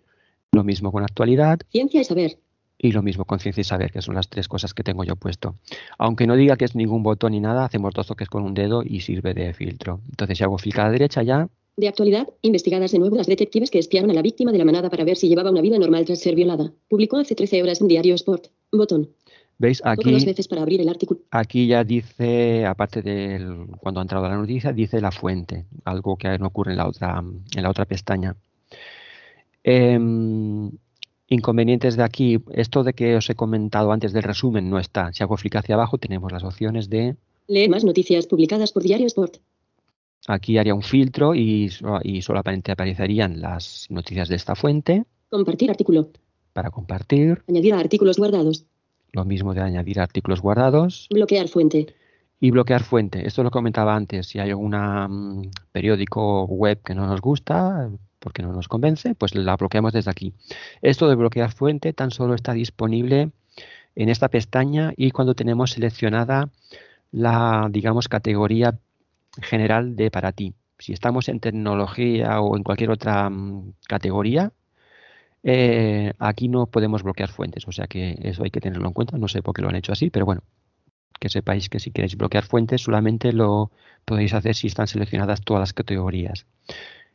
Lo mismo con actualidad. Ciencia y saber. Y lo mismo con ciencia y saber, que son las tres cosas que tengo yo puesto. Aunque no diga que es ningún botón ni nada, hacemos dos toques con un dedo y sirve de filtro. Entonces, si hago clic a la derecha ya. De actualidad, investigadas de nuevo las detectives que espiaron a la víctima de la manada para ver si llevaba una vida normal tras ser violada. Publicó hace 13 horas en Diario Sport. Botón. ¿Veis? Aquí, dos veces para abrir el artículo. aquí ya dice, aparte de cuando ha entrado la noticia, dice la fuente, algo que no ocurre en la otra, en la otra pestaña. Eh, inconvenientes de aquí, esto de que os he comentado antes del resumen no está. Si hago clic hacia abajo tenemos las opciones de... Lee más noticias publicadas por Diario Sport. Aquí haría un filtro y, y solamente aparecerían las noticias de esta fuente. Compartir artículo. Para compartir. Añadir a artículos guardados. Lo mismo de añadir artículos guardados. Bloquear fuente. Y bloquear fuente. Esto lo comentaba antes. Si hay algún um, periódico web que no nos gusta, porque no nos convence, pues la bloqueamos desde aquí. Esto de bloquear fuente tan solo está disponible en esta pestaña y cuando tenemos seleccionada la, digamos, categoría general de para ti. Si estamos en tecnología o en cualquier otra um, categoría, eh, aquí no podemos bloquear fuentes, o sea que eso hay que tenerlo en cuenta. No sé por qué lo han hecho así, pero bueno, que sepáis que si queréis bloquear fuentes solamente lo podéis hacer si están seleccionadas todas las categorías.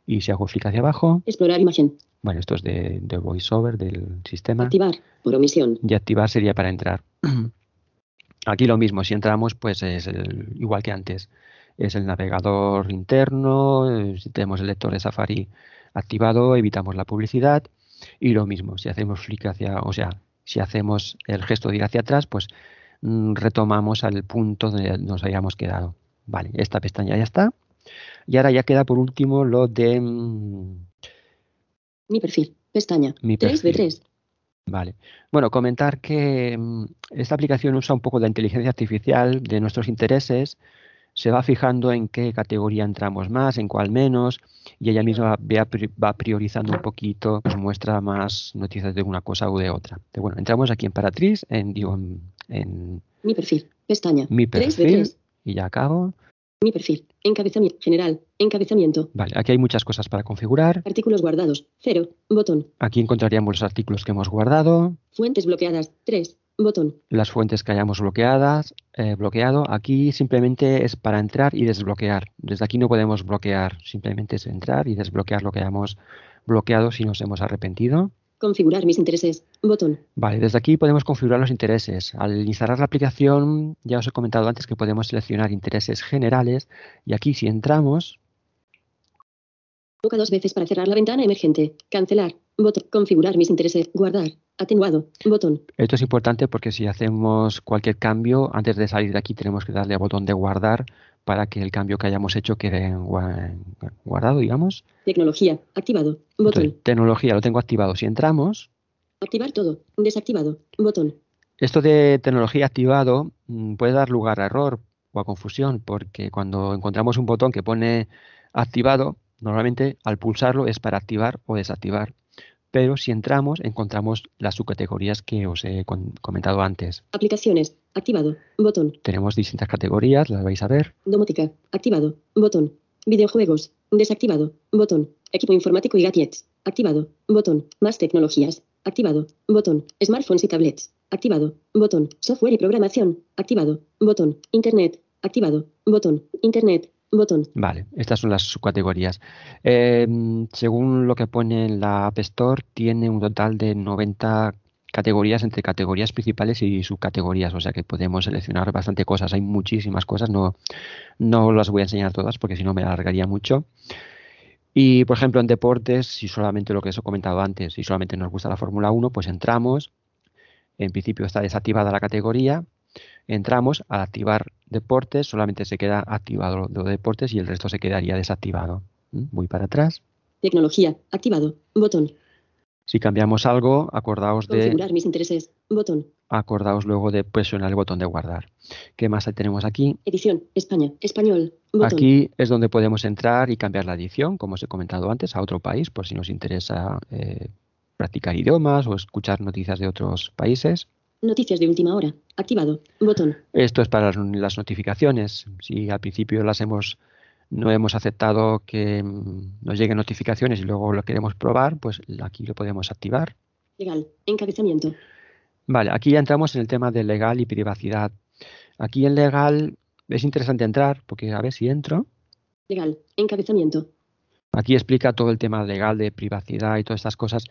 Y si hago clic hacia abajo. Explorar imagen. Bueno, esto es de, de VoiceOver del sistema. Activar, por omisión. Y activar sería para entrar. Aquí lo mismo, si entramos, pues es el, igual que antes. Es el navegador interno, si tenemos el lector de Safari activado, evitamos la publicidad. Y lo mismo, si hacemos clic hacia, o sea, si hacemos el gesto de ir hacia atrás, pues mm, retomamos al punto donde nos habíamos quedado. Vale, esta pestaña ya está. Y ahora ya queda por último lo de... Mm, Mi perfil, pestaña. Mi 3 de perfil. 3. Vale. Bueno, comentar que mm, esta aplicación usa un poco la inteligencia artificial de nuestros intereses, se va fijando en qué categoría entramos más, en cuál menos, y ella misma va pri- va priorizando un poquito, nos muestra más noticias de una cosa u de otra. Pero bueno, entramos aquí en Paratriz, en, digo, en, Mi perfil, pestaña. mi 3 de perfil, 3. y ya acabo. Mi perfil, encabezamiento, general, encabezamiento. Vale, aquí hay muchas cosas para configurar. Artículos guardados, 0, botón. Aquí encontraríamos los artículos que hemos guardado, Fuentes bloqueadas, 3, botón. las fuentes que hayamos bloqueadas, eh, bloqueado. Aquí simplemente es para entrar y desbloquear. Desde aquí no podemos bloquear, simplemente es entrar y desbloquear lo que hayamos bloqueado si nos hemos arrepentido. Configurar mis intereses, botón. Vale, desde aquí podemos configurar los intereses. Al instalar la aplicación, ya os he comentado antes que podemos seleccionar intereses generales y aquí si entramos, Toca dos veces para cerrar la ventana emergente. Cancelar, botón. Configurar mis intereses, guardar. Atenuado, botón. esto es importante porque si hacemos cualquier cambio, antes de salir de aquí tenemos que darle al botón de guardar para que el cambio que hayamos hecho quede gua- guardado, digamos. Tecnología, activado, botón. Entonces, tecnología lo tengo activado. Si entramos, Activar todo, desactivado, botón. esto de tecnología activado mm, puede dar lugar a error o a confusión, porque cuando encontramos un botón que pone activado, normalmente al pulsarlo es para activar o desactivar. Pero si entramos, encontramos las subcategorías que os he comentado antes. Aplicaciones, activado, botón. Tenemos distintas categorías, las vais a ver. Domótica, activado, botón. Videojuegos, desactivado, botón. Equipo informático y gadgets, activado, botón. Más tecnologías, activado, botón. Smartphones y tablets, activado, botón. Software y programación, activado, botón. Internet, activado, botón. Internet, Vale, estas son las subcategorías. Eh, según lo que pone en la App Store, tiene un total de 90 categorías entre categorías principales y subcategorías, o sea que podemos seleccionar bastante cosas. Hay muchísimas cosas, no, no las voy a enseñar todas porque si no me alargaría mucho. Y, por ejemplo, en deportes, si solamente lo que os he comentado antes, si solamente nos gusta la Fórmula 1, pues entramos. En principio está desactivada la categoría. Entramos, al activar deportes, solamente se queda activado lo de deportes y el resto se quedaría desactivado. Voy para atrás. Tecnología. Activado. Botón. Si cambiamos algo, acordaos de Configurar mis intereses. Botón. acordaos luego de presionar el botón de guardar. ¿Qué más tenemos aquí? Edición. España. Español. Botón. Aquí es donde podemos entrar y cambiar la edición, como os he comentado antes, a otro país, por si nos interesa eh, practicar idiomas o escuchar noticias de otros países. Noticias de última hora. Activado. Botón. Esto es para las- notificaciones. Si al principio las hemos no hemos aceptado que mm, nos lleguen notificaciones y luego lo queremos probar, pues aquí lo podemos activar. Legal. Encabezamiento. Vale, aquí ya entramos en el tema de legal y privacidad. Aquí en legal es interesante entrar, porque a ver si entro. Legal. Encabezamiento. Aquí explica todo el tema legal de privacidad y todas estas cosas,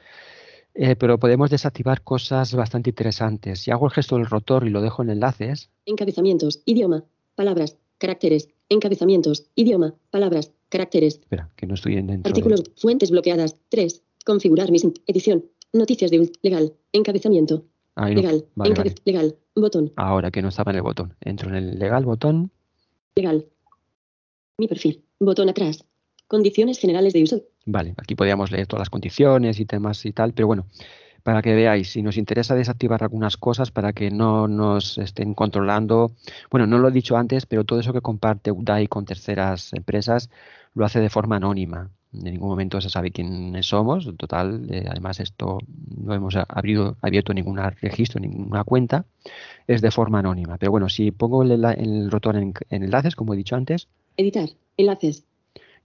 eh, pero podemos desactivar cosas bastante interesantes. Si hago el gesto del rotor y lo dejo en enlaces, Encabezamientos. Idioma. Palabras. Caracteres. Encabezamientos. Idioma. Palabras. Caracteres. espera, que no estoy dentro de... Artículos. Fuentes bloqueadas. 3. Configurar mis. Edición. Noticias de. Legal. Encabezamiento. Ahí no. Legal. Vale, Encabe- vale. Legal. Botón. Ahora que no estaba en el botón. Entro en el legal botón. Legal. Mi perfil. Botón atrás. Condiciones generales de uso. Vale, aquí podríamos leer todas las condiciones y temas y tal, pero bueno, para que veáis, si nos interesa desactivar algunas cosas para que no nos estén controlando, bueno, no lo he dicho antes, pero todo eso que comparte UDAI con terceras empresas lo hace de forma anónima. En ningún momento se sabe quiénes somos. En total, eh, además esto no hemos abrido, abierto ningún registro, ninguna cuenta. Es de forma anónima. Pero bueno, si pongo el, el rotor en, en enlaces, como he dicho antes, Editar. Enlaces.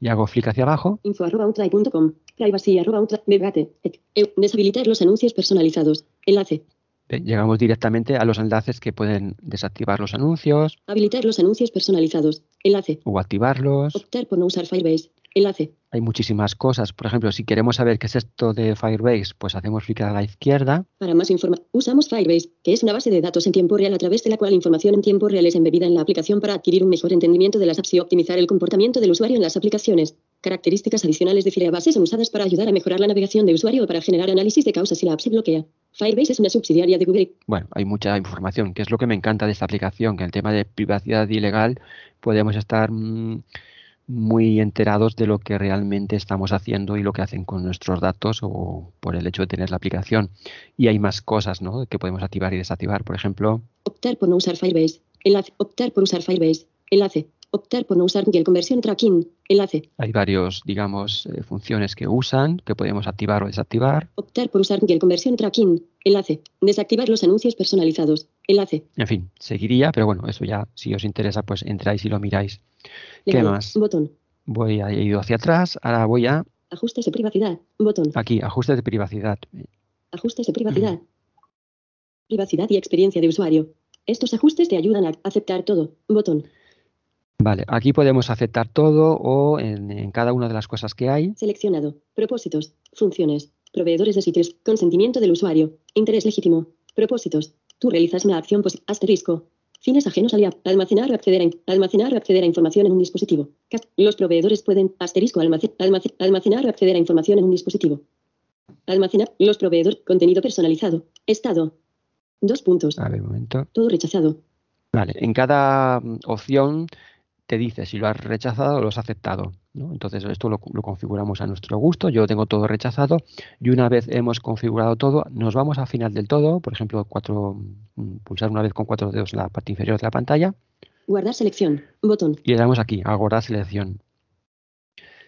Y hago clic hacia abajo, Info arroba outline.com. Privacy arroba outline. Debate. Ec- eu- Deshabilitar los anuncios personalizados. Enlace. eh, llegamos directamente a los enlaces que pueden desactivar los anuncios Habilitar los anuncios personalizados. Enlace. o activarlos. Optar por no usar Firebase. Enlace. Hay muchísimas cosas. Por ejemplo, si queremos saber qué es esto de Firebase, pues hacemos clic a la izquierda. Para más información, usamos Firebase, que es una base de datos en tiempo real a través de la cual información en tiempo real es embebida en la aplicación para adquirir un mejor entendimiento de las apps y optimizar el comportamiento del usuario en las aplicaciones. Características adicionales de Firebase son usadas para ayudar a mejorar la navegación de usuario o para generar análisis de causas si la app se bloquea. Firebase es una subsidiaria de Google. Bueno, hay mucha información, que es lo que me encanta de esta aplicación, que en el tema de privacidad ilegal podemos estar mm, muy enterados de lo que realmente estamos haciendo y lo que hacen con nuestros datos o por el hecho de tener la aplicación. Y hay más cosas ¿no? que podemos activar y desactivar. Por ejemplo, Optar por no usar Firebase. Optar por usar Firebase. Enlace. Optar por no usar Google Conversion Tracking. Enlace. hay varios, digamos, eh, funciones que usan, que podemos activar o desactivar. Optar por usar Google Conversion Tracking. Enlace. Desactivar los anuncios personalizados. Enlace. En fin, seguiría, pero bueno, eso ya, si os interesa, pues entráis y lo miráis. ¿Qué más? Botón. Voy a he ido hacia atrás, ahora voy a Ajustes de privacidad. Botón. aquí, ajustes de privacidad. Ajustes de privacidad. Privacidad y experiencia de usuario. Estos ajustes te ayudan a aceptar todo. Botón. Vale, aquí podemos aceptar todo o en, en cada una de las cosas que hay. Seleccionado. Propósitos. Funciones. Proveedores de sitios. Consentimiento del usuario. Interés legítimo. Propósitos. Tú realizas una acción posi- asterisco. Fines ajenos al. Almacenar o acceder a, almacenar o acceder a información en un dispositivo. Los proveedores pueden asterisco almace- almace- almacenar o acceder a información en un dispositivo. Almacenar los proveedores contenido personalizado. Estado. Dos puntos. A ver, un momento. Todo rechazado. Vale, en cada mm, opción te dice si lo has rechazado o lo has aceptado. ¿no? Entonces esto lo, lo configuramos a nuestro gusto. Yo tengo todo rechazado y una vez hemos configurado todo, nos vamos al final del todo. Por ejemplo, cuatro, mm, pulsar una vez con cuatro dedos en la parte inferior de la pantalla Guardar selección. Botón. y le damos aquí a guardar selección.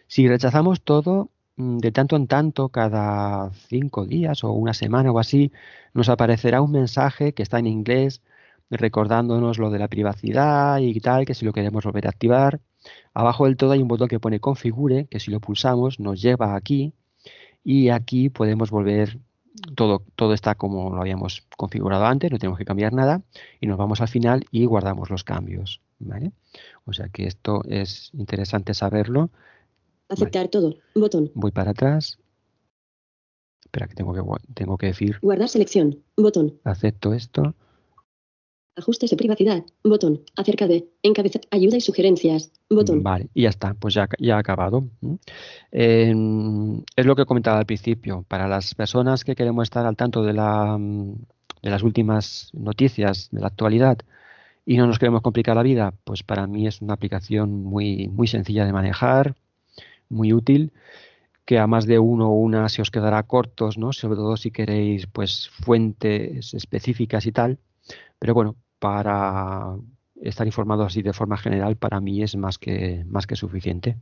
Si rechazamos todo, mm, de tanto en tanto, cada cinco días o una semana o así, nos aparecerá un mensaje que está en inglés recordándonos lo de la privacidad y tal, que si lo queremos volver a activar. Abajo del todo hay un botón que pone configure, que si lo pulsamos nos lleva aquí y aquí podemos volver, todo, todo está como lo habíamos configurado antes, no tenemos que cambiar nada y nos vamos al final y guardamos los cambios. ¿vale? O sea que esto es interesante saberlo. Aceptar todo. Botón. Voy para atrás. Espera que tengo que, tengo que decir, Guardar selección. Botón. acepto esto. Ajustes de privacidad. Botón. Acerca de. Encabezar. Ayuda y sugerencias. Botón. Vale, y ya está, pues ya, ya ha acabado. Eh, es lo que comentaba al principio. Para las personas que queremos estar al tanto de, la, de las últimas noticias de la actualidad y no nos queremos complicar la vida, pues para mí es una aplicación muy, muy sencilla de manejar, muy útil, que a más de uno o una se os quedará cortos, ¿no? Sobre todo si queréis pues fuentes específicas y tal. Pero bueno, para estar informado así de forma general para mí es más que más que suficiente.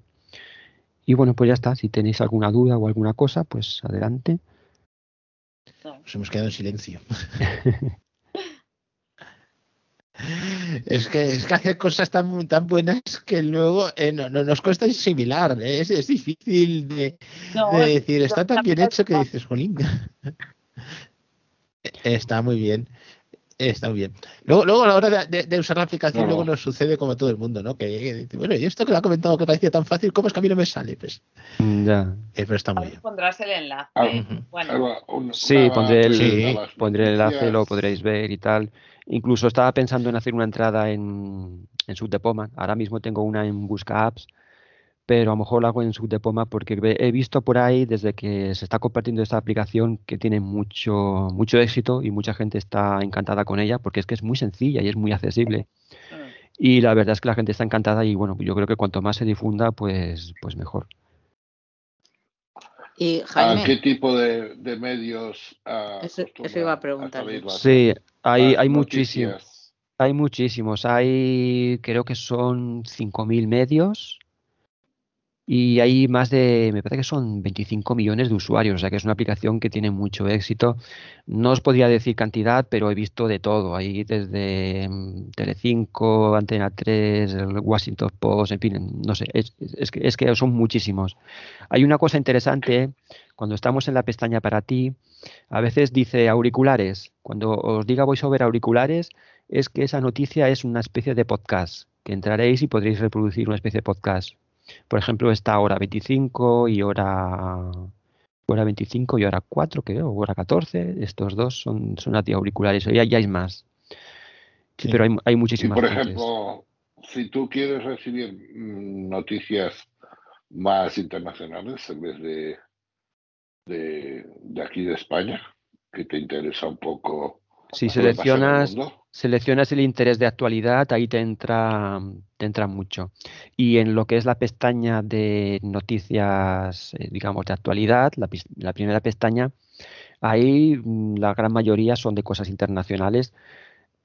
Y bueno, pues ya está. Si tenéis alguna duda o alguna cosa, pues adelante. Nos hemos quedado en silencio. Es que, es que hacer cosas tan, tan buenas que luego eh, no, no, nos cuesta asimilar. ¿eh? Es, es difícil de, No, de es- decir, está tan bien hecho que dices, jolín. Está muy bien. Está muy bien. Luego, luego a la hora de, de- de usar la aplicación, No. luego nos sucede como a todo el mundo, ¿no? Que, que dice, bueno, y esto que lo ha comentado que parecía tan fácil, ¿cómo es que a mí no me sale? Pues, Ya. eh, pero está muy bien. Pondrás el enlace. Ah, Bueno, Sí, una pondré el, pondré el enlace, lo podréis ver y tal. Incluso estaba pensando en hacer una entrada en, en Subdepoma. Ahora mismo tengo una en Busca Apps, pero a lo mejor la hago en Subdepoma porque he visto por ahí desde que se está compartiendo esta aplicación que tiene mucho, mucho éxito y mucha gente está encantada con ella porque es que es muy sencilla y es muy accesible. Y la verdad es que la gente está encantada y bueno, yo creo que cuanto más se difunda, pues, pues mejor. Y ¿A qué tipo de, de medios ah, eso, iba a preguntar. Sí, hay, hay muchísimos. Hay muchísimos, hay creo que son 5.000 medios y hay más de, me parece que son 25 millones de usuarios, o sea que es una aplicación que tiene mucho éxito. No os podría decir cantidad, pero he visto de todo, hay desde mm, Telecinco, Antena 3, el Washington Post, en fin, no sé, es, es que, es que son muchísimos. Hay una cosa interesante, cuando estamos en la pestaña para ti, a veces dice auriculares. Cuando os diga VoiceOver auriculares, es que esa noticia es una especie de podcast, que entraréis y podréis reproducir una especie de podcast. Por ejemplo, está hora 25 y hora, hora 25 y hora 4, creo, o hora 14. Estos dos son, son auriculares. Ya, ya hay más. Sí, Sí. pero hay, hay Y muchísimas por fuentes. ejemplo, si tú quieres recibir mm, noticias más internacionales en vez de, de, de aquí de España, que te interesa un poco Si seleccionas, seleccionas el interés de actualidad, ahí te entra, te entra mucho. Y en lo que es la pestaña de noticias, eh, digamos, de actualidad, la, primera pestaña, ahí mm, la gran mayoría son de cosas internacionales,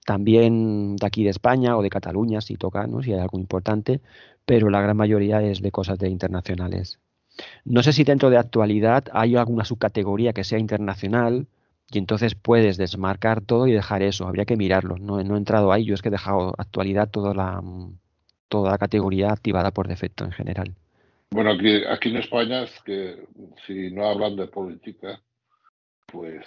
también de aquí de España o de Cataluña, si toca, ¿no? Si hay algo importante, pero la gran mayoría es de cosas de internacionales. No sé si dentro de actualidad hay alguna subcategoría que sea internacional y entonces puedes desmarcar todo y dejar eso. Habría que mirarlo. No, no he entrado ahí. Yo es que he dejado actualidad toda la, mm, toda la categoría activada por defecto en general. bueno, aquí, aquí en España es que si no hablan de política, pues,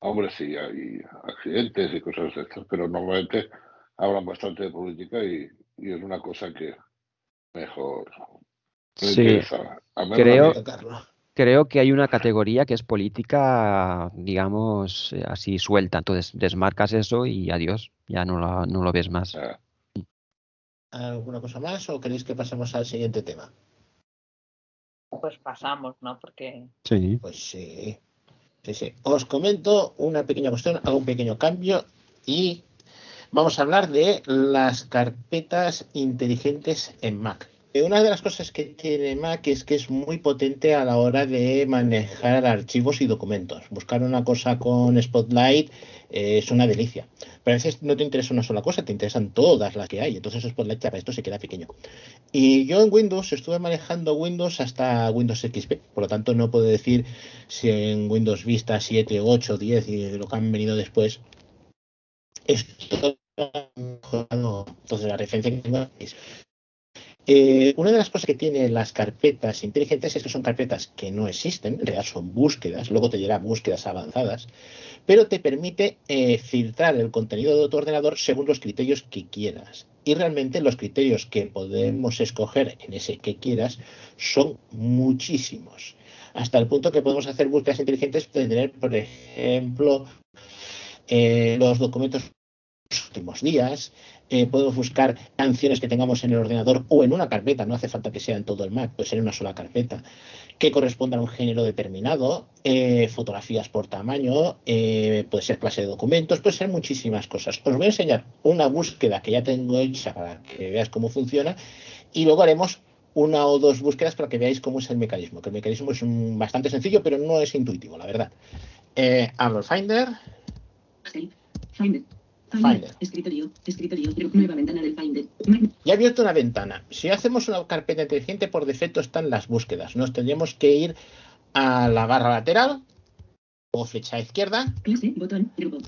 hombre, sí, hay accidentes y cosas de estas, pero normalmente hablan bastante de política y, y es una cosa que mejor no Sí, interesa. A menos a creo, que hay una categoría que es política, digamos, eh, así suelta. Entonces desmarcas eso y adiós. Ya no, lo ves más. ¿Alguna cosa más o queréis que pasemos al siguiente tema? pues pasamos, ¿no? Porque Sí. Pues sí. Sí, sí. Os comento una pequeña cuestión, hago un pequeño cambio y vamos a hablar de las carpetas inteligentes en Mac. Una de las cosas que tiene Mac es que es muy potente a la hora de manejar archivos y documentos. Buscar una cosa con Spotlight eh, es una delicia. Pero a veces no te interesa una sola cosa, te interesan todas las que hay. Entonces Spotlight para esto se queda pequeño. Y yo en Windows estuve manejando Windows hasta Windows XP, por lo tanto no puedo decir si en Windows Vista 7, 8, 10 y lo que han venido después esto. Entonces la referencia que tengo es eh, una de las cosas que tienen las carpetas inteligentes es que son carpetas que no existen, en realidad son búsquedas, luego te llegará búsquedas avanzadas, pero te permite eh, filtrar el contenido de tu ordenador según los criterios que quieras. Y realmente los criterios que podemos escoger en ese que quieras son muchísimos. Hasta el punto que podemos hacer búsquedas inteligentes de tener, por ejemplo, eh, los documentos últimos días, eh, podemos buscar canciones que tengamos en el ordenador o en una carpeta, no hace falta que sea en todo el Mac, puede ser en una sola carpeta, que correspondan a un género determinado, eh, fotografías por tamaño, eh, puede ser clase de documentos, puede ser muchísimas cosas. Os voy a enseñar una búsqueda que ya tengo hecha para que veáis cómo funciona y luego haremos una o dos búsquedas para que veáis cómo es el mecanismo, que el mecanismo es bastante sencillo, pero no es intuitivo, la verdad. Eh, abro el Finder, Save. Finder. Finder. Escritorio. Escritorio. Nueva ventana del Finder. Ya he abierto una ventana. Si hacemos una carpeta inteligente, por defecto están las búsquedas. Nos tendríamos que ir a la barra lateral o flecha izquierda. Clase. Botón. Grupo.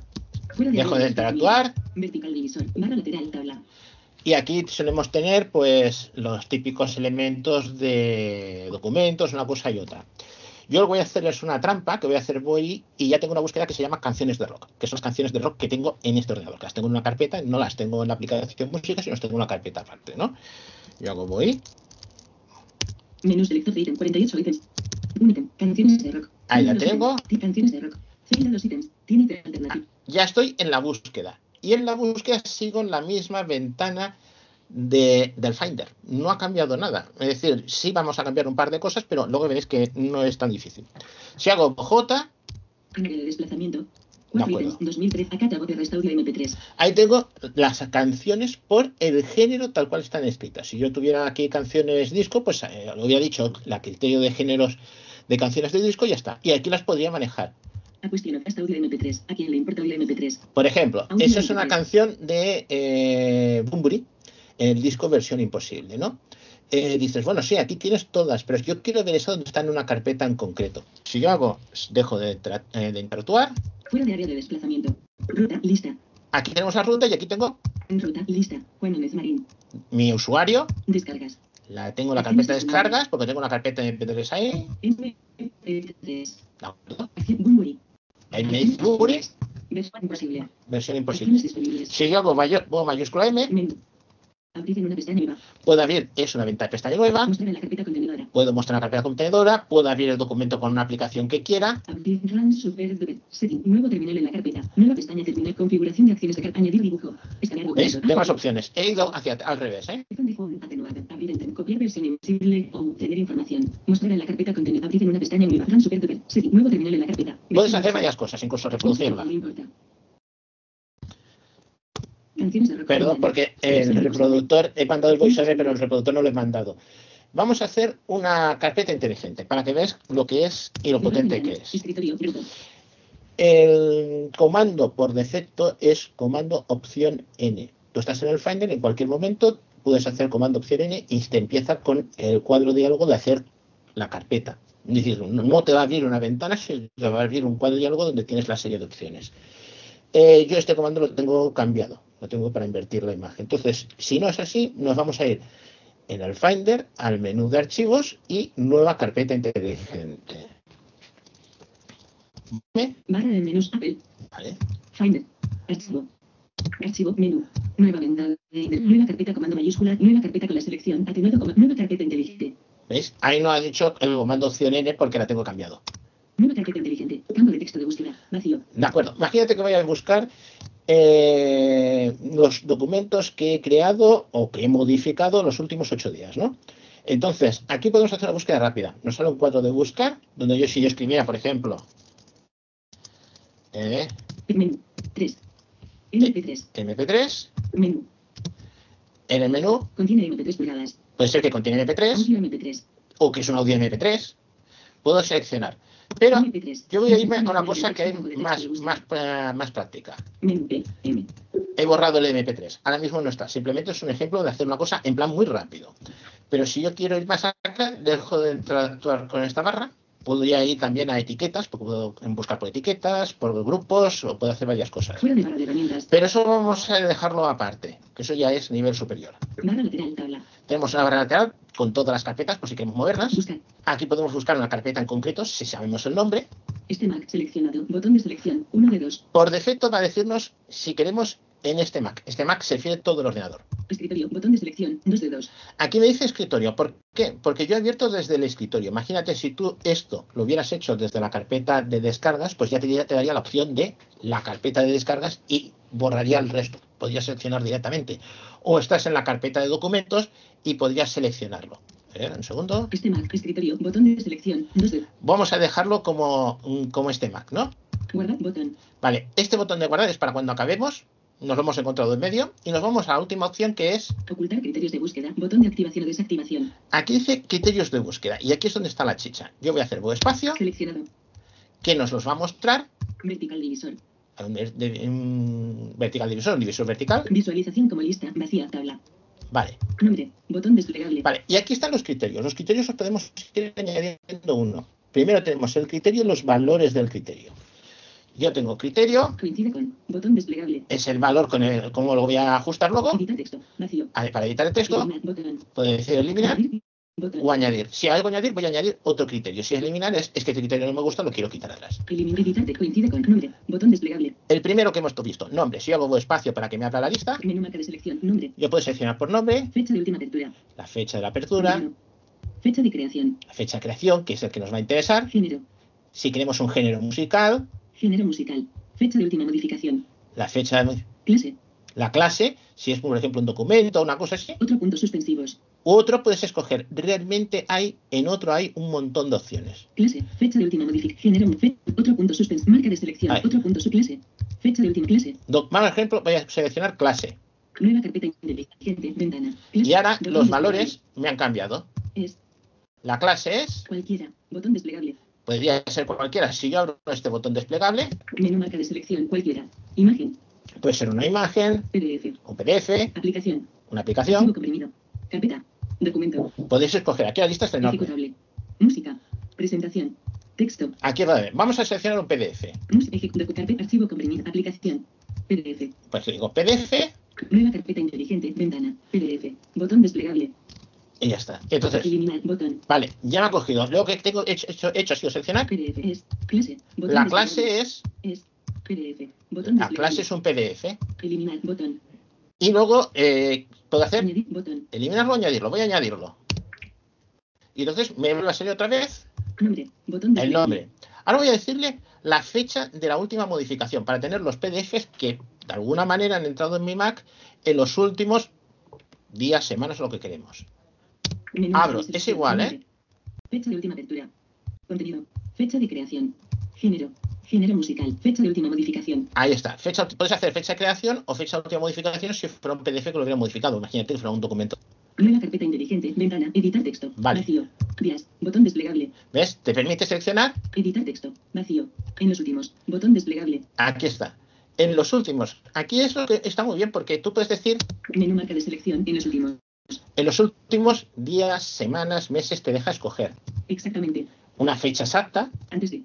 Fuera de Dejo de interactuar Vertical divisor. Barra lateral. Tabla. y aquí solemos tener pues los típicos elementos de documentos, una cosa y otra. Yo lo que voy a hacer es una trampa que voy a hacer voy y ya tengo una búsqueda que se llama canciones de rock, que son las canciones de rock que tengo en este ordenador, que las tengo en una carpeta, no las tengo en la aplicación música, sino las tengo en una carpeta aparte, ¿no? Yo hago voy, Menú selector de ítem. 48 ítems. Un ítem. Canciones de rock. ahí la tengo, Canciones de rock. Los ítems. Tiene alternativas. ya estoy en la búsqueda. Y en la búsqueda sigo en la misma ventana de, del Finder. No ha cambiado nada. Es decir, sí vamos a cambiar un par de cosas, pero luego veréis que no es tan difícil. Si hago J, de desplazamiento. De Cuatro acuerdo. ítems. 2013. Acá voz de restaudio MP3. ahí tengo las canciones por el género tal cual están escritas. Si yo tuviera aquí canciones disco, pues eh, lo hubiera dicho, la criterio de géneros de canciones de disco, ya está. Y aquí las podría manejar. A cuestión of audio de MP3. ¿A quién le importa audio MP3? Por ejemplo, esa es una MP3. canción de eh, Bunbury, el disco versión imposible, ¿no? Eh, dices, bueno, sí, aquí tienes todas, pero yo quiero ver eso donde está en una carpeta en concreto. Si yo hago, dejo de, eh, de interactuar, Fuera de área de desplazamiento. Ruta. Lista. aquí tenemos la ruta y aquí tengo Ruta. Lista. Juan Núñez Marín. mi usuario, Descargas. la tengo en la carpeta de descargas, porque tengo una carpeta de MP3 ahí, MP3. ¿de acuerdo? Acción Bunbury. Ahí me dice Bunbury, Versión imposible. versión imposible. Si yo hago mayor, mayúscula M. Abrir en una pestaña nueva. puedo abrir, es una ventana de pestaña nueva, Mostrar en la carpeta contenedora. puedo mostrar la carpeta contenedora, puedo abrir el documento con una aplicación que quiera, Abrir Run Super Duper. Setting. Nuevo terminal en la carpeta. Nueva pestaña terminal. Configuración de acciones de carpeta. Añadir dibujo. Opciones. He ido hacia al revés, ¿eh? Botón de home, atenuado. Abrir en copiar versión invisible o obtener información. Mostrar en la carpeta contenedor. Abrir en una pestaña nueva. Run Super Duper. Setting. Nuevo terminal en la carpeta. Puedes hacer varias cosas, incluso reproducirla. No importa. De. Perdón, porque el reproductor, he mandado el voiceover, pero el reproductor no lo he mandado. Vamos a hacer una carpeta inteligente para que veas lo que es y lo potente que es. El comando por defecto es comando opción N. Tú estás en el Finder, en cualquier momento puedes hacer comando opción N y te empieza con el cuadro diálogo de hacer la carpeta. Es decir, no te va a abrir una ventana, sino te va a abrir un cuadro diálogo donde tienes la serie de opciones. Eh, yo este comando lo tengo cambiado, lo tengo para invertir la imagen. Entonces, si no es así, nos vamos a ir en el Finder al menú de archivos y nueva carpeta inteligente. ¿Vale? Barra de menús Apple. ¿Vale? Finder. Archivo. Archivo. Menú. Nueva ventana. Nueva carpeta comando mayúscula. Nueva carpeta con la selección. Atenuado como nueva carpeta inteligente. ¿Veis? Ahí no ha dicho el comando opción N porque la tengo cambiado. Nueva carpeta inteligente. Campo de texto de búsqueda. Vacío. De acuerdo. Imagínate que voy a buscar eh, los documentos que he creado o que he modificado los últimos ocho días, ¿no? Entonces, aquí podemos hacer una búsqueda rápida. Nos sale un cuadro de buscar, donde yo si yo escribiera, por ejemplo, eh, Menú. 3. MP3. MP3, Menú. en el menú Contiene MP3 pulgadas. puede ser que contiene MP3 Audio MP3. o que es un audio MP3. Puedo seleccionar. Pero MP3. yo voy a irme a una cosa que es más, más, más práctica. He borrado el MP3. Ahora mismo no está. Simplemente es un ejemplo de hacer una cosa en plan muy rápido. Pero si yo quiero ir más acá, dejo de interactuar con esta barra. Podría ir también a etiquetas, porque puedo buscar por etiquetas, por grupos, o puedo hacer varias cosas. Pero eso vamos a dejarlo aparte, que eso ya es nivel superior. Tenemos una barra lateral con todas las carpetas, por si queremos moverlas. Aquí podemos buscar una carpeta en concreto, si sabemos el nombre. Este Mac seleccionado. Botón de selección. 1 de 2. Por defecto va a decirnos si queremos en este Mac. Este Mac se refiere todo el ordenador. Escritorio. Botón de selección. 2 de 2. Aquí me dice escritorio. ¿Por qué? Porque yo he abierto desde el escritorio. Imagínate si tú esto lo hubieras hecho desde la carpeta de descargas, pues ya te, te daría la opción de la carpeta de descargas y borraría el resto. podrías seleccionar directamente. O estás en la carpeta de documentos y podrías seleccionarlo. ¿Eh? Un segundo. Este Mac, escritorio, botón de selección, 2 de. Vamos a dejarlo como, mm, como este Mac, ¿no? Guardar, botón. Vale, este botón de guardar es para cuando acabemos. Nos lo hemos encontrado en medio. Y nos vamos a la última opción que es. Ocultar criterios de búsqueda, botón de activación o desactivación. Aquí dice criterios de búsqueda. Y aquí es donde está la chicha. Yo voy a hacer espacio. Seleccionado. Que nos los va a mostrar. Vertical divisor. Un, de- un vertical divisor, un divisor vertical. Visualización como lista, vacía, tabla. Vale. Nombre, botón desplegable. Vale, y aquí están los criterios. Los criterios los podemos ir añadiendo uno. Primero tenemos el criterio y los valores del criterio. Yo tengo criterio, Coincide con. Botón desplegable. es el valor con el cómo lo voy a ajustar luego. Editar texto. Vacío. Vale, Para editar el texto, puedo decir eliminar Botón. o añadir. Si hago añadir, voy a añadir otro criterio. Si es eliminar, es, es que este criterio no me gusta, lo quiero quitar atrás. Eliminar, editar. Coincide con. Nombre, botón desplegable. El primero que hemos visto, nombre. Si yo hago espacio para que me abra la lista, Menú marca de selección. Nombre. yo puedo seleccionar por nombre, Fecha de última apertura. la fecha de la apertura, Género. Fecha de creación. la fecha de creación, que es el que nos va a interesar. Género. Si queremos un género musical, Género musical. Fecha de última modificación. la fecha de Clase. la clase, si es por ejemplo un documento o una cosa así. Otro puntos suspensivos. Otro puedes escoger. Realmente hay, en otro hay un montón de opciones. Clase. Fecha de última modificación. Género. Fe- otro punto suspensivo. Marca de selección. Ahí. Otro punto su clase. Fecha de última clase. Do- Por ejemplo, voy a seleccionar clase. Nueva carpeta inteligente. Ventana. Clase. Y ahora los valores me han cambiado. Es La clase es, cualquiera. Botón desplegable. Podría ser cualquiera. Si yo abro este botón desplegable, Menú marca de selección. Cualquiera. Imagen. puede ser una imagen, PDF. un PDF, Aplicación. una Archivo aplicación. comprimido. Carpeta. Documento. Podéis escoger. Aquí la lista está enorme. Música. Presentación. Texto. Aquí va a ver. Vamos a seleccionar un PDF. Archivo comprimido. Aplicación. PDF. Pues digo PDF Nueva carpeta inteligente. Ventana. PDF. Botón desplegable. Y ya está. Entonces, vale, ya me ha cogido. Lo que tengo hecho, hecho, ha sido seleccionar. Es. Clase. La clase es, Es. PDF. Botón la clase es un PDF. Eliminar. Botón. Y luego eh, puedo hacer Añadir. Botón. eliminarlo o añadirlo. Voy a añadirlo. Y entonces me vuelve a salir otra vez Nombre. Botón el nombre. Ahora voy a decirle la fecha de la última modificación para tener los PDFs que de alguna manera han entrado en mi Mac en los últimos días, semanas, lo que queremos. Abro. de Es igual. ¿eh? Fecha de última apertura. Contenido. Fecha de creación. Género. Género musical. Fecha de última modificación. Ahí está. Fecha, puedes hacer fecha de creación o fecha de última modificación si fuera un PDF que lo hubiera modificado. Imagínate que fuera un documento. Nueva carpeta inteligente. Ventana. Editar texto. Vale. Vacío. Días. Botón desplegable. ¿Ves? Te permite seleccionar. Editar texto. Vacío. En los últimos. Botón desplegable. Aquí está. En los últimos. Aquí es lo que está muy bien porque tú puedes decir Menú marca de selección. En los últimos. En los últimos días, semanas, meses, te deja escoger Exactamente. una fecha exacta Antes de.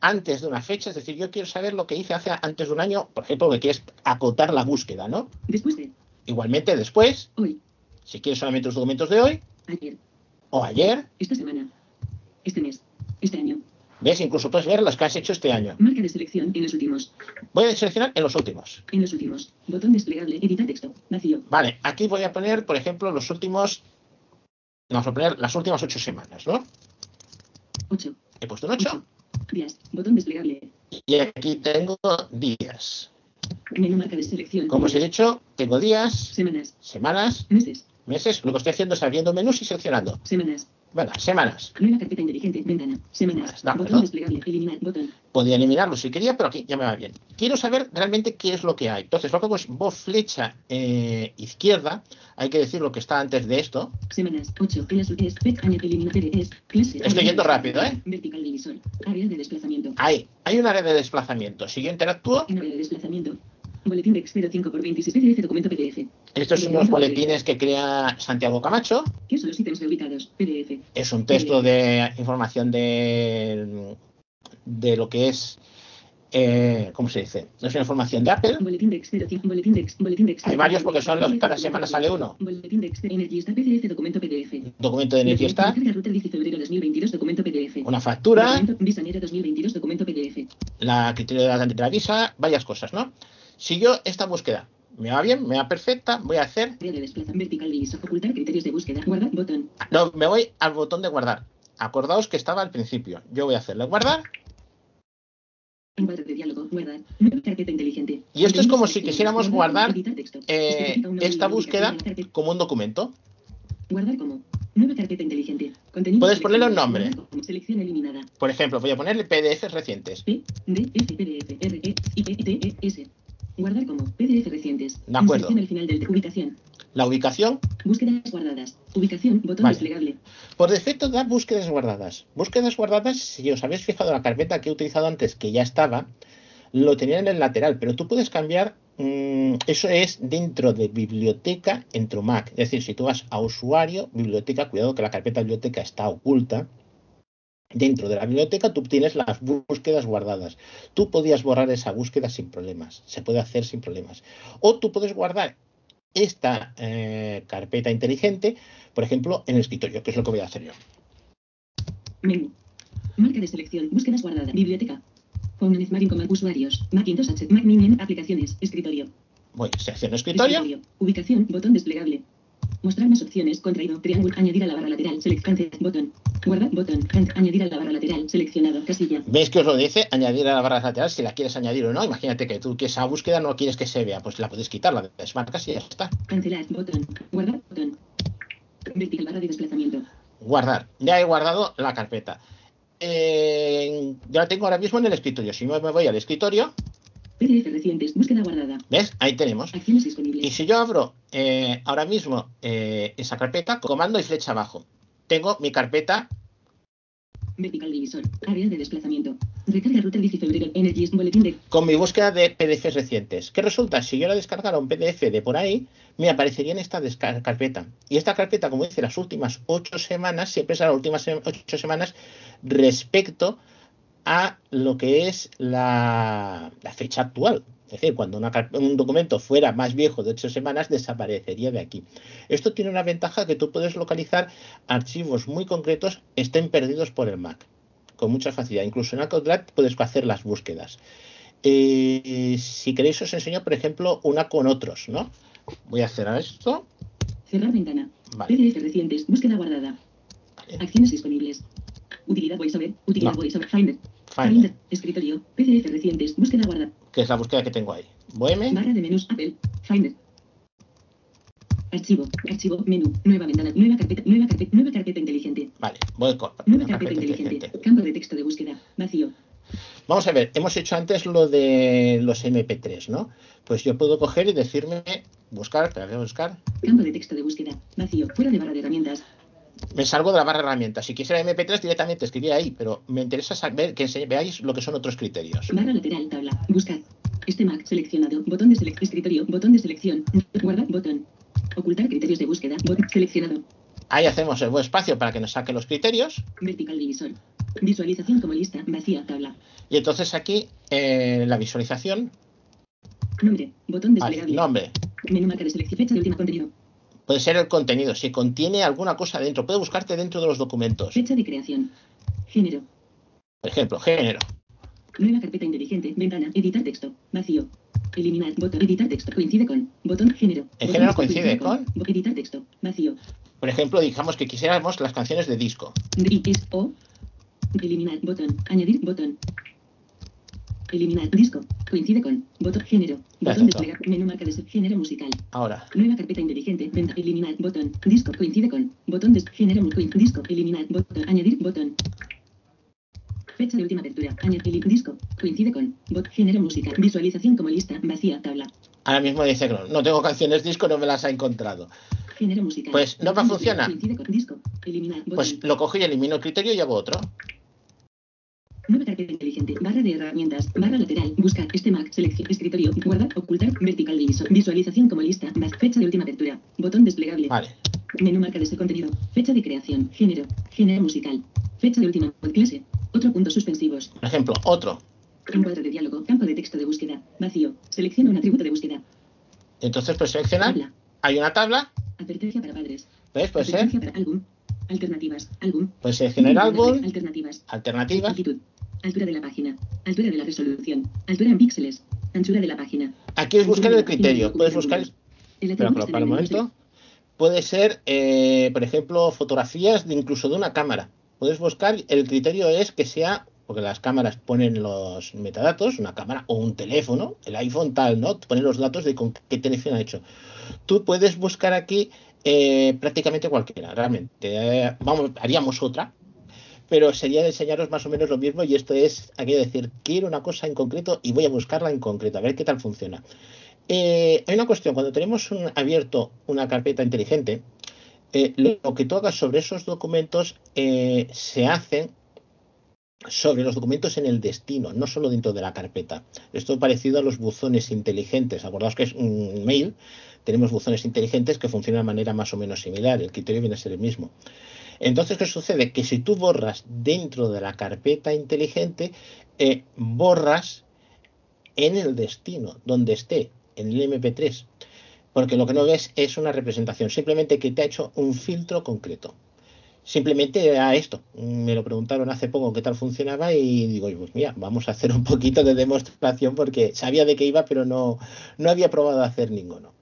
antes de una fecha. Es decir, yo quiero saber lo que hice hace antes de un año, por ejemplo, que quieres acotar la búsqueda, ¿no? Después de. Igualmente después, Hoy. si quieres solamente los documentos de hoy Ayer. o ayer, Esta semana. Este mes. Este año. Ves, incluso puedes ver los que has hecho este año. Marca de selección. En los últimos. Voy a seleccionar en los últimos. En los últimos. Botón desplegable. Editar texto. Vacío. Vale, aquí voy a poner, por ejemplo, los últimos. Vamos a poner las últimas ocho semanas, ¿no? 8. He puesto un 8 Días. Botón desplegable. y aquí tengo días. Menú marca de selección. Como os he dicho, tengo días, Semanas. semanas, Meses. meses. Lo que estoy haciendo es abriendo menús y seleccionando. Semanas. Bueno, semanas. Nueva carpeta inteligente. Ventana. Semanas. Acuerdo. Botón desplegable. Eliminar. Botón. Podría eliminarlo si quería, pero aquí ya me va bien. Quiero saber realmente qué es lo que hay. Entonces, lo que hago es voz flecha eh, izquierda. Hay que decir lo que está antes de esto. Semanas. 8. En las es. Es. Clase. Estoy yendo rápido, ¿eh? Vertical divisor. Área de desplazamiento. Ahí, hay un área de desplazamiento. Si yo interactúo, En área de desplazamiento. Boletín de 05 por 26 PDF. Documento PDF. estos son unos boletines que crea Santiago Camacho. ¿Qué son los ítems reubicados? PDF. Es un texto de información de, de lo que es, eh, ¿cómo se dice? Es una información de Apple. Boletín de 05. Boletín de Boletín de Hay varios porque son los, cada semana sale uno. Boletín de Energy está PDF. Documento PDF. Documento de energía está, Carga router 10 de febrero 2022. Documento PDF. una factura, Documento Visa enero 2022. Documento PDF. la criterio de la, de la visa, varias cosas, ¿no? Si yo esta búsqueda me va bien, me va perfecta, voy a hacer, criterios de búsqueda. Guardar. Botón. no, me voy al botón de guardar. Acordaos que estaba al principio. Yo voy a hacerle guardar de diálogo. Guardar. Inteligente. Y esto es como si quisiéramos guardar eh, esta búsqueda como un documento. Guardar como. Nueva carpeta inteligente. Contenido Puedes ponerle un nombre. Selección eliminada. Por ejemplo, voy a ponerle PDFs recientes. P, D, F, PDF, R, E, I, P, T, E, S. Guardar como. PDF recientes. De acuerdo. Al final del. Ubicación. La ubicación, Búsquedas guardadas. Ubicación. Botón Vale. desplegable. por defecto da búsquedas guardadas. Búsquedas guardadas, si os habéis fijado en la carpeta que he utilizado antes, que ya estaba, lo tenía en el lateral, pero tú puedes cambiar, mm, eso es dentro de biblioteca en tu Mac. Es decir, si tú vas a usuario, biblioteca, cuidado que la carpeta biblioteca está oculta. Dentro de la biblioteca tú tienes las búsquedas guardadas. Tú podías borrar esa búsqueda sin problemas. Se puede hacer sin problemas. O tú puedes guardar esta eh, carpeta inteligente, por ejemplo, en el escritorio, que es lo que voy a hacer yo. Menú. Marca de selección. Búsquedas guardadas. Biblioteca. Command Usuarios. Macintosh H. Mac Mini. Aplicaciones. Escritorio. Voy, sección escritorio. Ubicación. Botón desplegable. Mostrar más opciones. Contraído. Triángulo. Añadir a la barra lateral. Select. Botón. Guardar. Botón. Añadir a la barra lateral. Seleccionado. Casilla. ¿Veis que os lo dice? Añadir a la barra lateral si la quieres añadir o no. Imagínate que tú que esa búsqueda no quieres que se vea, pues la puedes quitar, la desmarcas y ya está. Cancelar. Botón. Guardar. Botón. Vertical barra de desplazamiento. Guardar. Ya he guardado la carpeta. Eh, ya la tengo ahora mismo en el escritorio. Si me me voy al escritorio, PDF recientes. Búsqueda guardada. ¿ves? Ahí tenemos. Acciones disponibles. Y si yo abro eh, ahora mismo eh, esa carpeta, comando y flecha abajo, tengo mi carpeta Vertical divisor. Área de desplazamiento. Recarga router 10 de febrero. Energies. Boletín de. con mi búsqueda de PDFs recientes. ¿Qué resulta? Si yo la descargara un PDF de por ahí, me aparecería en esta carpeta. Y esta carpeta, como dice, las últimas ocho semanas, siempre es las últimas ocho semanas respecto a lo que es la, la fecha actual. Es decir, cuando una un documento fuera más viejo de ocho semanas, desaparecería de aquí. Esto tiene una ventaja que tú puedes localizar archivos muy concretos, estén perdidos por el Mac, con mucha facilidad. Incluso en Acrobat puedes hacer las búsquedas. Eh, si queréis os enseño, por ejemplo, una con otros, ¿no? Voy a cerrar esto. Cerrar ventana. Vale. PDF recientes. Búsqueda guardada. Acciones disponibles. Utilidad VoiceOver. Utilidad No. VoiceOver. Finder. Finder, Escritorio. PDF recientes. Búsqueda guardada. que es la búsqueda que tengo ahí. Boheme, Barra de menús. Apple. Finder. Archivo. Archivo. Menú. Nueva ventana. Nueva carpeta. Nueva carpeta. Nueva carpeta inteligente. vale, voy con Nueva carpeta carpeta inteligente. inteligente. Campo de texto de búsqueda. Vacío. Vamos a ver, hemos hecho antes lo de los MP3, ¿no? Pues yo puedo coger y decirme, buscar, voy a buscar. Campo de texto de búsqueda. Vacío. Fuera de barra de herramientas. Me salgo de la barra de herramientas. Si quisiera MP3 directamente escribiría ahí, pero me interesa saber que veáis lo que son otros criterios. Barra lateral. Tabla. Buscar. Este Mac seleccionado. Botón de selección. Escritorio. Botón de selección. Guardar. Botón. Ocultar criterios de búsqueda. Botón seleccionado. Ahí hacemos el buen espacio para que nos saque los criterios. Vertical divisor. Visualización como lista. Vacía. Tabla. Y entonces aquí eh, la visualización, Nombre. Botón desplegable. nombre, Menú marca de selección. Fecha de última contenido. Puede ser el contenido, si contiene alguna cosa dentro, puede buscarte dentro de los documentos. Fecha de creación. Género. Por ejemplo, género. Nueva carpeta inteligente. Ventana. Editar texto. Vacío. Eliminar. Botón. Editar texto. Coincide con. Botón. Género. El género coincide con. Editar texto. Vacío. Por ejemplo, digamos que quisiéramos las canciones de disco. Es O. Eliminar. Botón. Añadir. Botón. Eliminar. Disco. Coincide con. Botón. Género. Botón desplegar. Menú marca de género musical. Ahora, Nueva carpeta inteligente. Venta. Eliminar. Botón. Disco. Coincide con. Botón de género. mu- coin- Disco. Eliminar. Botón. Añadir. Botón. Fecha de última apertura. Añadir. Disco. Coincide con. Bot. Género musical. Visualización como lista. Vacía. Tabla. ahora mismo dice que no, no tengo canciones disco, no me las ha encontrado. Género musical. Pues no me Botón funciona. Coincide con. Disco. Eliminar. Botón. Pues lo cojo y elimino el criterio y hago otro. Nueva carpeta inteligente. Barra de herramientas. Barra lateral. Buscar. Este Mac. Selección. Escritorio. Guardar. Ocultar. Vertical divisor. Visualización como lista. Fecha de última apertura. Botón desplegable. Vale. Menú marca de ese contenido. Fecha de creación. Género. Género musical. Fecha de última clase. Otro punto suspensivos. Por ejemplo, otro. Encuadro de diálogo. Campo de texto de búsqueda. Vacío. Selecciona un atributo de búsqueda. Entonces, pues seleccionar. Tabla. Hay una tabla. Advertencia para padres. ¿Ves? Puede ser. Para álbum. Alternativas. Álbum. Puedes seleccionar álbum, Alternativas. alternativa. Altitud. Altura de la página. Altura de la resolución. Altura en píxeles. Anchura de la página. Aquí es buscar el criterio. Puedes buscar. Pero el momento. Puede ser, eh, por ejemplo, fotografías de incluso de una cámara. Puedes buscar, el criterio es que sea porque las cámaras ponen los metadatos, una cámara o un teléfono, el iPhone tal, ¿no? Ponen los datos de con qué teléfono ha hecho. Tú puedes buscar aquí eh, prácticamente cualquiera, realmente. Eh, vamos, haríamos otra, pero sería enseñaros más o menos lo mismo y esto es aquello de decir, quiero una cosa en concreto y voy a buscarla en concreto, a ver qué tal funciona. Eh, hay una cuestión, cuando tenemos un, abierto una carpeta inteligente, eh, lo, lo que tú hagas sobre esos documentos eh, se hacen sobre los documentos en el destino, no solo dentro de la carpeta. Esto es parecido a los buzones inteligentes. Acordaos que es un mail, tenemos buzones inteligentes que funcionan de manera más o menos similar. El criterio viene a ser el mismo. Entonces, ¿qué sucede? Que si tú borras dentro de la carpeta inteligente, eh, borras en el destino, donde esté, en el MP3. Porque lo que no ves es una representación, simplemente que te ha hecho un filtro concreto simplemente a esto. Me lo preguntaron hace poco qué tal funcionaba y digo, pues mira, vamos a hacer un poquito de demostración porque sabía de qué iba, pero no, no había probado a hacer ninguno.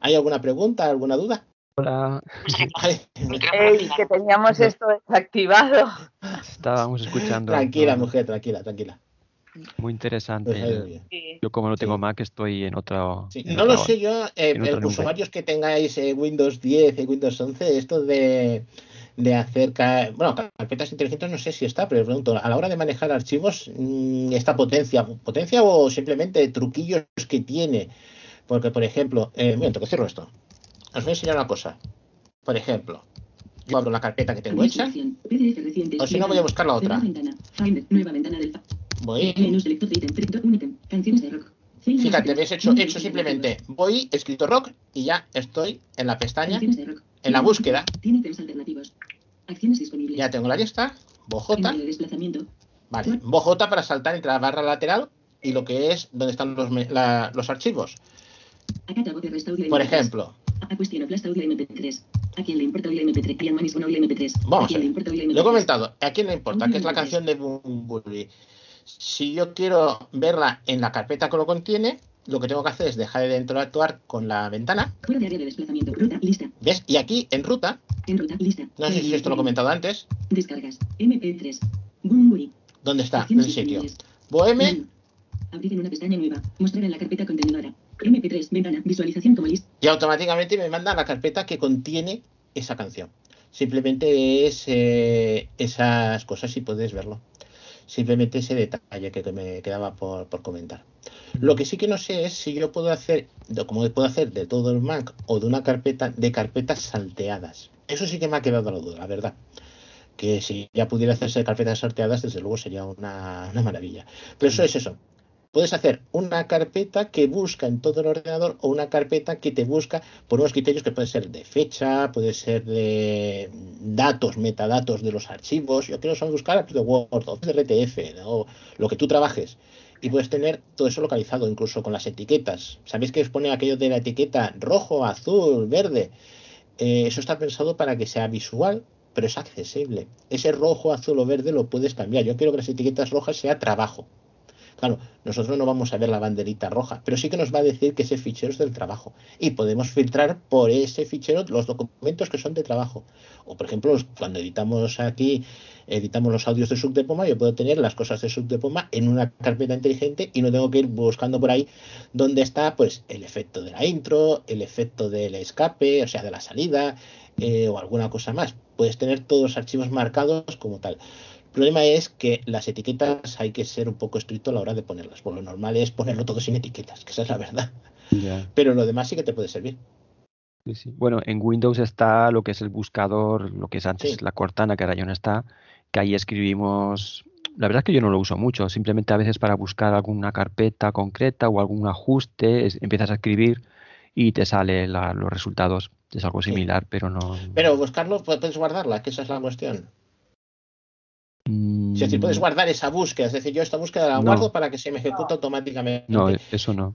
¿Hay alguna pregunta, alguna duda? Hola. Ey, que teníamos esto desactivado. Estábamos escuchando. Tranquila, mujer, tranquila, tranquila. Muy interesante. Pues. Yo como no tengo Mac estoy en. Sí, en no otra- lo sé yo, eh, eh, nube. usuarios que tengáis eh, Windows 10 y Windows 11, esto de, de hacer, ca- bueno, carpetas inteligentes no sé si está, pero pregunto, a la hora de manejar archivos, mm, ¿esta potencia, potencia o simplemente truquillos que tiene? Porque, por ejemplo, eh, un momento, que cierro esto. Os voy a enseñar una cosa. Por ejemplo, yo abro la carpeta que tengo hecha, o si no voy a buscar la otra. Voy, fíjate, ves hecho, hecho simplemente, voy, escrito rock, y ya estoy en la pestaña, en la búsqueda. Ya tengo la lista, bojota, vale, bojota para saltar entre la barra lateral y lo que es donde están los, la- los archivos. Por MP3. ejemplo, A cuestión aplasta audio MP3. ¿A quién le importa audio MP3? Ian Manis con audio MP3. Vamos ¿A quién le importa audio lo he MP3? comentado, ¿a quién le importa? Que es la canción de Bunbury. Si yo quiero verla en la carpeta que lo contiene, lo que tengo que hacer es dejar de interactuar con la ventana, Fuera de área de desplazamiento. Ruta. Lista. ¿ves? Y aquí en ruta, En ruta. Lista. no sé si esto lo he comentado antes, Descargas. MP3. Bumburi. ¿dónde está Acciones el sitio? Boheme. Abrir en una pestaña nueva. Mostrar en la carpeta contenedora. MP3. Ventana. Visualización como lista. y automáticamente me manda a la carpeta que contiene esa canción. Simplemente es eh, esas cosas y puedes verlo. Simplemente ese detalle que, me quedaba por, por comentar. Lo que sí que no sé es si yo puedo hacer, como puedo hacer de todo el Mac o de una carpeta, de carpetas salteadas. Eso sí que me ha quedado la duda, la verdad. Que si ya pudiera hacerse carpetas salteadas, desde luego sería una, una maravilla. Pero eso es eso. Puedes hacer una carpeta que busca en todo el ordenador o una carpeta que te busca por unos criterios que pueden ser de fecha, puede ser de datos, metadatos de los archivos. Yo quiero solo buscar de Word o de RTF o lo que tú trabajes. Y puedes tener todo eso localizado, incluso con las etiquetas. ¿Sabéis que os pone aquello de la etiqueta rojo, azul, verde? Eh, eso está pensado para que sea visual, pero es accesible. Ese rojo, azul o verde lo puedes cambiar. Yo quiero que las etiquetas rojas sea trabajo. Claro, nosotros no vamos a ver la banderita roja, pero sí que nos va a decir que ese fichero es del trabajo. Y podemos filtrar por ese fichero los documentos que son de trabajo. O, por ejemplo, cuando editamos aquí, editamos los audios de Subdepoma, yo puedo tener las cosas de Subdepoma en una carpeta inteligente y no tengo que ir buscando por ahí donde está pues el efecto de la intro, el efecto del escape, o sea, de la salida, eh, o alguna cosa más. Puedes tener todos los archivos marcados como tal. El problema es que las etiquetas hay que ser un poco estricto a la hora de ponerlas. Por lo normal es ponerlo todo sin etiquetas, que esa es la verdad. Ya, Pero lo demás sí que te puede servir. sí, sí. Bueno, en Windows está lo que es el buscador, lo que es antes Sí. la Cortana, que ahora ya no está, que ahí escribimos. La verdad es que yo no lo uso mucho, simplemente a veces para buscar alguna carpeta concreta o algún ajuste, es- empiezas a escribir y te salen los resultados. Es algo similar, pero no. Pero buscarlo, pu- puedes guardarla, que esa es la cuestión. Es decir, puedes Mm, guardar esa búsqueda. Es decir, yo esta búsqueda la No. guardo para que se me ejecute automáticamente. No, eso no.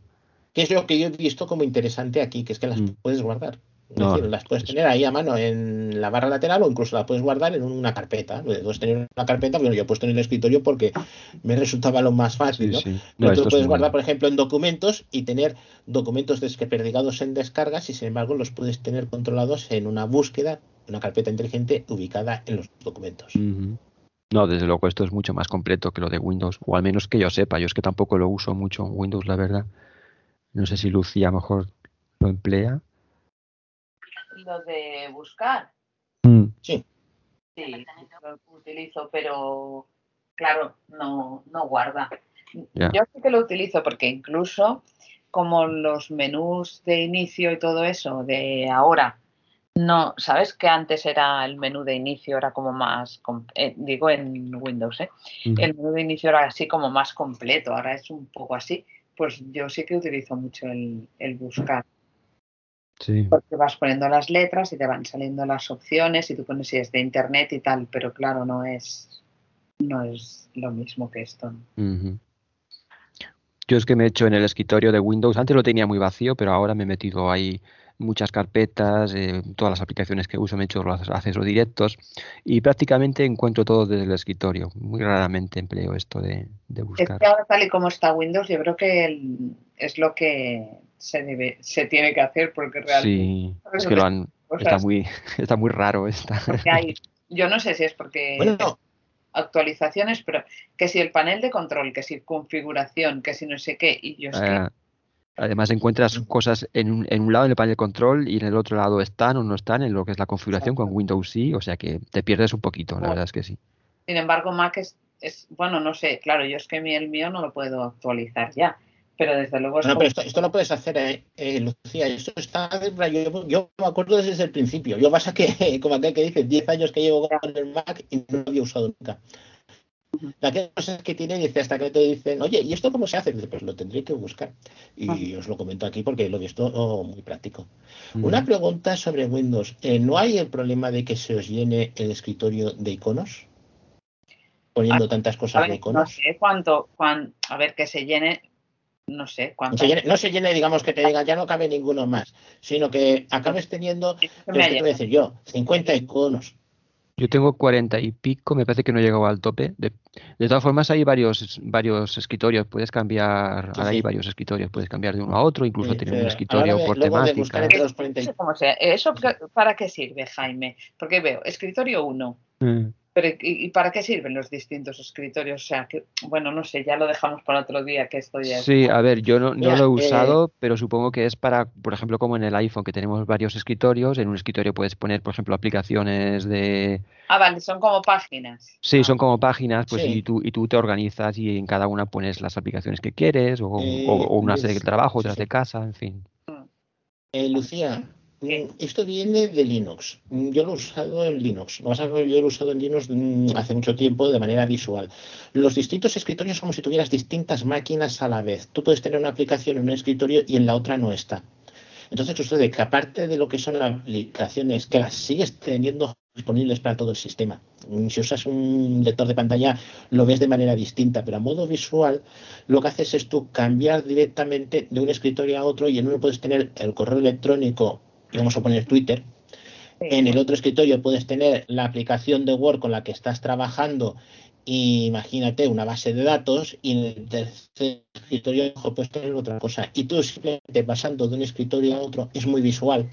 Que es lo que yo he visto como interesante aquí, que es que las Mm. puedes guardar. Es No, decir, las puedes eso- tener ahí a mano en la barra lateral o incluso la puedes guardar en una carpeta. Puedes tener una carpeta, bueno, yo he puesto en el escritorio porque me resultaba lo más fácil, Sí, ¿no? sí. No, Pero tú es puedes guardar, por ejemplo, en documentos y tener documentos desperdigados en descargas y sin embargo los puedes tener controlados en una búsqueda, una carpeta inteligente ubicada en los documentos. No, desde luego esto es mucho más completo que lo de Windows, o al menos que yo sepa. Yo es que tampoco lo uso mucho en Windows, la verdad. No sé si Lucía a lo mejor lo emplea. Lo de buscar, Mm, Sí. sí, lo utilizo, pero claro, no, no guarda. Yo sí que lo utilizo porque incluso como los menús de inicio y todo eso de ahora, no, sabes que antes era el menú de inicio, era como más, eh, digo en Windows, ¿eh? El menú de inicio era así como más completo, ahora es un poco así. Pues yo sí que utilizo mucho el, el buscar, Sí. porque vas poniendo las letras y te van saliendo las opciones y tú pones si es de internet y tal, pero claro, no es, no es lo mismo que esto. Yo es que me he hecho en el escritorio de Windows, antes lo tenía muy vacío, pero ahora me he metido ahí muchas carpetas, eh, todas las aplicaciones que uso me he hecho los accesos directos y prácticamente encuentro todo desde el escritorio. Muy raramente empleo esto de, de Es buscar. que ahora tal y como está Windows, yo creo que el- es lo que se debe, se tiene que hacer porque realmente Sí, es que lo han, está muy, está muy raro esta. hay, yo no sé si es porque Bueno, actualizaciones, pero que si el panel de control, que si configuración, que si no sé qué, y yo es que Ah, además encuentras cosas en un, en un lado en el panel de control y en el otro lado están o no están en lo que es la configuración con Windows sí, o sea que te pierdes un poquito, la verdad es que sí. Sin embargo, Mac es, es- bueno, no sé, claro, yo es que mi- el mío no lo puedo actualizar ya, pero desde luego es Bueno, como- pero esto, esto lo puedes hacer, eh, eh, Lucía. Esto está. Yo, yo me acuerdo desde el principio. Yo pasa que, como aquel que dice, 10 años que llevo con el Mac y no lo había usado nunca. Que cosas que tiene, dice, hasta que te dicen, oye, ¿y esto cómo se hace? Dice, pues lo tendré que buscar. Y os lo comento aquí porque lo he visto oh, muy práctico. Una pregunta sobre Windows. Eh, ¿No hay el problema de que se os llene el escritorio de iconos? Poniendo tantas a cosas de ver, no iconos. sé cuánto, cuán- a ver, que se llene, no sé cuánto. se, llene, no se llene, digamos, que te diga, ya no cabe ninguno más, sino que acabes teniendo, es que te voy a decir yo, 50 iconos. Yo tengo 40 y pico, me parece que no he llegado al tope. De, de todas formas, hay varios, varios escritorios, puedes cambiar, Sí, ahora hay sí. varios escritorios, puedes cambiar de uno a otro, incluso Sí, tener un escritorio de- por luego de temática. los 40 No y- sé cómo sea. ¿Eso qué- para qué sirve, Jaime? Porque veo escritorio 1, Mm. Pero ¿y, y para qué sirven los distintos escritorios? O sea, que, bueno, no sé, ya lo dejamos para otro día, que esto ya es... Sí, a ver, yo no, lo he eh, usado, pero supongo que es para, por ejemplo, como en el iPhone, que tenemos varios escritorios. En un escritorio puedes poner, por ejemplo, aplicaciones de... Ah, vale, son como páginas. Sí, son como páginas, pues Sí. y tú, y tú te organizas y en cada una pones las aplicaciones que quieres, o, Eh, o- o unas de trabajo, sí, otras sí. de casa, en fin. Eh, Lucía, mm, esto viene de Linux. Mm, Yo lo he usado en Linux. Lo que yo lo he usado en Linux mm, hace mucho tiempo de manera visual. Los distintos escritorios son como si tuvieras distintas máquinas a la vez. Tú puedes tener una aplicación en un escritorio y en la otra no está. Entonces sucede que aparte de lo que son aplicaciones que las sigues teniendo disponibles para todo el sistema. Si usas un lector de pantalla lo ves de manera distinta, pero a modo visual lo que haces es tú cambiar directamente de un escritorio a otro y en uno puedes tener el correo electrónico, vamos a poner Twitter, en el otro escritorio puedes tener la aplicación de Word con la que estás trabajando y imagínate una base de datos y en el tercer escritorio puedes tener otra cosa. Y tú simplemente pasando de un escritorio a otro es muy visual.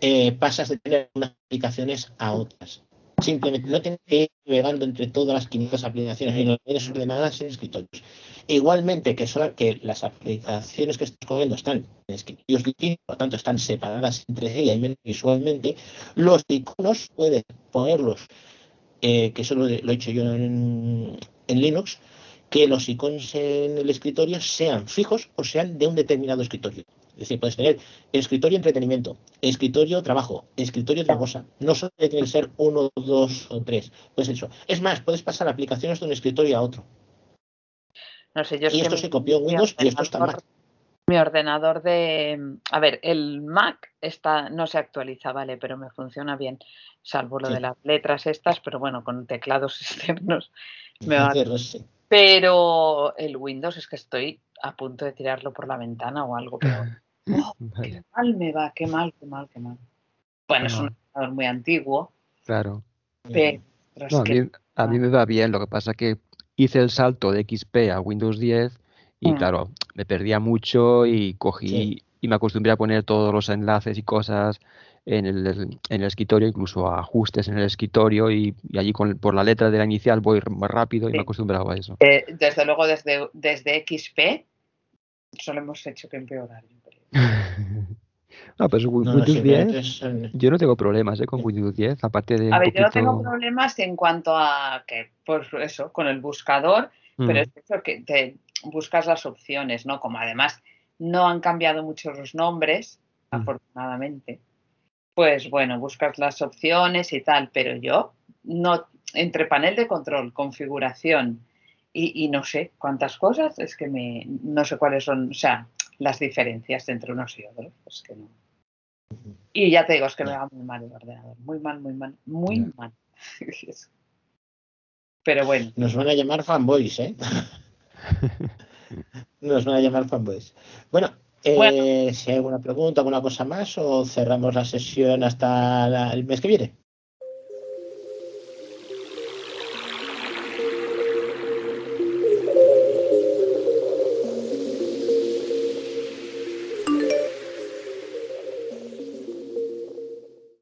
eh, pasas de tener unas aplicaciones a otras. Simplemente no tienes que ir navegando entre todas las 500 aplicaciones y no tienes ordenadas en escritorios. Igualmente que, son, que las aplicaciones que estás cogiendo están en escritorios distintos, por lo tanto están separadas entre menos visualmente, los iconos puedes ponerlos, eh, que eso lo, lo he hecho yo en, en Linux, que los iconos en el escritorio sean fijos o sean de un determinado escritorio. Es decir, puedes tener escritorio entretenimiento, escritorio trabajo, escritorio otra cosa. No solo tiene que ser uno, dos o tres. Pues eso. Es más, puedes pasar aplicaciones de un escritorio a otro. No sé, yo Y esto mi- se copió en Windows y esto está en Mac. Mi ordenador de... A ver, el Mac está, no se actualiza, vale, pero me funciona bien, salvo lo Sí. de las letras estas, pero bueno, con teclados externos me va Entonces, sí. Pero el Windows es que estoy a punto de tirarlo por la ventana o algo, pero oh, qué mal me va, qué mal, qué mal, qué mal. Bueno, es un ordenador muy antiguo, claro. pero es No, a que mí, a mí me va bien, lo que pasa que hice el salto de XP a Windows 10 y Mm. claro, me perdía mucho y cogí Sí. y me acostumbré a poner todos los enlaces y cosas en el, en el escritorio, incluso ajustes en el escritorio y, y allí con, por la letra de la inicial voy más rápido y me he acostumbrado a eso. Eh, desde luego, desde, desde XP solo hemos hecho que empeorar, yo creo. No, pues No, Windows simplemente 10, es, eh, yo no tengo problemas ¿eh? con Windows 10, aparte de A ver, yo no tengo problemas en cuanto a que, pues eso, con el buscador, pero Mm. es eso que te buscas las opciones, ¿no? Como además no han cambiado mucho los nombres, Mm. afortunadamente, pues bueno, buscas las opciones y tal, pero yo no, entre panel de control, configuración y, y no sé cuántas cosas, es que me, no sé cuáles son, o sea, las diferencias entre unos y otros, es que no. Y ya te digo, es que me va muy mal el ordenador, muy mal, muy mal, muy mal. Pero bueno, Nos van a llamar fanboys, ¿eh? Nos van a llamar fanboys. Bueno, eh, Bueno. si hay alguna pregunta, alguna cosa más, o cerramos la sesión hasta la- el mes que viene.